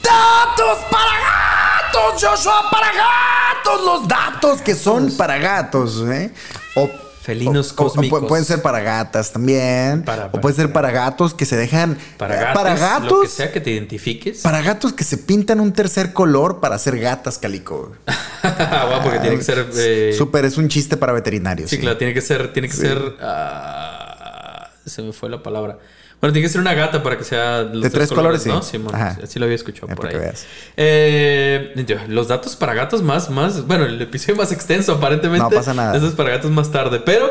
¡Datos para gatos, Joshua! ¡Para gatos! Los datos que son para gatos, ¿eh? O Felinos o- o- cósmicos. pu- pueden ser para gatas también. Para- o pueden ser para gatos que se dejan. para eh, gatos. Para Lo gatos. que sea que te identifiques. Para gatos que se pintan un tercer color para ser gatas calico. Guau, porque tiene que ser. eh, Súper, es un chiste para veterinarios. Sí, claro, tiene que ser, tiene que ser. ah, se me fue la palabra. Bueno, tiene que ser una gata para que sea los De tres colores, ¿no? sí. Simón, Ajá. así lo había escuchado Eh, por ahí. veas. Eh, los datos para gatos más, más, bueno, el episodio más extenso aparentemente. No pasa nada. Estos para gatos más tarde, pero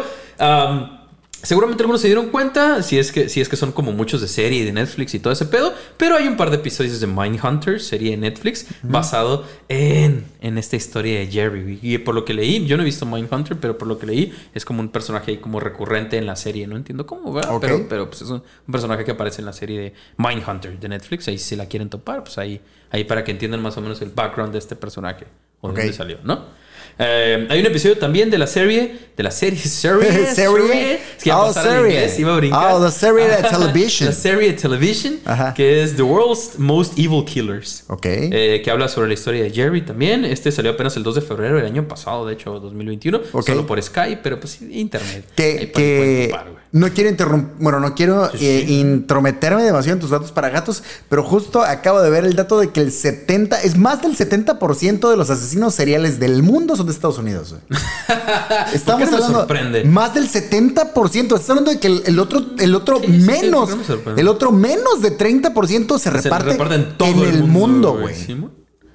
seguramente algunos se dieron cuenta, si es que, si es que son como muchos de serie de Netflix y todo ese pedo, pero hay un par de episodios de Mindhunter, serie de Netflix, basado en, en esta historia de Jerry. Y por lo que leí, yo no he visto Mindhunter, pero por lo que leí, es como un personaje ahí como recurrente en la serie. No entiendo cómo, ¿verdad? Pero, pero pues es un, un personaje que aparece en la serie de Mindhunter de Netflix. Ahí si la quieren topar, pues ahí, ahí para que entiendan más o menos el background de este personaje o de dónde salió, ¿no? Eh, hay un episodio también de la serie, de la serie, serie, Serie. Es que Oh, serie. inglés, iba a brincar. Oh, the serie de television. la serie de television, Ajá. que es The World's Most Evil Killers. Ok. Eh, que habla sobre la historia de Jerry también. Este salió apenas el 2 de febrero del año pasado, de hecho, 2021. Ok. Solo por Skype, pero pues internet. Ahí que, que no quiero interrumpir, bueno, no quiero Sí, eh, sí. intrometerme demasiado en tus datos para gatos, pero justo acabo de ver el dato de que el 70, es más del 70% de los asesinos seriales del mundo son de Estados Unidos. güey. Estamos ¿Por qué hablando sorprende? más del 70%, estás hablando de que el, el otro el otro Sí, sí, sí, menos, el otro menos de 30% se Se reparte, reparte en todo en el mundo, güey.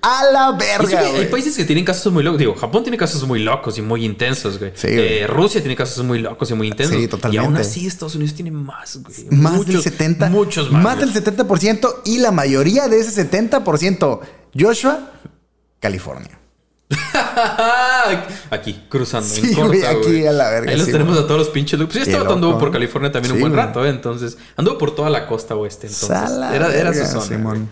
A la verga, hay países que tienen casos muy locos. Digo, Japón tiene casos muy locos y muy intensos, güey. Sí, güey. Eh, Rusia tiene casos muy locos y muy intensos. Sí, totalmente. Y aún así, Estados Unidos tiene más, güey. Más Muchos, del 70. Muchos más. Más güey. del 70% y la mayoría de ese 70%, Joshua, California. aquí, cruzando. Sí, en corta, güey, aquí güey. a la verga, Ahí los tenemos güey. a todos los pinches locos. Pues yo estaba anduvo por California también Sí, un buen rato, ¿eh? Entonces, anduvo por toda la costa oeste. Entonces, Sala era, era su zona.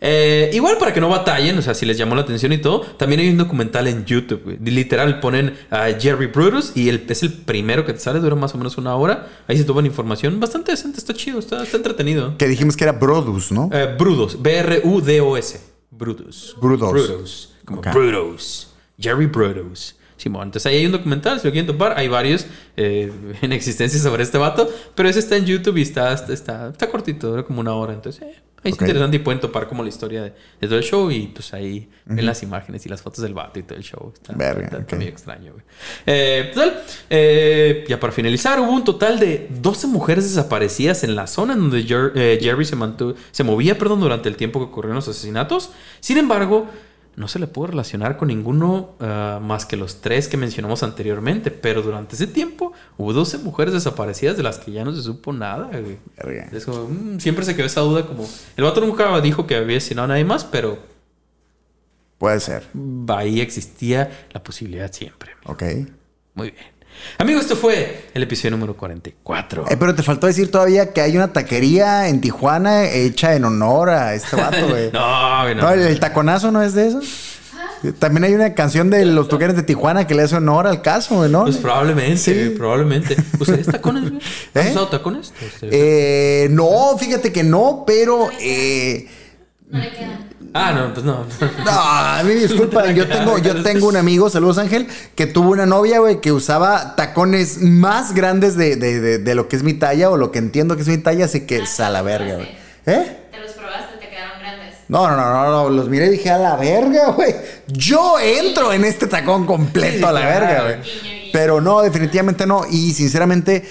Eh, igual para que no batallen, o sea, si les llamó la atención y todo, también hay un documental en YouTube, güey. Literal, ponen a Jerry Brutus y el, es el primero que te sale, dura más o menos una hora. Ahí se toman información bastante decente, está chido, está, está entretenido. Que dijimos que era Brodus, ¿no? Eh, Brutus, B-R-U-D-O-S. Brutus. Brutus. Brutus. Como Ok. Brutus. Jerry Brutus. Simón, entonces ahí hay un documental, si lo quieren topar, hay varios eh, en existencia sobre este vato, pero ese está en YouTube y está, está, está, está cortito, dura como una hora, entonces eh, ahí es interesante y pueden topar como la historia de, de todo el show y pues ahí ven las imágenes y las fotos del vato y todo el show. Está, Verga, está- medio extraño, güey. Eh, total, eh, ya para finalizar, hubo un total de 12 mujeres desaparecidas en la zona en donde Jer- Jerry se, mantuvo, se movía perdón, durante el tiempo que ocurrieron los asesinatos. Sin embargo, no se le pudo relacionar con ninguno ah, más que los tres que mencionamos anteriormente. Pero durante ese tiempo hubo 12 mujeres desaparecidas de las que ya no se supo nada. güey. Es como, mm, siempre se quedó esa duda como... El vato nunca dijo que había asesinado a nadie más, pero Puede ser. ahí existía la posibilidad siempre. Ok. Muy bien. Amigos, esto fue el episodio número 44. Eh, pero te faltó decir todavía que hay una taquería en Tijuana hecha en honor a este vato, güey. no, güey, no. No, el, taconazo no es de eso. También hay una canción de los tucanes de Tijuana que le hace honor al caso, güey, ¿no? Pues probablemente, Sí. probablemente. ¿Ustedes tacones, güey? ¿Has ¿Eh? usado tacones? Eh, no, fíjate que no, pero eh, No le quedan. Ah, no, pues no. No, a mí disculpa, yo tengo, yo tengo un amigo, saludos Ángel, que tuvo una novia, güey, que usaba tacones más grandes de, de- de- de lo que es mi talla o lo que entiendo que es mi talla, así que es a la verga, güey. ¿Eh? Te los probaste, te quedaron grandes. No, no, no, no, no, los miré y dije a la verga, güey. Yo entro en este tacón completo a la verga, güey. Pero no, definitivamente no. Y sinceramente,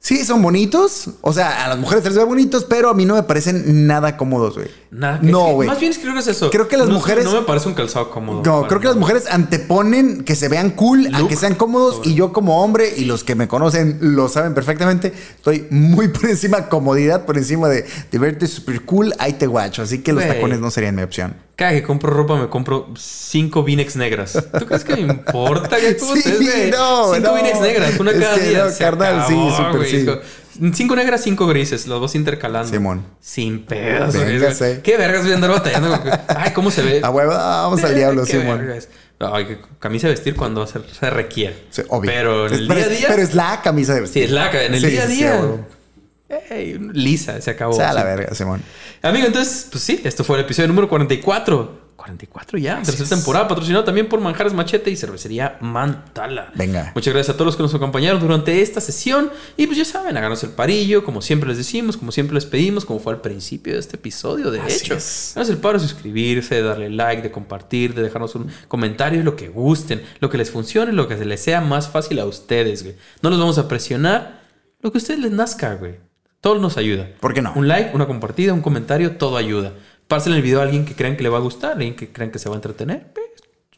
sí, son bonitos. O sea, a las mujeres se les ve bonitos, pero a mí no me parecen nada cómodos, güey. Nada, que- No, güey. Más bien creo que es eso. Creo que las No- mujeres- No me parece un calzado cómodo. No, creo que las mujeres anteponen que se vean cool a que sean cómodos sobre- y yo como hombre y los que me conocen lo saben perfectamente, estoy muy por encima comodidad, por encima de, de verte super cool, ahí te guacho, así que los tacones no serían mi opción. Cada que compro ropa me compro cinco Vinex negras. ¿Tú crees que me importa? ¿Cómo Sí, te no, Cinco no. Vinex negras, una Es cada que día. no, carnal, sí, sí. Cinco negras, cinco grises, los dos intercalando. Simón. Sin pedos. Véngase. ¿Qué vergas voy a andar batallando? Ay, ¿cómo se ve? A huevo, vamos al diablo, Simón. vergas. Ay, que camisa de vestir cuando se, requiere. Sí, obvio. Pero en el día a día. Pero es la camisa de Sí, vestir. es la en el Sí, día a sí, sí, día. A huevo. ey, lisa, se acabó. O sea, la verga, Simón. Amigo, entonces, pues sí, esto fue el episodio número 44. 44 ya, tercera temporada, patrocinado también por Manjares Machete y Cervecería Mantala. Venga. Muchas gracias a todos los que nos acompañaron durante esta sesión. Y pues ya saben, háganos el parillo, como siempre les decimos, como siempre les pedimos, como fue al principio de este episodio, de Así hecho. es. Háganos el paro de suscribirse, de darle like, de compartir, de dejarnos un comentario, lo que gusten, lo que les funcione, lo que se les sea más fácil a ustedes, güey. No los vamos a presionar, lo que a ustedes les nazca, güey. Todo nos ayuda. ¿Por qué no? Un like, una compartida, un comentario, todo ayuda. Pásenle el video a alguien que crean que le va a gustar, a alguien que crean que se va a entretener.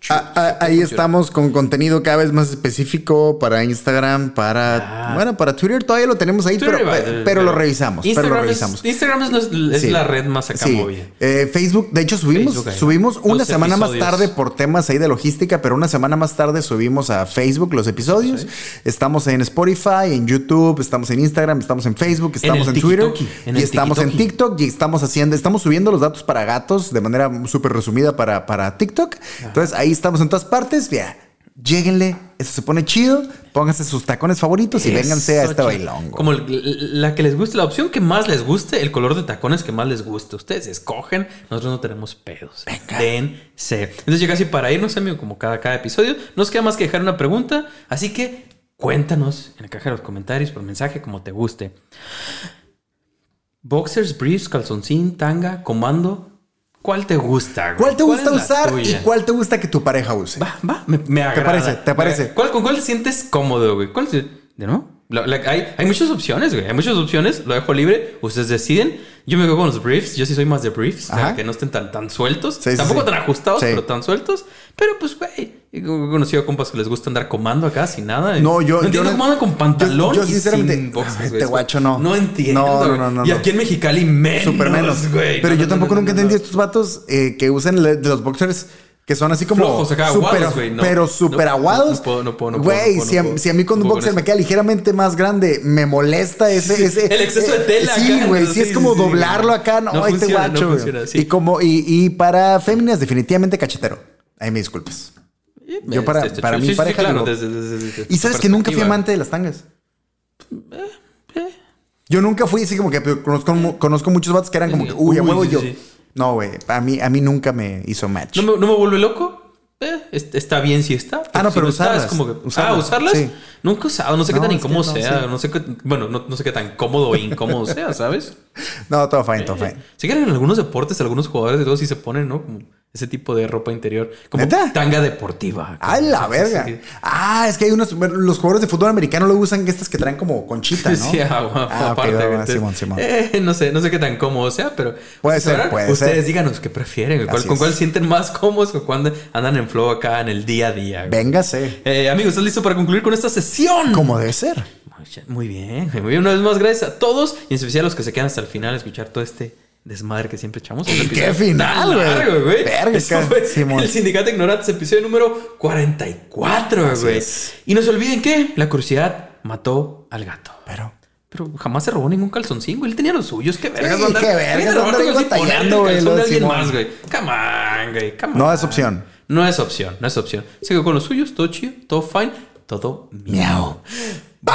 Ah, ah, ahí estamos con contenido cada vez más específico para Instagram, para Ah. bueno, para Twitter todavía lo tenemos ahí, Twitter pero, va, pero, pero lo revisamos, pero lo Instagram es- revisamos. Instagram es, nues- es Sí. la red más acá Sí. Eh, Facebook, de hecho subimos, Facebook, subimos una semana más tarde por temas ahí de logística, pero una semana más tarde subimos a Facebook los episodios. Estamos en Spotify, en YouTube, estamos en Instagram, estamos en Facebook, estamos en, Twitter en y estamos en. TikTok y estamos haciendo, estamos subiendo los datos para gatos de manera súper resumida para, para TikTok. Entonces ahí estamos en todas partes. Vea, lléguenle. Eso se pone chido. Pónganse sus tacones favoritos y vénganse a este bailongo. Como el- la que les guste, la opción que más les guste, el color de tacones que más les guste. Ustedes escogen, nosotros no tenemos pedos. Dense. Entonces ya casi para irnos, amigo, como cada, cada episodio, nos queda más que dejar una pregunta. Así que cuéntanos en la caja de los comentarios por mensaje como te guste. Boxers, briefs, calzoncín, tanga, comando. ¿Cuál te gusta? güey? ¿Cuál te gusta la usar y cuál te gusta que tu pareja use? Va, va, me, me agrada. parece? ¿Te parece? ¿Cuál, ¿Con cuál te sientes cómodo, güey? ¿Cuál te- ¿De no? La- la- hay, hay muchas opciones, güey. Hay muchas opciones. Lo dejo libre. Ustedes deciden. Yo me quedo con los briefs. Yo sí soy más de briefs. o sea, que no estén tan, tan sueltos. Sí, Tampoco sí. tan ajustados, Sí. pero tan sueltos. Pero pues, güey. He conocido compas que les gusta andar comando acá sin nada. No, yo- No entiendo yo no- cómo andan con pantalón. yo- yo y sinceramente- sin güey. este guacho no. No entiendo. No, no, no, no, Y aquí en Mexicali menos. Súper menos. güey. Pero yo tampoco nunca entendí estos vatos eh, que usan de los boxers que son así como Flojos acá, súper- aguados, no. pero no, aguados. no puedo, no puedo, no puedo, Güey, si, si a mí con No un boxer me queda ligeramente más grande, me molesta ese... ese El exceso de tela Sí, acá, güey, ¿no? sí, es Sí, como sí, sí, doblarlo acá. No, No ahí te funciona, guacho, funciona, sí. Y como, y, y para féminas, definitivamente cachetero. Ahí me disculpas. Yo para- Este, para sí, mi sí, sí, pareja claro, digo- desde- desde- desde Y sabes que nunca fui amante de las tangas. Yo nunca fui así como que conozco, conozco muchos vatos que eran como que, uy, a huevo yo. No, güey. A mí, a mí nunca me hizo match. ¿No me, no me vuelve loco? Eh, est- está bien si está. Ah, no, si pero usarlas. es como que, Usarlas, Ah, usarlas. Nunca he usado. No sé qué No, tan incómodo no, sea. No sé qué. Bueno, no, no sé qué tan cómodo o incómodo sea, ¿sabes? No, todo fine, todo fine. Sí que en algunos deportes, algunos jugadores de todos sí se ponen, ¿no? Como ese tipo de ropa interior. Como ¿Neta? tanga deportiva. ¡Ay, la verga! Sí, Ah, es que hay unos. bueno, Los jugadores de fútbol americano lo usan estas que traen como conchita, ¿no? Sí, ah, bueno, Ah, aparte. va. Entonces, Simón, Simón. eh, no sé, no sé qué tan cómodo sea, pero Puede pues, ser, ahora, puede Ustedes ser. díganos qué prefieren, güey. ¿Cuál- Así con cuál sienten más cómodos o cuando andan en flow acá en el día a día. Véngase. Eh, amigos, ¿estás listo para concluir con esta sesión? Como debe ser. Muy bien, muy bien. Una vez más, gracias a todos y en especial a los que se quedan hasta el final a escuchar todo este desmadre que siempre echamos. ¿Y qué final, güey? Verga, Eso ca- fue Simón. el Sindicato Ignorantes, episodio número 44, Así güey. Y no se olviden que la curiosidad mató al gato. Pero. Pero jamás se robó ningún calzoncín, güey. Él tenía los suyos. Qué vergas. Sí, qué vergas, Viene a robar andar ahí calzoncín, batallando, ponerte el güey, lo calzón de de alguien Simón. más, güey. Come on, güey. Come No es opción. No es opción, no es opción. Sigo con los suyos, todo chido, todo fine, todo miau. Bye.